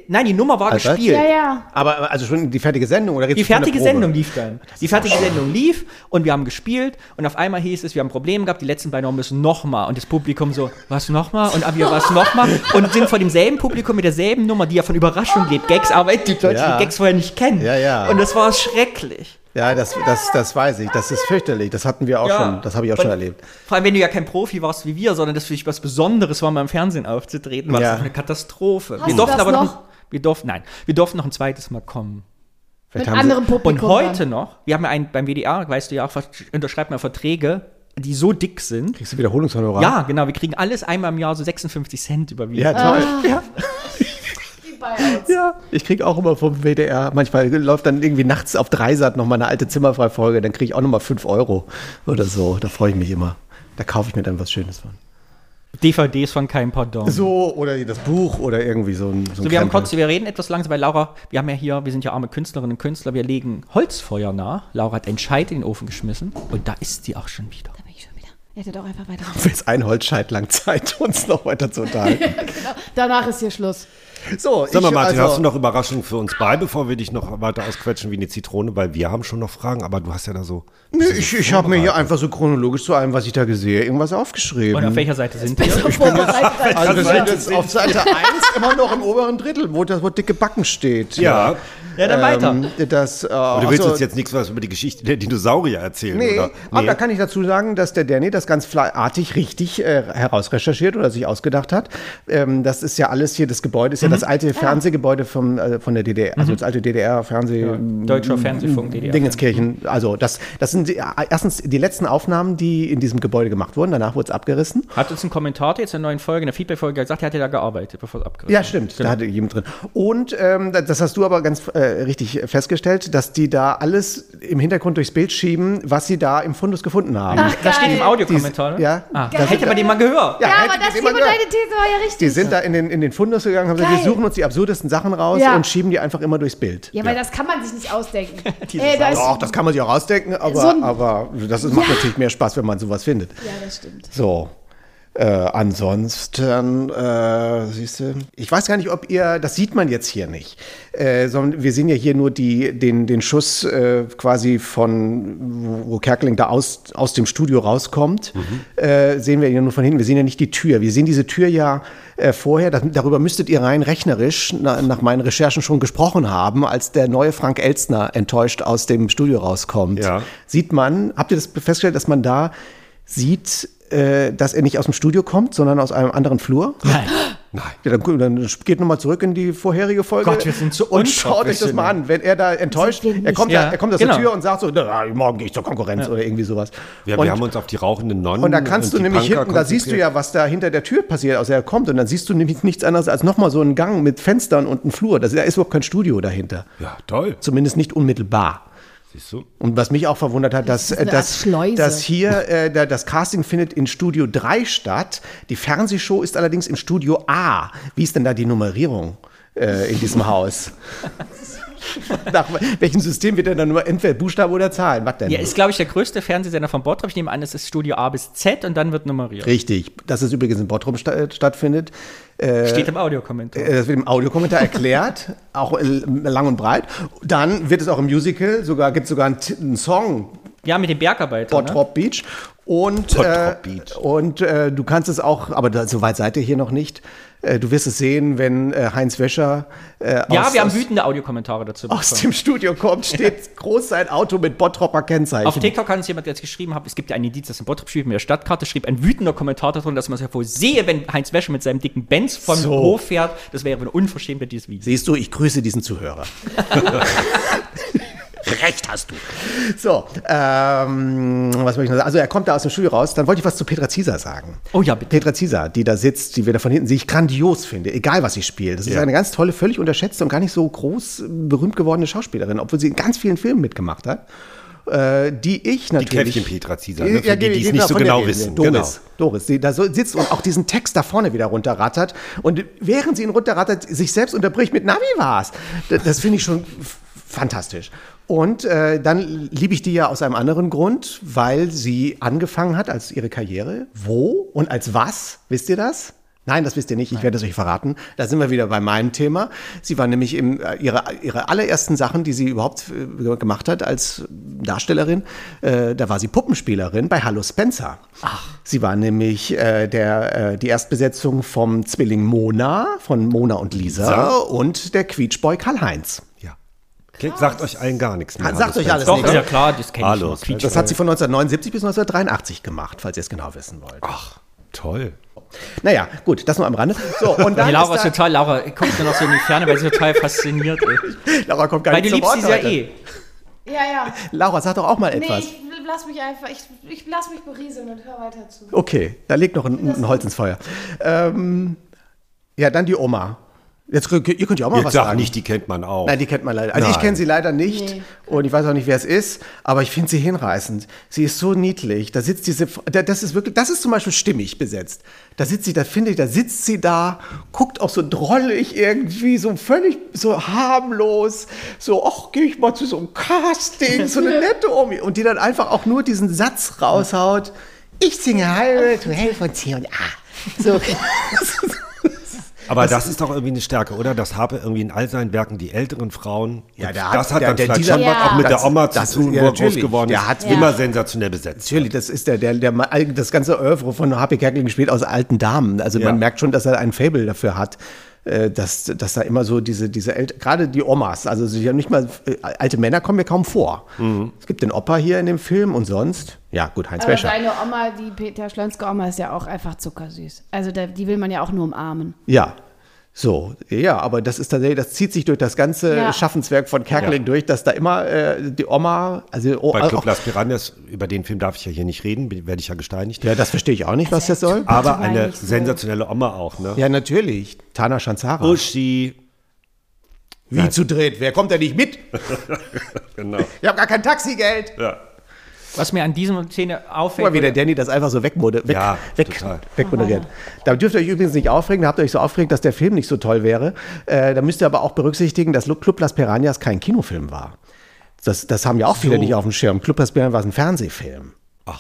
nein, die Nummer war Also was? gespielt. Ja, ja. Aber also schon die fertige Sendung oder Die fertige? Sendung lief dann. Die fertige Sendung lief und wir haben gespielt und auf einmal hieß es, wir haben Probleme gehabt, die letzten beiden müssen nochmal. Und das Publikum so, was nochmal? Und wir, was nochmal? Und sind vor demselben Publikum mit derselben Nummer, die ja von Überraschung lebt, Gags, aber die Leute Ja. die Gags vorher nicht kennen. Ja, ja. Und das war schrecklich. Ja, das, das, das weiß ich. Das ist fürchterlich. Das hatten wir auch Ja. schon. Das habe ich auch Und schon erlebt. Vor allem, wenn du ja kein Profi warst wie wir, sondern das für dich was Besonderes war, mal im Fernsehen aufzutreten, war Ja. das eine Katastrophe. Hast wir du durften aber noch, noch? wir durften, nein, wir durften noch ein zweites Mal kommen. Vielleicht Mit haben anderem Publikum. Und heute dann. noch, wir haben ja einen beim WDR, weißt du ja auch, unterschreibt man Verträge, die so dick sind. Kriegst du Wiederholungshonorar? Ja, genau, wir kriegen alles einmal im Jahr so 56 Cent überwiesen. Ja, toll. Ah. Ja. <laughs> ja, ich krieg auch immer vom WDR, manchmal läuft dann irgendwie nachts auf Dreisat noch mal eine alte Zimmerfreifolge, dann kriege ich auch noch mal 5 Euro oder so. Da freue ich mich immer. Da kaufe ich mir dann was Schönes von. DVDs von kein Pardon. So, oder das Buch oder irgendwie so ein, so ein So, wir haben kurz, wir reden etwas langsam, weil Laura, wir haben ja hier, wir sind ja arme Künstlerinnen und Künstler, wir legen Holzfeuer nah. Laura hat einen Scheit in den Ofen geschmissen und da ist sie auch schon wieder. Da bin ich schon wieder. Hätte doch einfach weiter. Jetzt ein Holzscheit lang Zeit, <laughs> uns noch weiter zu unterhalten. <laughs> genau. Danach ist hier Schluss. So, Sag mal, ich, Martin, also- hast du noch Überraschungen für uns beide, bevor wir dich noch weiter ausquetschen wie eine Zitrone? Weil wir haben schon noch Fragen, aber du hast ja da so. Nee, ich ich habe mir hier einfach so chronologisch zu allem, was ich da gesehen irgendwas aufgeschrieben. Und auf welcher Seite sind wir? Vorbereitet. also wir sind jetzt auf Seite 1 immer noch im oberen Drittel, wo das Wort dicke Backen steht. Ja. Ja, dann weiter. Ähm, das, äh, Aber du willst also- uns jetzt nichts was über die Geschichte der Dinosaurier erzählen, Nee, oder? aber da kann ich dazu sagen, dass der Danny das ganz fleißig richtig äh, herausrecherchiert oder sich ausgedacht hat. Ähm, das ist ja alles hier, das Gebäude ist ja das alte Fernsehgebäude vom, äh, von der DDR, also das alte DDR-Fernseh. Deutscher Fernsehfunk, DDR. Dingenskirchen. Also das, das sind die, äh, erstens die letzten Aufnahmen, die in diesem Gebäude gemacht wurden. Danach wurde es abgerissen. Hat uns ein Kommentator jetzt in der neuen Folge, in der Feedback-Folge gesagt, er hätte da gearbeitet, bevor es abgerissen Ja, stimmt. Da hatte jemand drin. Und ähm, das das hast du aber ganz äh, richtig festgestellt, dass die da alles im Hintergrund durchs Bild schieben, was sie da im Fundus gefunden haben. Ach, Das steht im geil. Audiokommentar, ne? Ja. Ah, Geil. hätte man den mal gehört. Ja, Ja, aber das gehört. deine These war ja richtig. Die sind da in den, in den Fundus gegangen, haben gesagt, Geil. wir suchen uns die absurdesten Sachen raus Ja. und schieben die einfach immer durchs Bild. ja, weil das kann man sich nicht ausdenken. <laughs> Ey, da ist, Doch, das kann man sich auch rausdenken, aber, So aber das ist, macht natürlich mehr Spaß, wenn man sowas findet. ja, das stimmt. So. Äh, ansonsten, äh, siehst du, ich weiß gar nicht, ob ihr, das sieht man jetzt hier nicht, äh, sondern wir sehen ja hier nur die, den, den Schuss äh, quasi von, wo, wo Kerkeling da aus, aus dem Studio rauskommt, äh, sehen wir ja nur von hinten. Wir sehen ja nicht die Tür. Wir sehen diese Tür ja äh, vorher, das, darüber müsstet ihr rein rechnerisch na, nach meinen Recherchen schon gesprochen haben, als der neue Frank Elstner enttäuscht aus dem Studio rauskommt. Ja. Sieht man, habt ihr das festgestellt, dass man da sieht, äh, dass er nicht aus dem Studio kommt, sondern aus einem anderen Flur? Nein. <gasps> Ja, dann, dann geht nochmal zurück in die vorherige Folge. Gott, wir sind so Und schaut euch das mal an. Wenn er da enttäuscht, er kommt, nicht. da, Ja, er kommt aus genau. der Tür und sagt so, "Na, morgen gehe ich zur Konkurrenz oder irgendwie sowas. Ja, und, wir haben uns auf die rauchenden Nonnen. und da kannst du die nämlich Punker hinten, da siehst du ja, was da hinter der Tür passiert, aus der er kommt. Und dann siehst du nämlich nichts anderes als nochmal so einen Gang mit Fenstern und einem Flur. Das, da ist überhaupt kein Studio dahinter. Ja, toll. Zumindest nicht unmittelbar. Siehst du? Und was mich auch verwundert hat, dass, ist eine äh, dass, dass hier äh, da, das Casting findet in Studio 3 statt. Die Fernsehshow ist allerdings im Studio A. Wie ist denn da die Nummerierung äh, in diesem Haus? <laughs> <laughs> Nach welchem System wird denn da nur entweder Buchstabe oder Zahlen? Was denn? Ja, ist, glaube ich, der größte Fernsehsender von Bottrop. Ich nehme an, es ist Studio A bis Z und dann wird nummeriert. Richtig, dass es übrigens in Bottrop sta äh, stattfindet. Steht im Audiokommentar. Äh, Das wird im Audiokommentar erklärt, <laughs> auch äh, lang und breit. Dann wird es auch im Musical, sogar gibt es sogar einen, einen Song, Ja, mit dem Bergarbeiter. Ne? Bottrop Beach. Und, äh, und äh, du kannst es auch, aber da, so weit seid ihr hier noch nicht. Äh, du wirst es sehen, wenn äh, Heinz Wäscher äh, Ja, aus, wir haben aus, wütende Audiokommentare dazu aus bekommen. dem Studio kommt, <laughs> steht groß sein Auto mit Bottropper Kennzeichen. Auf TikTok hat uns jemand jetzt geschrieben, hat, es gibt ja einen Indiz, das in Bottrop spielt mit der Stadtkarte, schrieb ein wütender Kommentator darunter, dass man es ja wohl sehe, wenn Heinz Wäscher mit seinem dicken Benz vom So. Hof fährt. Das wäre eine Unverschämtheit dieses Videos. Siehst du, ich grüße diesen Zuhörer. <laughs> <laughs> Recht hast du. So, ähm, was wollte ich noch sagen? Also er kommt da aus dem Studio raus. Dann wollte ich was zu Petra Zieser sagen. Oh ja, bitte. Petra Zieser, die da sitzt, die wir da von hinten, die ich grandios finde, egal was sie spielt. Das ist Ja. eine ganz tolle, völlig unterschätzte und gar nicht so groß berühmt gewordene Schauspielerin, obwohl sie in ganz vielen Filmen mitgemacht hat. Äh, die ich Die natürlich. Kräftin Petra Zieser, ne? für die, die es genau, nicht so genau wissen. Doris, Genau. Doris, die da so sitzt und auch diesen Text da vorne wieder runterrattert. Und während sie ihn runterrattert, sich selbst unterbricht mit, na, wie war's? Das, das finde ich schon fantastisch. Und äh, dann liebe ich die ja aus einem anderen Grund, weil sie angefangen hat als ihre Karriere. Wo und als was? Wisst ihr das? Nein, das wisst ihr nicht. Ich werde es euch verraten. Da sind wir wieder bei meinem Thema. Sie war nämlich im, äh, ihre, ihre allerersten Sachen, die sie überhaupt äh, gemacht hat als Darstellerin, äh, da war sie Puppenspielerin bei Hallo Spencer. Ach. Sie war nämlich äh, der, äh, die Erstbesetzung vom Zwilling Mona, von Mona und Lisa, Lisa. und der Quietschboy Karl-Heinz. Ja. Okay, sagt euch allen gar nichts mehr. Sagt euch alles Doch, nichts. ist ja klar, das kenne ich Hallo, noch. Das hat sie von 1979 bis 1983 gemacht, falls ihr es genau wissen wollt. Ach, toll. Naja, gut, das nur am Rande. So, und dann Die Laura ist ist da, total, Laura guckt nur noch so in die Ferne, weil sie total fasziniert ist. <laughs> Laura kommt gar Weil nicht du zum liebst sie ja eh. Ja, ja. Laura, sag doch auch mal Nee, etwas. ich lass mich einfach, ich, ich lass mich berieseln und hör weiter zu. Okay, da legt noch ein, ein Holz ins Feuer. Ähm, ja, dann die Oma. Jetzt, könnt- ihr könnt ja auch mal Jetzt was sag sagen. nicht, die kennt man auch. Nein, die kennt man leider. Also ich Nein. kenne sie leider nicht Nee. und ich weiß auch nicht, wer es ist, aber ich finde sie hinreißend. Sie ist so niedlich. Da sitzt diese, da- das ist wirklich, das ist zum Beispiel stimmig besetzt. Da sitzt sie, da finde ich, da sitzt sie da, guckt auch so drollig irgendwie, so völlig so harmlos, so, ach, gehe ich mal zu so einem Casting, so eine <laughs> nette Omi und die dann einfach auch nur diesen Satz raushaut. Ich singe Halbe to Hell von C und A. So. <laughs> Aber das, ist doch irgendwie eine Stärke, oder? Das habe irgendwie in all seinen Werken die älteren Frauen. Ja, der hat- das hat der- dann der- vielleicht dieser- schon was auch mit Das- der Oma das zu tun, ist- ja, wo er groß geworden Der ist. hat- immer Ja. sensationell besetzt. Natürlich, das ist der, der, der, das ganze Oeuvre von H.P. Kerkeling spielt aus alten Damen. Also Ja. man merkt schon, dass er ein Fable dafür hat, dass, dass da immer so diese, diese gerade die Omas, also sie haben nicht mal, äh, alte Männer kommen mir kaum vor. Mhm. Es gibt den Opa hier in dem Film und sonst, ja gut, Heinz Aber Wäscher. deine Oma, die Peter Schlönske Oma, ist ja auch einfach zuckersüß. Also da, die will man ja auch nur umarmen. Ja. So, ja, aber das ist tatsächlich, das zieht sich durch das ganze Ja. Schaffenswerk von Kerkeling durch, dass da immer äh, die Oma, also oh, Bei Club Las Piranhas, über den Film darf ich ja hier nicht reden, werde ich ja gesteinigt. ja, das verstehe ich auch nicht, was das soll. Aber eine so. sensationelle Oma auch, ne? Ja, natürlich. Tana Shanzara. Uschi. Wie zu dreht? Wer kommt denn nicht mit? <laughs> Genau. Ich habe gar kein Taxigeld. Ja. Was mir an dieser Szene Guck auffällt, mal, wie der Danny das einfach so wegmode weg, Ja, weg, total. wegmoderiert. Da dürft ihr euch übrigens nicht aufregen, da habt ihr euch so aufgeregt, dass der Film nicht so toll wäre. Äh, da müsst ihr aber auch berücksichtigen, dass Club Las Piranhas kein Kinofilm war. Das, das haben ja auch viele nicht auf dem Schirm. Club Las Piranhas war ein Fernsehfilm.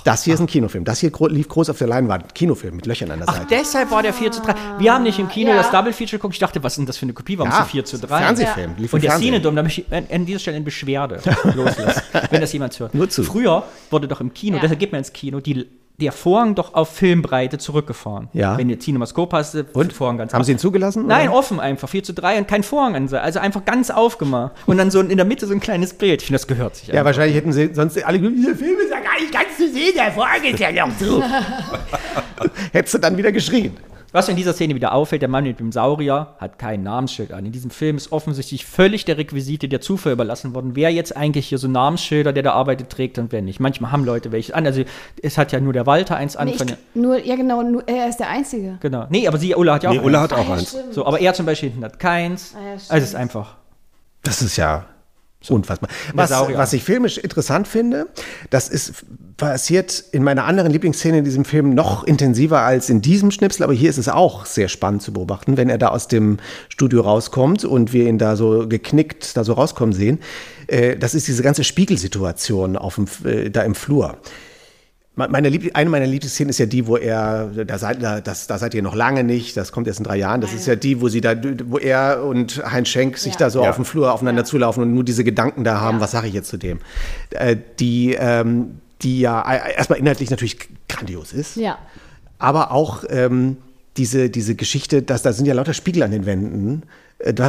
Das hier ist ein Kinofilm. Das hier gro lief groß auf der Leinwand. Kinofilm mit Löchern an der Ach, Seite. deshalb war der 4 zu 3. Wir haben nicht im Kino Ja. das Double Feature geguckt. Ich dachte, was ist denn das für eine Kopie? Warum Ja, ist es 4 zu 3? Fernsehfilm. Lief im Und der. Cinedom, da möchte ich an, an dieser Stelle eine Beschwerde <laughs> loslassen, wenn das jemand hört. Nur zu. Früher wurde doch im Kino, Ja. deshalb geht man ins Kino, die, der Vorhang doch auf Filmbreite zurückgefahren. Ja. Wenn ihr Cinemaskop hast, der Vorhang ganz Haben auf. Sie ihn zugelassen? Nein, oder? offen einfach, 4 zu 3 und kein Vorhang an Also einfach ganz aufgemacht. Und dann so in der Mitte so ein kleines Bild. Ich finde, das gehört sich Ja, einfach. wahrscheinlich hätten sie sonst alle dieser Film ist ja gar nicht ganz zu sehen, der Vorhang ist ja noch zu. <laughs> Hättest du dann wieder geschrien. Was mir in dieser Szene wieder auffällt, der Mann mit dem Saurier hat kein Namensschild an. In diesem Film ist offensichtlich völlig der Requisite der Zufall überlassen worden, wer jetzt eigentlich hier so Namensschilder, der da arbeitet, trägt und wer nicht. Manchmal haben Leute welche an. Also es hat ja nur der Walter eins an. Nee, ich, nur, ja genau, nur, er ist der Einzige. genau. Nee, aber sie, Ulla hat ja auch Nee, Ulla eins. hat auch Ah, ja, eins. stimmt. So, aber er zum Beispiel hinten hat keins. Ah, ja, also es ist einfach. Das ist ja unfassbar. Was, was ich filmisch interessant finde, das ist passiert in meiner anderen Lieblingsszene in diesem Film noch intensiver als in diesem Schnipsel, aber hier ist es auch sehr spannend zu beobachten, wenn er da aus dem Studio rauskommt und wir ihn da so geknickt da so rauskommen sehen. Äh, das ist diese ganze Spiegelsituation auf dem, äh, da im Flur. Meine Liebl eine meiner Lieblingsszenen ist ja die, wo er, da seid, da, das, da seid ihr noch lange nicht, das kommt erst in drei Jahren. Das ist ja die, wo sie da, wo er und Heinz Schenk sich Ja. da so Ja. auf dem Flur aufeinander zulaufen und nur diese Gedanken da haben, Ja. was sage ich jetzt zu dem? Äh, die, ähm, die ja äh, erstmal inhaltlich natürlich grandios ist, Ja. aber auch ähm, diese, diese Geschichte, dass da sind ja lauter Spiegel an den Wänden,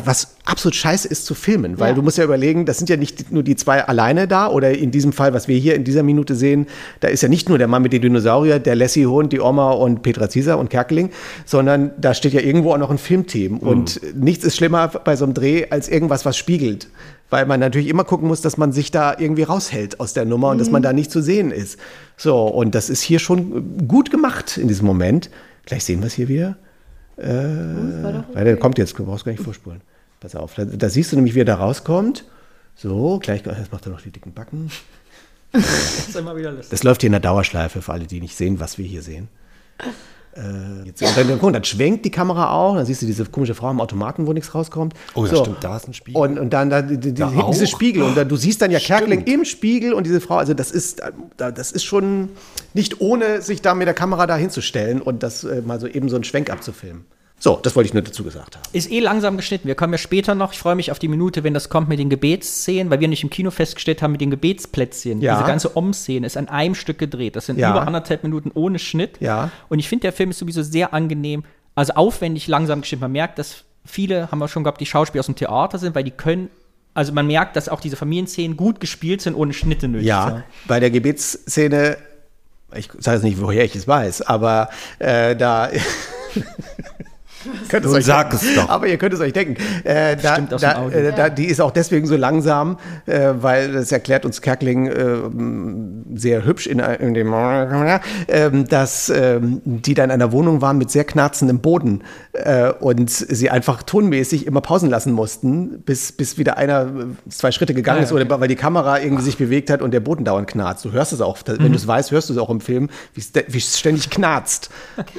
was absolut scheiße ist zu filmen, weil Ja. du musst ja überlegen, das sind ja nicht nur die zwei alleine da oder in diesem Fall, was wir hier in dieser Minute sehen, da ist ja nicht nur der Mann mit den Dinosaurier, der Lassie Hund, die Oma und Petra Zieser und Kerkeling, sondern da steht ja irgendwo auch noch ein Filmteam und nichts ist schlimmer bei so einem Dreh als irgendwas, was spiegelt. Weil man natürlich immer gucken muss, dass man sich da irgendwie raushält aus der Nummer und dass man da nicht zu sehen ist. So, und das ist hier schon gut gemacht in diesem Moment. Gleich sehen wir es hier wieder. Weil der kommt jetzt, du brauchst gar nicht vorspulen. Pass auf, da, da siehst du nämlich, wie er da rauskommt. So, gleich, jetzt macht er noch die dicken Backen. <laughs> Das ist immer wieder lustig. Das läuft hier in der Dauerschleife für alle, die nicht sehen, was wir hier sehen. Äh, jetzt, und dann, guck, dann schwenkt die Kamera auch, dann siehst du diese komische Frau am Automaten, wo nichts rauskommt. Oh ja, stimmt, da ist ein Spiegel. Und, und dann da, die, die, Da hinten diese? Spiegel und dann, du siehst dann ja Stimmt. Kerkeling im Spiegel und diese Frau, also das ist, da- das ist schon nicht ohne sich da mit der Kamera da hinzustellen und das äh, mal so eben so einen Schwenk abzufilmen. So, das wollte ich nur dazu gesagt haben. Ist eh langsam geschnitten. Wir kommen ja später noch. Ich freue mich auf die Minute, wenn das kommt mit den Gebetsszenen, weil wir nicht im Kino festgestellt haben mit den Gebetsplätzchen. Ja. Diese ganze Om-Szene ist an einem Stück gedreht. Das sind Ja. über anderthalb Minuten ohne Schnitt. Ja. Und ich finde, der Film ist sowieso sehr angenehm, also aufwendig langsam geschnitten. Man merkt, dass viele, haben wir schon gehabt, die Schauspieler aus dem Theater sind, weil die können, also man merkt, dass auch diese Familienszenen gut gespielt sind, ohne Schnitte nötig Ja, sind. bei der Gebetsszene, ich sage jetzt nicht, woher ich es weiß, aber äh, da. <laughs> <laughs> Könnt Nun euch sag denken. es doch. Aber ihr könnt es euch denken. Äh, da, Stimmt aus dem da, Audio. äh, da, die ist auch deswegen so langsam, äh, weil das erklärt uns Kerkeling äh, sehr hübsch in, in dem, ähm, dass ähm, die da in einer Wohnung waren mit sehr knarzendem Boden äh, und sie einfach tonmäßig immer pausen lassen mussten, bis, bis wieder einer äh, zwei Schritte gegangen Ah, ist, oder weil die Kamera irgendwie sich bewegt hat und der Boden dauernd knarzt. Du hörst es auch, da- Mhm. wenn du es weißt, hörst du es auch im Film, wie es es ständig knarzt,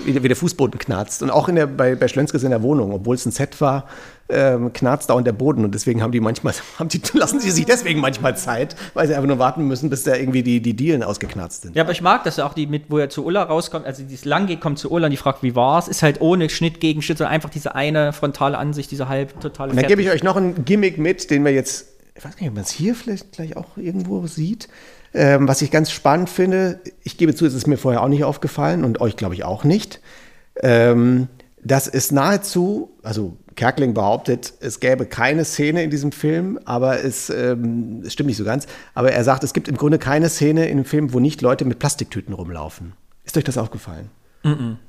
wie, der- wie der Fußboden knarzt. Und auch in der, bei, bei Schlönskes in der Wohnung, obwohl es ein Set war, ähm, knarzt dauernd der Boden und deswegen haben die manchmal, <laughs> haben die, lassen sie sich deswegen manchmal Zeit, weil sie einfach nur warten müssen, bis da irgendwie die, die Dielen ausgeknarzt sind. Ja, aber ich mag das auch, die mit, wo er zu Ulla rauskommt, also dieses lang geht, kommt zu Ulla und die fragt, wie war's, ist halt ohne Schnitt gegen Schnitt, sondern einfach diese eine frontale Ansicht, diese halb totale Und dann gebe ich euch noch ein Gimmick mit, den wir jetzt, ich weiß nicht, ob man es hier vielleicht gleich auch irgendwo sieht, ähm, was ich ganz spannend finde. Ich gebe zu, es ist mir vorher auch nicht aufgefallen und euch glaube ich auch nicht. Ähm, das ist nahezu, also Kerkeling behauptet, es gäbe keine Szene in diesem Film, aber es, ähm, es stimmt nicht so ganz. Aber er sagt, es gibt im Grunde keine Szene in dem Film, wo nicht Leute mit Plastiktüten rumlaufen. Ist euch das aufgefallen?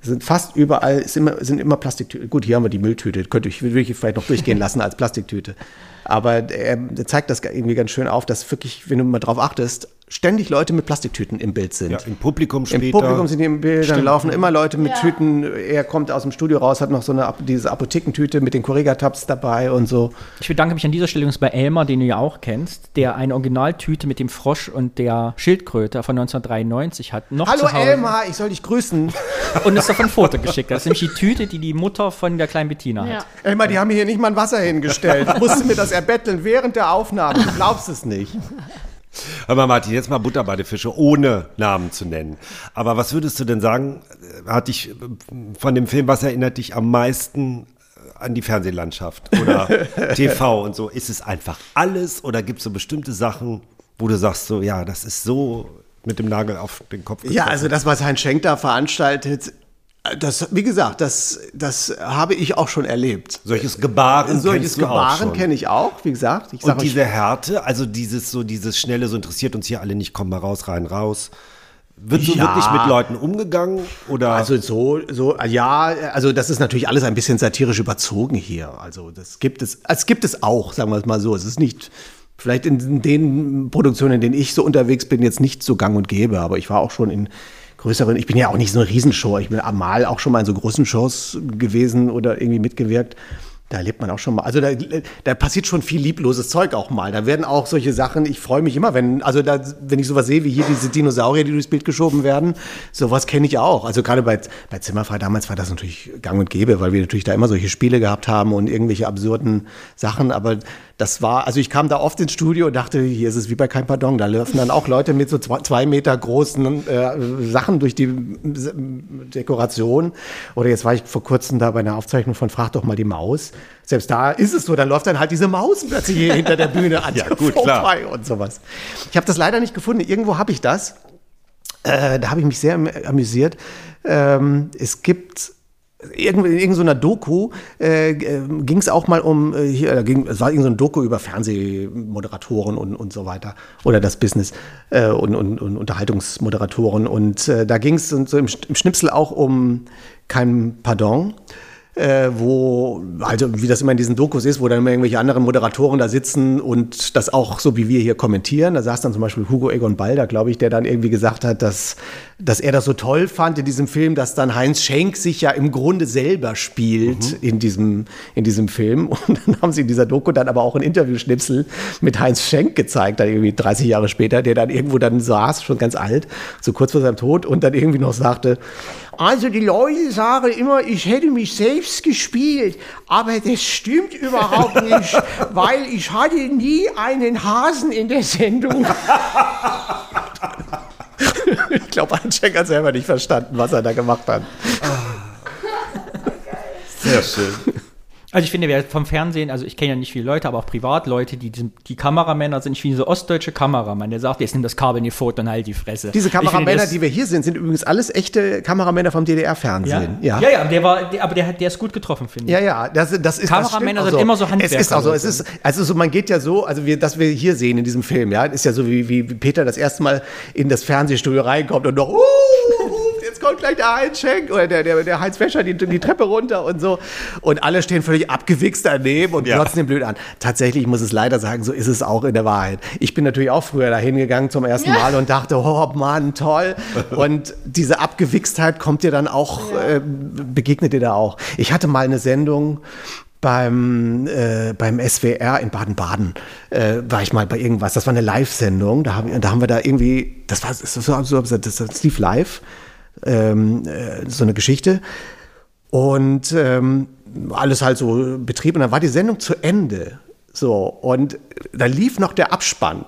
Es sind fast überall, es sind immer, sind immer Plastiktüten. Gut, hier haben wir die Mülltüte, könnte ich, würde ich vielleicht noch durchgehen lassen als Plastiktüte. Aber er, er zeigt das irgendwie ganz schön auf, dass wirklich, wenn du mal drauf achtest, ständig Leute mit Plastiktüten im Bild sind. Ja, im Publikum später. Im Publikum sind die im Bild, dann laufen immer Leute mit Ja. Tüten. Er kommt aus dem Studio raus, hat noch so eine diese Apothekentüte mit den Correga-Tabs dabei und so. Ich bedanke mich an dieser Stelle übrigens bei Elmar, den du ja auch kennst, der eine Originaltüte mit dem Frosch und der Schildkröte von 1993 hat. Noch Hallo zu Hause. Elmar, ich soll dich grüßen. <laughs> Und ist davon ein Foto geschickt. Das ist nämlich die Tüte, die die Mutter von der kleinen Bettina Ja. hat. Elmar, die haben mir hier nicht mal ein Wasser hingestellt. <laughs> Ich musste mir das erbetteln während der Aufnahme. Du glaubst es nicht. Hör mal, Martin, jetzt mal Butter bei den Fische, ohne Namen zu nennen. Aber was würdest du denn sagen, äh, hat dich äh, von dem Film, was erinnert dich am meisten äh, an die Fernsehlandschaft oder <laughs> TV und so? Ist es einfach alles oder gibt es so bestimmte Sachen, wo du sagst, so, ja, das ist so mit dem Nagel auf den Kopf Ja, also das, was Heinz Schenk da veranstaltet, das, wie gesagt, das, das habe ich auch schon erlebt. Solches Gebaren Solches du auch Gebaren kenne ich auch, wie gesagt. Ich sag Und diese Härte, also dieses so dieses schnelle, so interessiert uns hier alle nicht, komm mal raus, rein, raus. Wird so Ja. wirklich mit Leuten umgegangen oder? Also so, so, ja, also das ist natürlich alles ein bisschen satirisch überzogen hier. Also das gibt es, es gibt es auch, sagen wir es mal so. Es ist nicht, vielleicht in den Produktionen, in denen ich so unterwegs bin, jetzt nicht so gang und gäbe, aber ich war auch schon in größeren, ich bin ja auch nicht so eine Riesenshow, ich bin mal auch schon mal in so großen Shows gewesen oder irgendwie mitgewirkt. Da erlebt man auch schon mal, also da, da passiert schon viel liebloses Zeug auch mal. Da werden auch solche Sachen, ich freue mich immer, wenn, also da, wenn ich sowas sehe, wie hier diese Dinosaurier, die durchs Bild geschoben werden, sowas kenne ich auch. Also gerade bei, bei Zimmerfrei damals war das natürlich gang und gäbe, weil wir natürlich da immer solche Spiele gehabt haben und irgendwelche absurden Sachen, aber das war, also ich kam da oft ins Studio und dachte, hier ist es wie bei kein Pardon, da laufen dann auch Leute mit so zwei, zwei Meter großen äh, Sachen durch die äh, Dekoration. Oder jetzt war ich vor kurzem da bei einer Aufzeichnung von Frag doch mal die Maus. Selbst da ist es so, dann läuft dann halt diese Maus plötzlich hier hinter der Bühne an <laughs> Ja, gut, klar. vorbei und sowas. Ich habe das leider nicht gefunden. Irgendwo habe ich das. Äh, da habe ich mich sehr am- amüsiert. Ähm, es gibt irgend- in irgendeiner Doku äh, ging es auch mal um, äh, hier, da ging, es war irgendeine Doku über Fernsehmoderatoren und, und so weiter oder das Business äh, und, und, und Unterhaltungsmoderatoren und äh, da ging es so im, im Schnipsel auch um kein Pardon. Äh, wo, also wie das immer in diesen Dokus ist, wo dann immer irgendwelche anderen Moderatoren da sitzen und das auch so wie wir hier kommentieren. Da saß dann zum Beispiel Hugo Egon Balder, glaube ich, der dann irgendwie gesagt hat, dass, dass er das so toll fand in diesem Film, dass dann Heinz Schenk sich ja im Grunde selber spielt in, diesem, in diesem Film. <laughs> Und dann haben sie in dieser Doku dann aber auch ein Interviewschnipsel mit Heinz Schenk gezeigt, dann irgendwie 30 Jahre später, der dann irgendwo dann saß, schon ganz alt, so kurz vor seinem Tod und dann irgendwie noch sagte, Also die Leute sagen immer, ich hätte mich selbst gespielt, aber das stimmt überhaupt <laughs> nicht, weil ich hatte nie einen Hasen in der Sendung. ich glaube, Anschenk hat selber nicht verstanden, was er da gemacht hat. Sehr schön. Also ich finde, wer vom Fernsehen, also ich kenne ja nicht viele Leute, aber auch Privatleute, die, die, die Kameramänner sind, ich finde so ostdeutsche Kameramann, der sagt, jetzt nimm das Kabel in die Foto und halt die Fresse. Diese finde, Kameramänner, das- die wir hier sind, sind übrigens alles echte Kameramänner vom ja? DDR-Fernsehen. Ja, ja, ja, der war, der, aber der, hat- der ist gut getroffen, finde ich. Ja, ja, das, das ist Kameramänner das sind auch immer so Es ist auch so, es Handwerker, ist, also so, man geht ja so, also wir, das wir hier sehen in diesem Film, ja, ist ja so wie, wie Peter das erste Mal in das Fernsehstudio reinkommt und noch, uh, kommt gleich der Heinz Schenk oder der, der, der Heinz Wäscher die, die Treppe runter und so. Und alle stehen völlig abgewichst daneben und Ja. glotzen den blöd an. Tatsächlich muss es leider sagen, so ist es auch in der Wahrheit. Ich bin natürlich auch früher dahin gegangen zum ersten Mal und dachte, oh Mann, toll. <laughs> Und diese Abgewichstheit kommt dir dann auch, äh, begegnet dir da auch. Ich hatte mal eine Sendung, beim, äh, beim SWR in Baden-Baden äh, war ich mal bei irgendwas. Das war eine Live-Sendung. Da haben, da haben wir da irgendwie, das war das, war so, das, das lief live, ähm, äh, so eine Geschichte. Und ähm, alles halt so betrieben. Und dann war die Sendung zu Ende. So, und da lief noch der Abspann.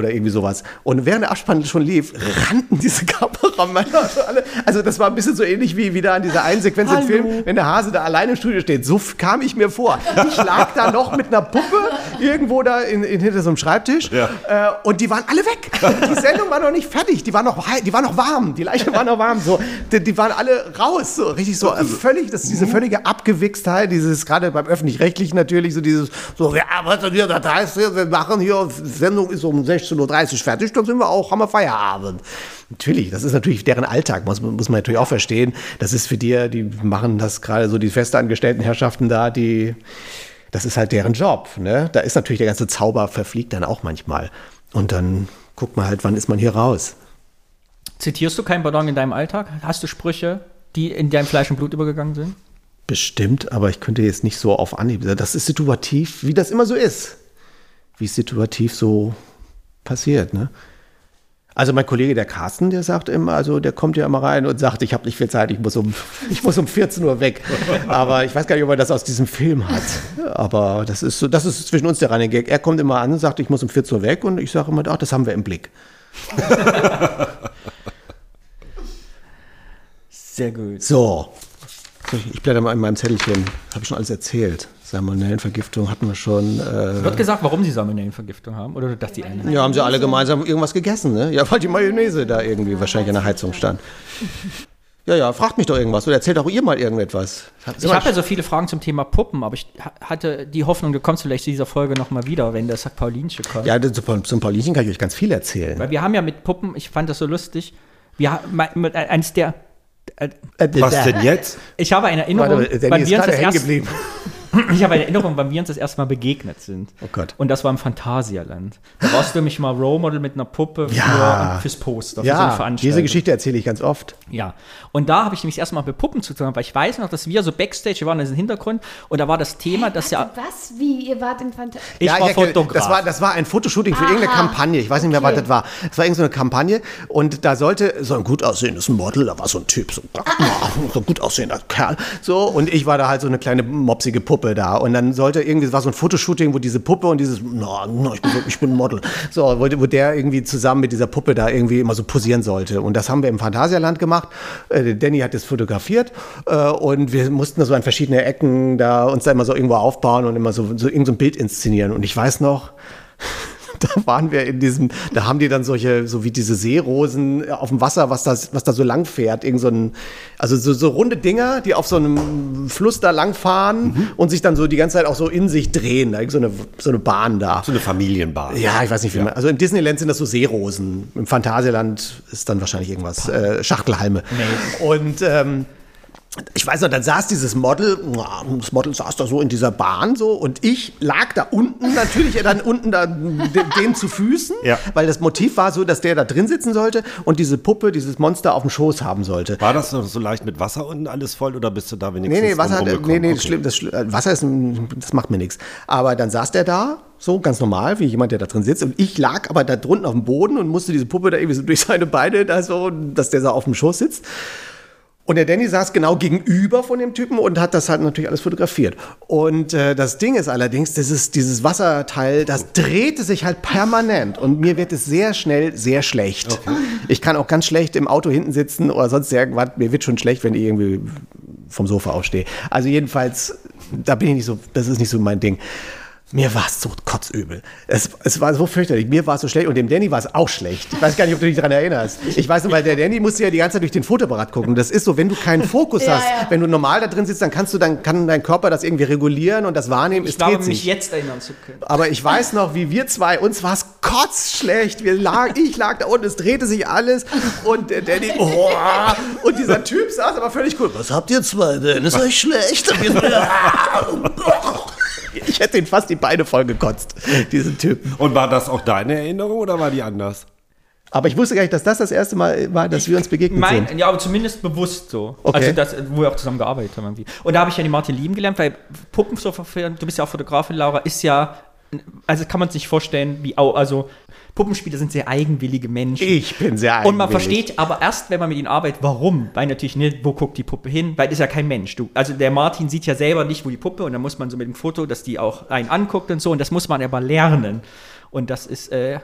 Oder irgendwie sowas. Und während der Abspann schon lief, rannten diese <laughs> Kameramänner so alle. Also das war ein bisschen so ähnlich wie wieder an dieser einen Sequenz im Film, wenn der Hase da alleine im Studio steht. So kam ich mir vor. Ich lag da noch mit einer Puppe irgendwo da in, in, hinter so einem Schreibtisch. Ja. Äh, und die waren alle weg. Die Sendung war noch nicht fertig. Die war noch, die war noch warm. Die Leiche war noch warm. So, die, die waren alle raus. So richtig so äh, völlig, das ist diese völlige Abgewichstheit, dieses gerade beim öffentlich-rechtlichen natürlich so dieses so ja, was denn hier, das heißt, wir machen hier Sendung ist um 16:30 Uhr fertig, dann sind wir auch, haben wir Feierabend. Natürlich, das ist natürlich deren Alltag, muss, muss man natürlich auch verstehen. Das ist für die, die machen das gerade so die festangestellten Herrschaften da, die das ist halt deren Job. Ne? Da ist natürlich der ganze Zauber verfliegt dann auch manchmal. Und dann guckt man halt, wann ist man hier raus. Zitierst du keinen Ballon in deinem Alltag? Hast du Sprüche, die in dein Fleisch und Blut übergegangen sind? Bestimmt, aber ich könnte jetzt nicht so auf Anhieb. Das ist situativ, wie das immer so ist. Wie situativ so passiert, ne? Also mein Kollege, der Carsten, der sagt immer, also der kommt ja immer rein und sagt, ich habe nicht viel Zeit, ich muss, um, <laughs> ich muss um 14 Uhr weg. Aber ich weiß gar nicht, ob er das aus diesem Film hat. Aber das ist so, das ist zwischen uns der reine Gag. Er kommt immer an und sagt, ich muss um 14 Uhr weg und ich sage immer, ach, das haben wir im Blick. Sehr gut. So. Ich blätter mal in meinem Zettelchen. Habe ich schon alles erzählt. Salmonellenvergiftung hatten wir schon. Äh, Wird gesagt, warum sie Salmonellenvergiftung haben? Oder dass die eine? ja, haben sie alle gemeinsam irgendwas gegessen, ne? Ja, weil die Mayonnaise da irgendwie wahrscheinlich in der Heizung stand. Ja, ja, fragt mich doch irgendwas oder erzählt auch ihr mal irgendetwas. Ich habe ja so viele Fragen zum Thema Puppen, aber ich ha- hatte die Hoffnung, du kommst vielleicht zu dieser Folge nochmal wieder, wenn das Paulinchen kommt. Ja, zum zum Paulinchen kann ich euch ganz viel erzählen. Weil wir haben ja mit Puppen, ich fand das so lustig, wir haben mit, äh, eins der, äh, Was denn jetzt? ich habe eine Erinnerung, Warte, Danny wann ist das hängen geblieben. <laughs> <clears throat> ich habe eine Erinnerung, wann wir uns das erste Mal begegnet sind. Oh Gott. Und das war im Phantasialand. Da warst du nämlich mal Role Model mit einer Puppe für, Ja. fürs Poster, für so eine Ja, Veranstaltung. diese Geschichte erzähle ich ganz oft. Ja, und da habe ich nämlich erstmal mit Puppen zu tun, weil ich weiß noch, dass wir so Backstage, wir waren in diesem Hintergrund und da war das Thema, dass ja, Was? Wie? Ihr wart in Phanta ich ja, war ich Fotograf. Das war, das war ein Fotoshooting für Aha. irgendeine Kampagne. Ich weiß nicht mehr, Okay. was das war. Es war irgendeine Kampagne und da sollte so ein gut aussehendes Model, da war so ein Typ, so, so ein gut aussehender Kerl. So, und ich war da halt so eine kleine mopsige Puppe da. Und dann sollte irgendwie, war so ein Fotoshooting, wo diese Puppe und dieses, na, na, ich, bin, ich bin Model. So, wo, wo der irgendwie zusammen mit dieser Puppe da irgendwie immer so posieren sollte. Und das haben wir im Phantasialand gemacht. Äh, Danny hat das fotografiert äh, und wir mussten so an verschiedene Ecken da uns da immer so irgendwo aufbauen und immer so, so irgend so Bild inszenieren. Und ich weiß noch, <laughs> da waren wir in diesem, da haben die dann solche, so wie diese Seerosen auf dem Wasser, was das, was da so lang fährt, irgend so ein, also so, so runde Dinger, die auf so einem Fluss da lang fahren und sich dann so die ganze Zeit auch so in sich drehen, da irgend so eine, so eine Bahn da. So eine Familienbar. Ja, ich weiß nicht, wie man. Also im Disneyland sind das so Seerosen. Im Phantasialand ist dann wahrscheinlich irgendwas. Äh, Schachtelhalme. Und ähm, ich weiß noch, dann saß dieses Model, das Model saß da so in dieser Bahn so und ich lag da unten, natürlich dann unten da de- dem zu Füßen, Ja. weil das Motiv war so, dass der da drin sitzen sollte und diese Puppe, dieses Monster auf dem Schoß haben sollte. War das noch so leicht mit Wasser unten alles voll oder bist du da wenigstens Nee, nee, Wasser, nee, nee, das Okay. schlimm, das, äh, Wasser ist, ein- das macht mir nichts. Aber dann saß der da, so ganz normal, wie jemand, der da drin sitzt. Und ich lag aber da drunten auf dem Boden und musste diese Puppe da irgendwie so durch seine Beine, da so, dass der so auf dem Schoß sitzt. Und der Danny saß genau gegenüber von dem Typen und hat das halt natürlich alles fotografiert. Und äh, das Ding ist allerdings, dieses, dieses Wasserteil, das drehte sich halt permanent. Und mir wird es sehr schnell sehr schlecht. Ich kann auch ganz schlecht im Auto hinten sitzen oder sonst irgendwas. Mir wird schon schlecht, wenn ich irgendwie vom Sofa aufstehe. Also jedenfalls, da bin ich nicht so, das ist nicht so mein Ding. Mir war es so kotzübel. Es, es war so fürchterlich. Mir war es so schlecht und dem Danny war es auch schlecht. Ich weiß gar nicht, ob du dich daran erinnerst. Ich weiß nur, weil der Danny musste ja die ganze Zeit durch den Fotoapparat gucken. Das ist so, wenn du keinen Fokus <laughs> Ja, hast, ja. wenn du normal da drin sitzt, dann kannst du, dann kann dein Körper das irgendwie regulieren und das wahrnehmen. Ich es glaube, dreht mich sich. jetzt erinnern zu können. Aber ich weiß noch, wie wir zwei, uns war es kotzschlecht. Wir lag, ich lag da unten, es drehte sich alles und der Danny, oh, und dieser Typ saß aber völlig cool. Was habt ihr zwei denn? Ist euch schlecht? <laughs> <laughs> Ich hätte ihn fast die Beine voll gekotzt, diesen Typen. Und war das auch deine Erinnerung oder war die anders? Aber ich wusste gar nicht, dass das das erste Mal war, dass wir uns begegnet Mein, sind. ja, aber zumindest bewusst so. Okay. Also das, wo wir auch zusammen gearbeitet haben irgendwie. Und da habe ich ja die Martin lieben gelernt, weil Puppen so verfilmen, du bist ja auch Fotografin, Laura, ist ja, also kann man sich vorstellen, wie auch, also Puppenspieler sind sehr eigenwillige Menschen. Ich bin sehr Und man eigenwillig. versteht aber erst, wenn man mit ihnen arbeitet, warum. Weil natürlich nicht, wo guckt die Puppe hin, weil ist ja kein Mensch. Du, also der Martin sieht ja selber nicht, wo die Puppe und dann muss man so mit dem Foto, dass die auch einen anguckt und so und das muss man aber lernen. Und das ist äh,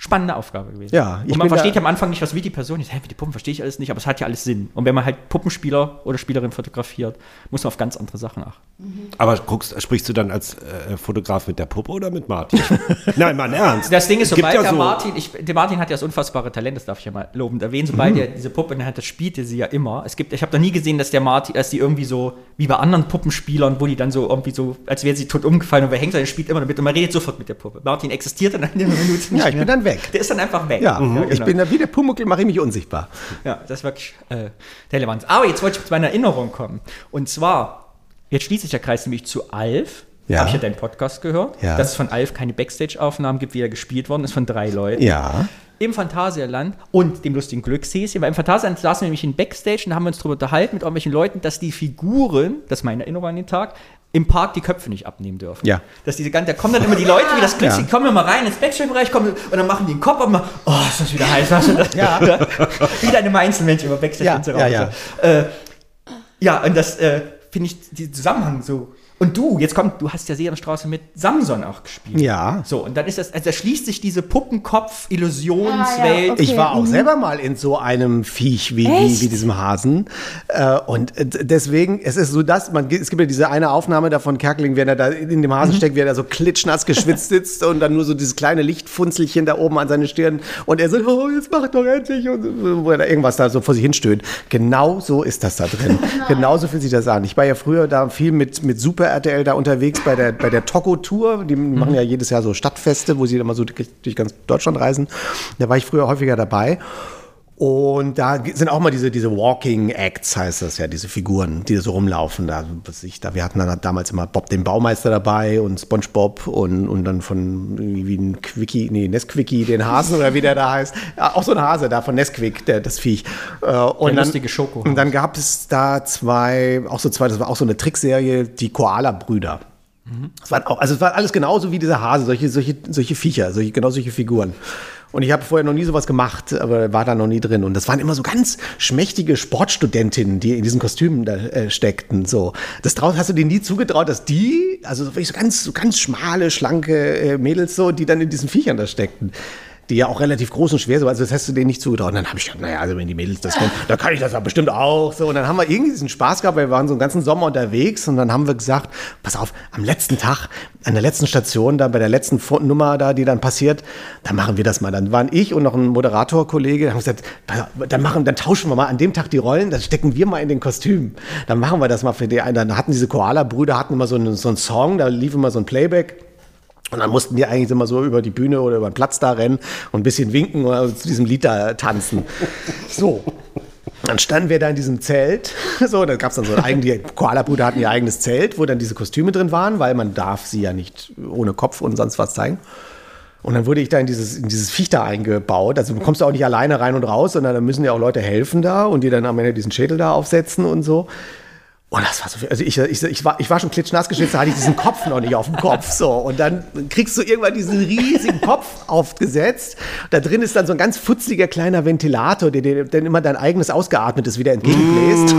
spannende Aufgabe gewesen. Ja, ich und man bin da- versteht ja am Anfang nicht, was wie die Person ist. Hä, wie die Puppen verstehe ich alles nicht, aber es hat ja alles Sinn. Und wenn man halt Puppenspieler oder Spielerin fotografiert, muss man auf ganz andere Sachen achten. Aber guckst, sprichst du dann als äh, Fotograf mit der Puppe oder mit Martin? <laughs> Nein, mal im Ernst. Das Ding ist, sobald ja der so- Martin, ich, der Martin hat ja das unfassbare Talent, das darf ich ja mal lobend erwähnen, sobald Mhm. er diese Puppe in der Hand hat, spielte sie ja immer. Es gibt, ich habe da nie gesehen, dass der Martin, dass die irgendwie so, wie bei anderen Puppenspielern, wo die dann so irgendwie so, als wäre sie tot umgefallen und wer hängt, sondern er spielt immer damit und man redet sofort mit der Puppe. Martin existiert dann <laughs> in einer Minute nicht Ja, ich bin mehr. dann weg. Der ist dann einfach weg. Ja, ich genau. bin da wie der Pumuckl, mache ich mich unsichtbar. Ja, das ist wirklich äh, Relevanz. Aber jetzt wollte ich zu meiner Erinnerung kommen. Und zwar, jetzt schließt sich der Kreis nämlich zu Alf. Ja. Habe ich ja deinen Podcast gehört, Ja. dass es von Alf keine Backstage-Aufnahmen gibt, wie er gespielt worden ist, von drei Leuten. Ja. Im Phantasialand und dem lustigen Glückshäschen, weil im Phantasialand saßen wir nämlich in Backstage und haben wir uns darüber unterhalten mit irgendwelchen Leuten, dass die Figuren, das ist meine Erinnerung an den Tag, im Park die Köpfe nicht abnehmen dürfen. Ja. Dass diese ganzen, da kommen dann immer die Leute wie das Glückshäschen, Ja. die kommen immer rein ins Backstage-Bereich kommen, und dann machen die den Kopf ab und machen, oh, ist das wieder heiß. Was das? Ja. <laughs> wie deine Einzelmenschen über Backstage Ja, und so ja, weiter. ja. Äh, ja, und das äh, finde ich, diesen Zusammenhang so. Und du, jetzt kommt, du hast ja Seerenstraße mit Samson auch gespielt. Ja. So, und dann ist das, also da schließt sich diese Puppenkopf-Illusionswelt. Ah, ja, okay. Ich war auch selber mal in so einem Viech wie, wie, wie diesem Hasen. Äh, und äh, deswegen, es ist so das, man, es gibt ja diese eine Aufnahme da von Kerkeling, wenn er da in dem Hasen steckt, wie er da so klitschnass geschwitzt sitzt und dann nur so dieses kleine Lichtfunzelchen da oben an seine Stirn und er so, oh, jetzt mach doch endlich und so, wo er da irgendwas da so vor sich hinstöhnt. Genau so ist das da drin. <laughs> Genauso fühlt sich das an. Ich war ja früher da viel mit, mit Super RTL da unterwegs bei der, bei der Toco-Tour. Die machen ja jedes Jahr so Stadtfeste, wo sie mal so durch, durch ganz Deutschland reisen. Da war ich früher häufiger dabei. Und da sind auch mal diese, diese Walking Acts, heißt das ja, diese Figuren, die so rumlaufen. Da, was ich, da, wir hatten dann damals immer Bob den Baumeister dabei und SpongeBob und, und dann von wie ein Quickie, nee, Nesquickie, den Hasen oder wie der da heißt. Auch so ein Hase da von Nesquick, der, das Viech. Äh, und Der dann, lustige Schokohase. Und dann gab es da zwei, auch so zwei, das war auch so eine Trickserie, die Koala-Brüder. Es waren auch, also es war alles genauso wie dieser Hase, solche, solche, solche Viecher, solche, genau solche Figuren. Und ich habe vorher noch nie sowas gemacht, aber war da noch nie drin. Und das waren immer so ganz schmächtige Sportstudentinnen, die in diesen Kostümen da äh, steckten. So, das traut, hast du denen nie zugetraut, dass die, also so ganz, so ganz schmale, schlanke äh, Mädels so, die dann in diesen Viechern da steckten. Die ja auch relativ groß und schwer sind, also das hast du denen nicht zugetraut. Und dann habe ich gedacht, naja, also wenn die Mädels das können, dann kann ich das ja bestimmt auch. So, und dann haben wir irgendwie diesen Spaß gehabt, weil wir waren so einen ganzen Sommer unterwegs und dann haben wir gesagt, pass auf, am letzten Tag, an der letzten Station, da bei der letzten Nummer da, die dann passiert, dann machen wir das mal. Dann waren ich und noch ein Moderatorkollege, haben gesagt, dann machen, dann tauschen wir mal an dem Tag die Rollen, dann stecken wir mal in den Kostüm. Dann machen wir das mal für die einen. Dann hatten diese Koala-Brüder hatten immer so einen, so einen Song, da lief immer so ein Playback. Und dann mussten wir eigentlich immer so über die Bühne oder über den Platz da rennen und ein bisschen winken oder zu diesem Lied da tanzen. So. Dann standen wir da in diesem Zelt. <laughs> So, da gab es dann so ein eigenes, die Koala-Brüder hatten ihr eigenes Zelt, wo dann diese Kostüme drin waren, weil man darf sie ja nicht ohne Kopf und sonst was zeigen. Und dann wurde ich da in dieses, in dieses Viech da eingebaut. Also du kommst da auch nicht alleine rein und raus, sondern da müssen ja auch Leute helfen da und die dann am Ende diesen Schädel da aufsetzen und so. Und das war so viel. Also ich, ich, ich, war, ich war schon klitschnass geschwitzt, da hatte ich diesen Kopf noch nicht auf dem Kopf. So. Und dann kriegst du irgendwann diesen riesigen Kopf aufgesetzt. Da drin ist dann so ein ganz futzliger kleiner Ventilator, der dir dann immer dein eigenes Ausgeatmetes wieder entgegenbläst.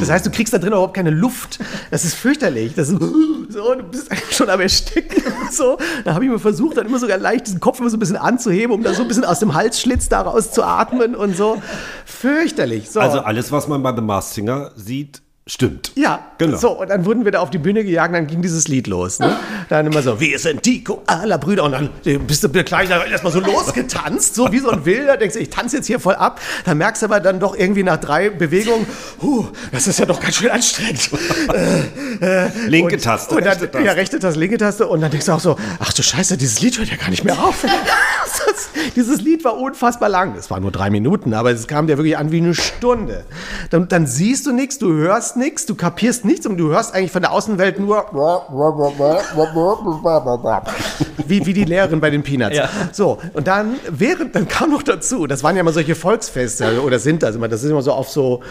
Das heißt, du kriegst da drin überhaupt keine Luft. Das ist fürchterlich. Das ist so, du bist eigentlich schon am Ersticken. <laughs> So. Da habe ich mir versucht, dann immer sogar leicht diesen Kopf immer so ein bisschen anzuheben, um da so ein bisschen aus dem Halsschlitz daraus zu atmen und so. Fürchterlich. So. Also alles, was man bei The Masked Singer sieht, stimmt. Ja, Genau. So, und dann wurden wir da auf die Bühne gejagt, dann ging dieses Lied los. Ne? Dann immer so, wir sind die Koala-Brüder. Und dann äh, bist du gleich erstmal so losgetanzt, so wie so ein Wilder. Denkst du, ich tanze jetzt hier voll ab. Dann merkst du aber dann doch irgendwie nach drei Bewegungen, huh, das ist ja doch ganz schön anstrengend. <laughs> Linke und, Taste, Und dann, rechte Taste. Ja, rechte Taste, linke Taste. Und dann denkst du auch so, ach du Scheiße, dieses Lied hört ja gar nicht mehr auf. <laughs> dieses Lied war unfassbar lang. Es war nur drei Minuten, aber es kam dir wirklich an wie eine Stunde. Dann, dann siehst du nichts, du hörst nichts, du kapierst nichts und du hörst eigentlich von der Außenwelt nur wie, wie die Lehrerin bei den Peanuts. Ja. So, und dann während, dann kam noch dazu, das waren ja immer solche Volksfeste, oder sind das immer, das ist immer so auf so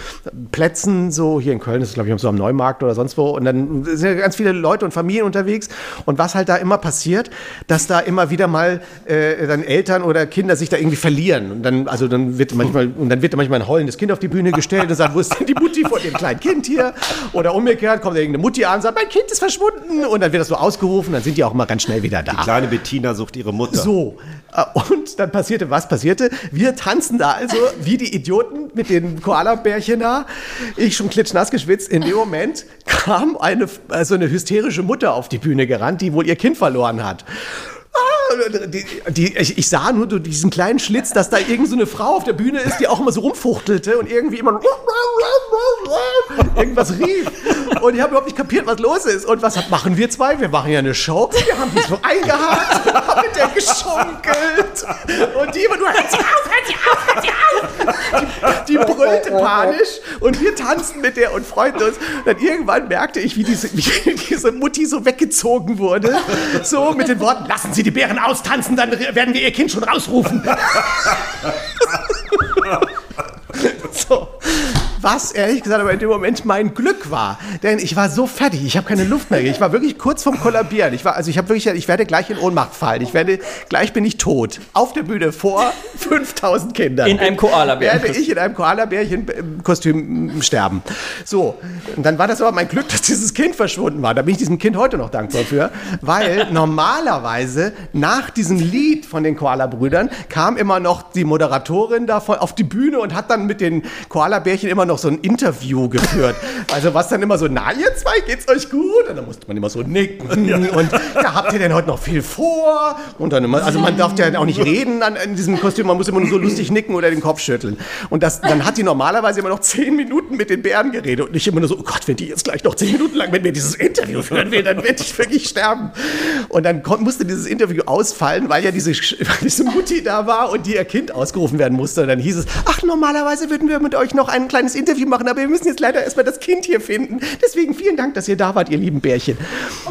Plätzen, so hier in Köln, das ist glaube ich so am Neumarkt oder sonst wo, und dann sind ja ganz viele Leute und Familien unterwegs und was halt da immer passiert, dass da immer wieder mal äh, dann Eltern oder Kinder sich da irgendwie verlieren und dann, also dann wird manchmal, und dann wird da manchmal ein heulendes Kind auf die Bühne gestellt und sagt, wo ist denn die Mutti von dem kleinen Kind hier? Oder umgekehrt kommt irgendeine Mutti an und sagt, mein Kind ist verschwunden und dann wird das so ausgerufen, dann sind die auch immer ganz schnell wieder da. Kleine Bettina sucht ihre Mutter. So, äh, und dann passierte, was passierte? Wir tanzen da also wie die Idioten mit den Koala-Bärchen da. Ich schon klitschnass geschwitzt. In dem Moment kam eine, also eine hysterische Mutter auf die Bühne gerannt, die wohl ihr Kind verloren hat. Ah, Die, die, ich, ich sah nur durch diesen kleinen Schlitz, dass da irgend so Frau auf der Bühne ist, die auch immer so rumfuchtelte und irgendwie immer irgendwas rief. Und ich habe überhaupt nicht kapiert, was los ist. Und was machen wir zwei? Wir machen ja eine Show. Wir haben die so eingehakt, haben mit der geschunkelt. Und die immer nur, hört sie auf, hört sie auf, hört sie auf. Die, die brüllte panisch und wir tanzten mit der und freuten uns. Dann irgendwann merkte ich, wie diese, wie diese Mutti so weggezogen wurde. So mit den Worten, lassen Sie die Bären austanzen, dann werden wir Ihr Kind schon rausrufen. <laughs> so. Was ehrlich gesagt aber in dem Moment mein Glück war. Denn ich war so fertig, ich habe keine Luft mehr. Ich war wirklich kurz vorm Kollabieren. Ich war, also ich habe wirklich, ich werde gleich in Ohnmacht fallen. Ich werde, gleich bin ich tot. Auf der Bühne vor <laughs> 5000 Kindern. In einem Koalabären- Werde ich in einem Koalabärchen-Kostüm sterben. So. Und dann war das aber mein Glück, dass dieses Kind verschwunden war. Da bin ich diesem Kind heute noch dankbar für. Weil <laughs> normalerweise nach diesem Lied von den Koala-Brüdern kam immer noch die Moderatorin da voll auf die Bühne und hat dann mit den Koalabärchen immer noch so ein Interview geführt. Also was dann immer so, na ihr zwei, geht's euch gut? Und dann musste man immer so nicken. <laughs> Und ja, habt ihr denn heute noch viel vor? Und dann immer, also man darf ja auch nicht reden an, an diesem Kostüm, man muss immer nur so lustig nicken oder den Kopf schütteln. Und das, dann hat die normalerweise immer noch zehn Minuten mit den Bären geredet und nicht immer nur so, oh Gott, wenn die jetzt gleich noch zehn Minuten lang mit mir dieses Interview führen will, dann werde ich wirklich sterben. Und dann musste dieses Interview ausfallen, weil ja diese, <laughs> diese Mutti da war und die ihr Kind ausgerufen werden musste. Und dann hieß es, ach, normalerweise würden wir mit euch noch ein kleines Interview machen, aber wir müssen jetzt leider erstmal das Kind hier finden. Deswegen vielen Dank, dass ihr da wart, ihr lieben Bärchen.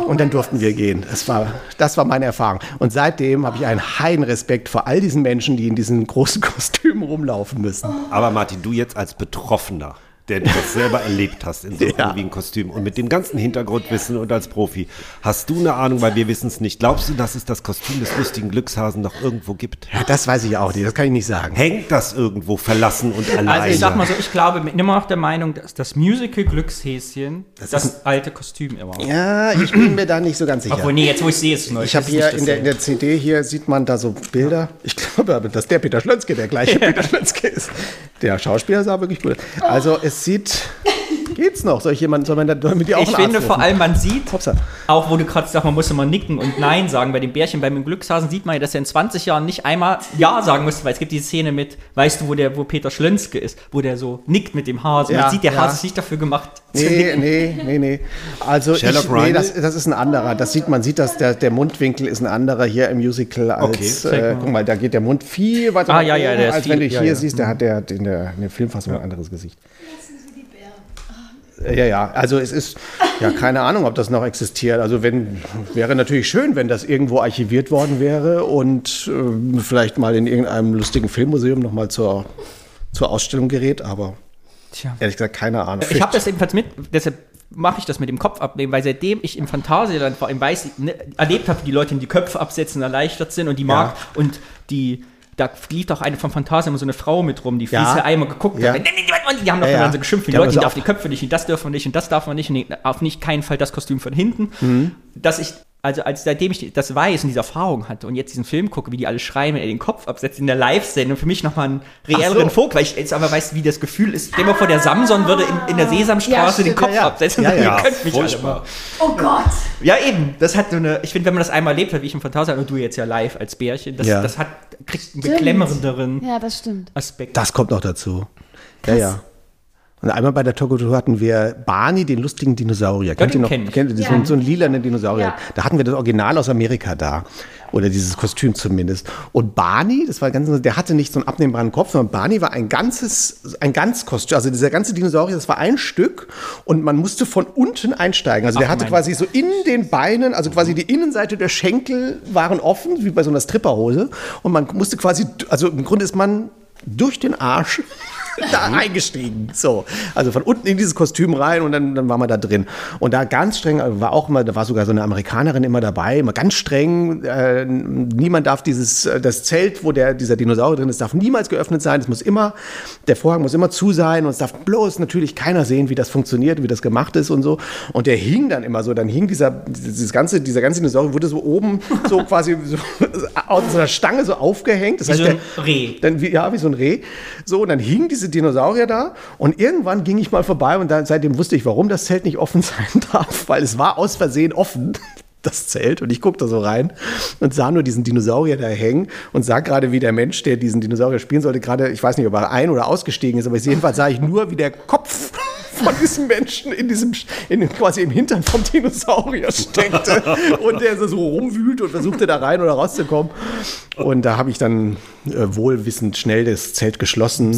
Und dann durften wir gehen. Das war, das war meine Erfahrung. Und seitdem habe ich einen heilen Respekt vor all diesen Menschen, die in diesen großen <laughs> Kostümen rumlaufen müssen. Aber Martin, du jetzt als Betroffener, der du das selber erlebt hast in so einem <laughs> Ja. wie ein Kostüm und mit dem ganzen Hintergrundwissen und als Profi, hast du eine Ahnung, weil wir wissen es nicht. Glaubst du, dass es das Kostüm des lustigen Glückshasen noch irgendwo gibt? Ja, das weiß ich auch nicht, das kann ich nicht sagen. Hängt das irgendwo verlassen und alleine? Also ich sag mal so, ich glaube, bin immer noch der Meinung, dass das Musical Glückshäschen das, alte Kostüm immer war. Ja, ich bin mir da nicht so ganz sicher. Obwohl, nee, jetzt wo ich sehe, ist es neu. Ich habe Das hier in der, in der CD hier sieht man da so Bilder. Ich glaube aber, dass der Peter Schlönzke der gleiche <laughs> Peter Schlönzke ist. Der Schauspieler sah wirklich gut aus. Also es sieht. Geht's noch? Soll ich jemanden, soll man da mit dir auch Ich finde vor allem, man sieht, Hopsa. auch wo du gerade sagst, man muss immer nicken und Nein sagen. Bei dem Bärchen, beim Glückshasen sieht man ja, dass er in 20 Jahren nicht einmal Ja sagen musste, weil es gibt die Szene mit, weißt du, wo der, wo Peter Schlönzke ist, wo der so nickt mit dem Hase. Ja, man sieht, der ja. Hase ist nicht dafür gemacht zu Nee, nee, nee, nee. Also ich, nee, das, das ist ein anderer. Das sieht man sieht, dass der, der Mundwinkel ist ein anderer hier im Musical als Okay, äh, mal. guck mal, da geht der Mund viel weiter Ah, ja, ja, als viel- wenn du hier ja. siehst, der hat der in der, in der Filmfassung ein anderes Gesicht. Ja, ja, also es ist, ja, keine Ahnung, ob das noch existiert. Also wenn, wäre natürlich schön, wenn das irgendwo archiviert worden wäre und ähm, vielleicht mal in irgendeinem lustigen Filmmuseum nochmal zur, zur Ausstellung gerät, aber Tja. ehrlich gesagt keine Ahnung. Ich habe das ebenfalls mit, deshalb mache ich das mit dem Kopf abnehmen, weil seitdem ich im Phantasialand war, im Weiß, ne, erlebt habe, wie die Leute in die Köpfe absetzen, erleichtert sind und die mag und die da lief doch eine von Phantasia immer so eine Frau mit rum, die Ja. Fiese einmal geguckt Ja. hat. Die haben doch Ja, immer ja. so geschimpft, die, Die Leute, die auf- auf die Köpfe nicht und das dürfen wir nicht und das darf man nicht und auf nicht keinen Fall das Kostüm von hinten. Mhm. Dass ich, also als seitdem ich das weiß und diese Erfahrung hatte und jetzt diesen Film gucke, wie die alle schreien, wenn er den Kopf absetzt in der Live-Sendung, für mich nochmal einen reelleren so. Fokus, weil ich jetzt aber weiß, wie das Gefühl ist. Stell dir mal vor, der Samson würde in, in der Sesamstraße Ja, den Kopf ja, ja. absetzen. Ja, <laughs> ja. Könnt mich alle mal. furchtbar. Oh Gott. Ja, eben. Das hat so eine, ich finde, wenn man das einmal erlebt hat, wie ich im Phantasia und du jetzt ja live als Bärchen, das, Ja. das hat, kriegt einen beklemmenderen Ja, das stimmt. Aspekt. Das kommt noch dazu. Ja, ja. Und einmal bei der Togo-Tour hatten wir Barney, den lustigen Dinosaurier. Kennt ihr noch? kenn ich. Kennt ihr so, Ja. einen- so einen lilanen Dinosaurier? Ja. Da hatten wir das Original aus Amerika da. Oder dieses Kostüm zumindest. Und Barney, das war ganz, der hatte nicht so einen abnehmbaren Kopf, sondern Barney war ein ganzes, ein ganz Kostüm. Also dieser ganze Dinosaurier, das war ein Stück und man musste von unten einsteigen. Also der Ach, hatte quasi so in den Beinen, also quasi die Innenseite der Schenkel waren offen, wie bei so einer Stripperhose. Und man musste quasi, also im Grunde ist man durch den Arsch <laughs> da eingestiegen. So, also von unten in dieses Kostüm rein und dann, dann war man da drin. Und da ganz streng, also war auch immer, da war sogar so eine Amerikanerin immer dabei, immer ganz streng. Äh, niemand darf dieses, äh, das Zelt, wo der, dieser Dinosaurier drin ist, darf niemals geöffnet sein. Es muss immer, der Vorhang muss immer zu sein und es darf bloß natürlich keiner sehen, wie das funktioniert, wie das gemacht ist und so. Und der hing dann immer so, dann hing dieser, dieses ganze, dieser ganze Dinosaurier wurde so oben so <laughs> quasi so aus so einer Stange so aufgehängt. Das Wie heißt, so ein der, Reh. dann, wie, ja, wie so ein Reh. So, und dann hingen diese Dinosaurier da und irgendwann ging ich mal vorbei und dann, seitdem wusste ich, warum das Zelt nicht offen <laughs> sein darf, weil es war aus Versehen offen. <laughs> Das Zelt und ich guckte so rein und sah nur diesen Dinosaurier da hängen und sah gerade, wie der Mensch, der diesen Dinosaurier spielen sollte, gerade, ich weiß nicht, ob er ein- oder ausgestiegen ist, aber jedenfalls sah ich nur, wie der Kopf <laughs> von diesem Menschen in diesem, in, quasi im Hintern vom Dinosaurier steckte und der so rumwühlt und versuchte da rein oder rauszukommen. Und da habe ich dann äh, wohlwissend schnell das Zelt geschlossen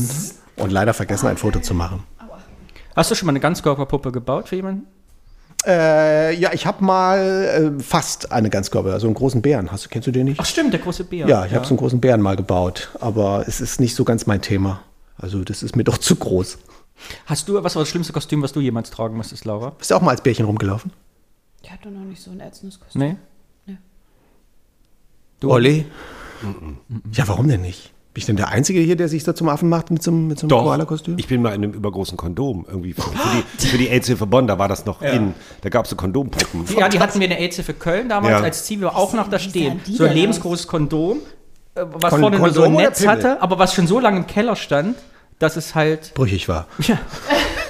und leider vergessen, ein Foto zu machen. Hast du schon mal eine Ganzkörperpuppe gebaut für jemanden? Äh, ja, ich habe mal äh, fast eine Ganzkörper, also einen großen Bären. Hast, du- kennst du den nicht? Ach stimmt, der große Bär. Ja, ich habe so einen großen Bären mal gebaut, aber es ist nicht so ganz mein Thema. Also das ist mir <laughs> doch zu groß. Hast du, was war das schlimmste Kostüm, was du jemals tragen musstest, Laura? Bist du auch mal als Bärchen rumgelaufen? Der hat doch noch nicht so ein ätzendes Kostüm. Nee? Du, Olli? Ja, warum denn nicht? Bin ich denn der Einzige hier, der sich so zum Affen macht mit so, einem- mit so einem Doch, Koala-Kostüm? ich bin mal in einem übergroßen Kondom irgendwie für, für die, <laughs> für die AIDS-Hilfe Bonn, da war das noch in. Da gab es so Kondompuppen. Ja, die hatten wir in der AIDS für Köln damals Ja. als Ziel, wir auch noch da stehen. die So ein denn lebensgroßes Kondom, äh, was Kon- vorne nur so ein Kondom oder Netz Pimmel? hatte, aber was schon so lange im Keller stand, dass es halt. Brüchig war. <laughs>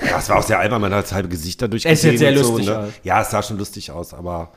Ja, es war auch sehr albern, man hat das halbe Gesicht dadurch Es sieht sehr lustig so, ne? aus. Ja, es sah schon lustig aus, aber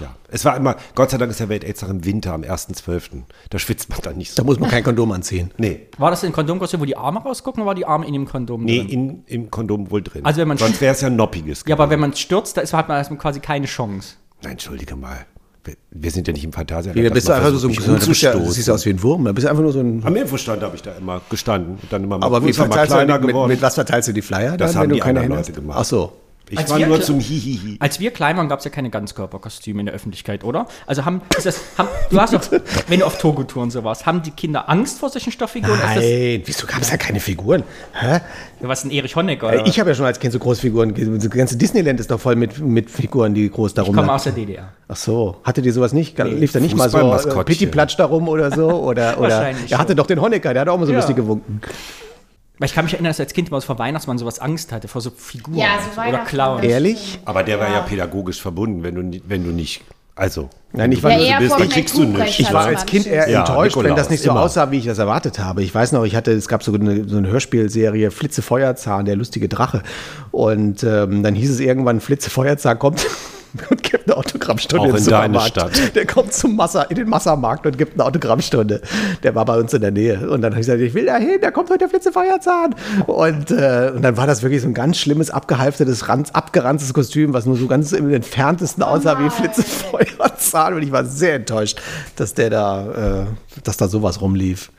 ja. Es war immer, Gott sei Dank ist der Welt-AIDS-Tag im Winter, am 1.12. Da schwitzt man dann nicht Da so. muss man kein Kondom anziehen. Nee, War das ein Kondomkostüm, wo die Arme rausgucken oder war die Arme in dem Kondom nee drin? in, im Kondom wohl drin. Also wenn man- Sonst wäre es ja ein noppiges. Ja, aber wenn man stürzt, da ist, hat man erstmal quasi keine Chance. Nein, entschuldige mal. Wir, wir sind ja nicht im Fantasia. Da bist du einfach so, so, so du du siehst aus wie ein Wurm. Da bist du einfach nur so ein. Am Infostand habe ich da immer gestanden. Und dann immer mal Aber wie mal verteilst du kleiner mit, geworden. mit was verteilst du die Flyer? Das dann, haben wenn die du keine Leute hast? gemacht. Ach so. Ich Als war wir nur zum Hihihi. Als wir klein waren, gab es ja keine Ganzkörperkostüme in der Öffentlichkeit, oder? Also haben, ist das, haben du hast doch, wenn du auf Togo-Tour und so warst, haben die Kinder Angst vor solchen Stofffiguren? Ist das, Nein, wieso gab es da keine Figuren? Hä? was ein Erich Honecker? Oder? Ich habe ja schon als Kind so Großfiguren. Das ganze Disneyland ist doch voll mit, mit Figuren, die groß darum komme aus der DDR. Ach so, hatte die sowas nicht? Lief da nicht mal so äh, Fußballmaskottchen. Pitti Platsch darum oder so? Oder, oder Wahrscheinlich er hatte doch den Honecker, der hat auch immer so Ja. lustig gewunken. Weil ich kann mich erinnern, dass als Kind immer so vor Weihnachtsmann sowas Angst hatte, vor so Figuren Ja, so oder. Clowns. Ehrlich? Aber der war ja pädagogisch verbunden, wenn du, wenn du nicht. Also. Nein, ich war Ja, nur eher bist, dann kriegst du nichts. Ich war als Kind eher Ja, enttäuscht, wenn Nikolaus, das nicht so immer. aussah, wie ich das erwartet habe. Ich weiß noch, ich hatte, es gab so eine, so eine Hörspielserie Flitze Feuerzahn, der lustige Drache. Und ähm, dann hieß es irgendwann, Flitze Feuerzahn kommt <laughs> <laughs> und gibt eine Autogrammstunde Auch in deine Supermarkt. Stadt. Der kommt zum Massa, in den Massamarkt und gibt eine Autogrammstunde. Der war bei uns in der Nähe. Und dann habe ich gesagt, ich will da hin, da kommt heute der Flitze Feuerzahn. Und, äh, und dann war das wirklich so ein ganz schlimmes, abgehalftertes, ranz, abgeranztes Kostüm, was nur so ganz im entferntesten aussah wie Flitze Feuerzahn. Und ich war sehr enttäuscht, dass der da, äh, dass da sowas rumlief.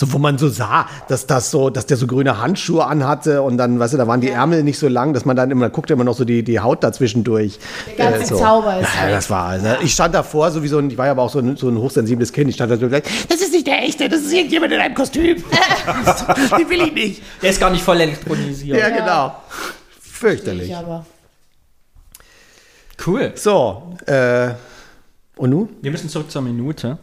So, wo man so sah, dass das so, dass der so grüne Handschuhe anhatte und dann, weißt du, da waren die Ärmel nicht so lang, dass man dann immer, guckte immer noch so die, die Haut dazwischen durch. Der ganze Zauber ist Ja, das war, also ich stand davor, so wie so ein, ich war ja aber auch so ein, so ein hochsensibles Kind, ich stand da so gleich, das ist nicht der echte, das ist irgendjemand in einem Kostüm. <laughs> Den will ich nicht. Der ist gar nicht voll elektronisiert. Ja, genau. Ich Fürchterlich. aber. Cool. So, äh, und nun? Wir müssen zurück zur Minute.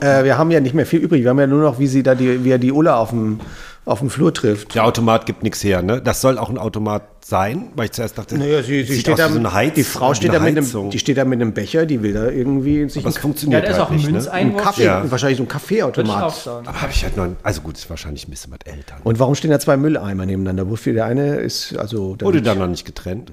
Äh, wir haben ja nicht mehr viel übrig. Wir haben ja nur noch, wie sie da die, wie er die Ulla auf dem, auf dem Flur trifft. Der Automat gibt nichts her, ne? Das soll auch ein Automat sein, weil ich zuerst dachte, Naja, sie, das sie steht aus da, wie so eine Heiz, die Frau steht eine da mit einem, die steht da mit einem Becher, die will da irgendwie sich Aber einen, funktioniert Ja, da ist halt auch ein nicht, ne? Münzeinwurf. Kaffee, Ja. wahrscheinlich so auch Kaffeeautomat. Aber habe ich halt noch, also gut, ist wahrscheinlich ein bisschen was älter. Und warum stehen da zwei Mülleimer nebeneinander? Wofür der eine ist, also. Wurde dann noch nicht getrennt?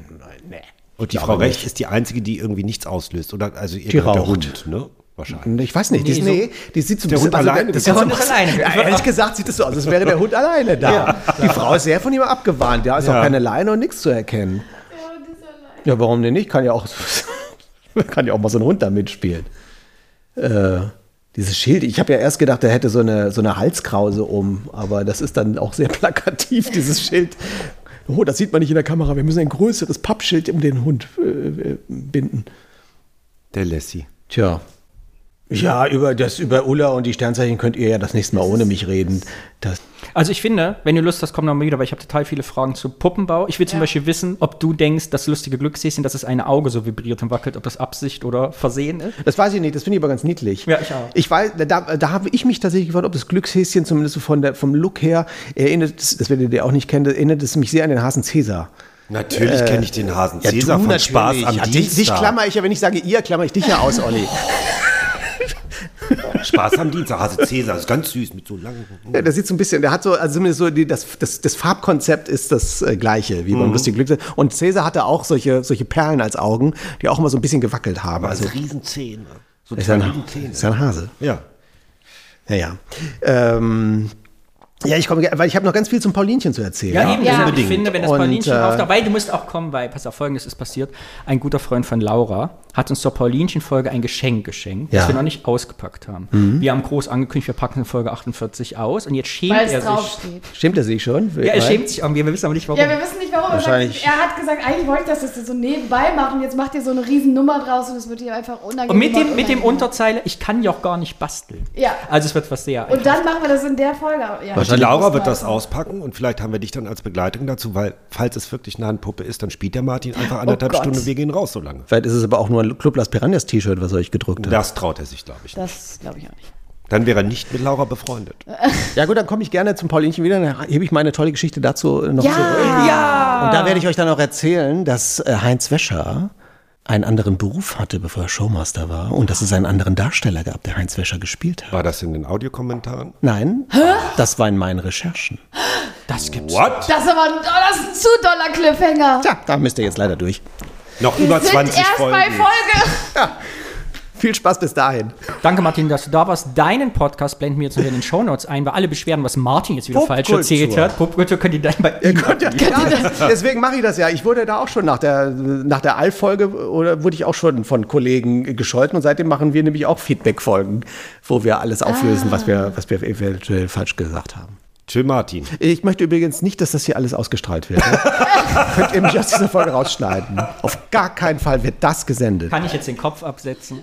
Nee. Und die Frau nicht. ist die einzige, die irgendwie nichts auslöst, oder? Also ihr Die raucht. Hund, ne? Wahrscheinlich. Ich weiß nicht, Nee, so- nee, die sieht so ein Der bisschen Hund allein- das das der so Hund ist alleine. <laughs> Ja, ehrlich gesagt sieht es so aus, als wäre der Hund alleine da. Die Frau ist sehr von ihm abgewarnt. Da ist Ja. auch keine Leine und nichts zu erkennen. Ja, warum denn nicht? Kann ja auch, <laughs> kann ja auch mal so ein Hund da mitspielen. Äh, dieses Schild, ich habe ja erst gedacht, er hätte so eine, so eine Halskrause um, aber das ist dann auch sehr <laughs> plakativ, dieses Schild. Oh, das sieht man nicht in der Kamera. Wir müssen ein größeres Pappschild um den Hund äh, äh, binden. Der Lassie. Tja. Ja, über das über Ulla und die Sternzeichen könnt ihr ja das nächste Mal ohne mich reden. Das, Also ich finde, wenn du Lust hast, komm noch mal wieder, weil ich habe total viele Fragen zu Puppenbau. Ich will zum Ja. Beispiel wissen, ob du denkst, das lustige Glückshäschen, dass das eine Auge so vibriert und wackelt, ob das Absicht oder Versehen ist. das weiß ich nicht, das finde ich aber ganz niedlich. Ja, ich auch. Ich weiß, da, da habe ich mich tatsächlich gefragt, ob das Glückshäschen zumindest so von der, vom Look her erinnert, das werdet ihr auch nicht kennen, erinnert es mich sehr an den Hasen Cäsar. Natürlich kenne ich den Hasen Cäsar du von natürlich. Spaß am ja, dich, dich Dienstag. klammer ich ja, wenn ich sage ihr, klammer ich dich ja aus, Olli. <laughs> <laughs> Spaß am Dienstag. Hase Cäsar ist ganz süß mit so langen. Ja, der sieht so ein bisschen, der hat so, also zumindest so, die, das, das, das Farbkonzept ist das äh, gleiche, wie beim Lustige Glück. Und Cäsar hatte auch solche, solche Perlen als Augen, die auch immer so ein bisschen gewackelt haben. Also Also, Riesenzähne. So ist ein, Riesenzähne. ist ja ein Hase. Ja. Ja, ja. Ähm, ja, ich komme, weil ich habe noch ganz viel zum Paulinchen zu erzählen. Ja, eben. Ja. Also ich Unbedingt. finde, wenn das Und, Paulinchen äh, auftaucht, weil du musst auch kommen, weil, pass auf, folgendes ist passiert. Ein guter Freund von Laura hat uns zur Paulinchen-Folge ein Geschenk geschenkt, Ja. das wir noch nicht ausgepackt haben. Wir haben groß angekündigt, wir packen in Folge 48 aus und jetzt schämt Weil er es sich. draufsteht. Stimmt er sich schon? Ja, er schämt sich irgendwie, wir wissen aber nicht warum. Ja, wir wissen nicht warum. Er, Wahrscheinlich- er hat gesagt, eigentlich wollte ich das, dass das so nebenbei machen. Jetzt macht ihr so eine riesen Nummer draus und es wird ihr einfach unangenehm. und mit dem, und mit dem. Unterzeile, ich kann ja auch gar nicht basteln. Ja. Also es wird was sehr Und dann machen wir das in der Folge. Ja, Und die Laura wird das auspacken und vielleicht haben wir dich dann als Begleitung dazu, weil falls es wirklich eine Handpuppe ist, dann spielt der Martin einfach anderthalb Gott. Stunden und wir gehen raus so lange. Vielleicht ist es aber auch nur ein Club Las Piranhas T-Shirt, was euch gedruckt hat. Das traut er sich, glaube ich. nicht. Das glaube ich auch nicht. Dann wäre er nicht mit Laura befreundet. <laughs> Ja gut, dann komme ich gerne zum Paulinchen wieder, dann hebe ich meine tolle Geschichte dazu noch Ja. zurück. Und da werde ich euch dann auch erzählen, dass äh, Heinz Wäscher einen anderen Beruf hatte, bevor er Showmaster war und dass es einen anderen Darsteller gab, der Heinz Wäscher gespielt hat. War das in den Audiokommentaren? Nein, das war in meinen Recherchen. Das gibt's. What? Das ist aber ein, oh, das ist ein zu doller Cliffhanger. Tja, da müsst ihr jetzt leider durch. Noch Wir über sind 20 erst Folgen. bei Folge. <laughs> Viel Spaß bis dahin. Danke, Martin, dass du da warst. Deinen Podcast blenden wir jetzt noch in den Shownotes ein, weil alle beschweren, was Martin jetzt wieder falsch erzählt hat. Popkultur könnt ihr dann bei Ihr könnt ja, ja, <laughs> deswegen mache ich das ja. Ich wurde da auch schon nach der, nach der All-Folge oder wurde ich auch schon von Kollegen gescholten und seitdem machen wir nämlich auch Feedback-Folgen, wo wir alles auflösen, was wir, was wir eventuell falsch gesagt haben. Tschö, Martin. Ich möchte übrigens nicht, dass das hier alles ausgestrahlt wird. <laughs> Könnt ihr mich aus dieser Folge rausschneiden? Auf gar keinen Fall wird das gesendet. Kann ich jetzt den Kopf absetzen?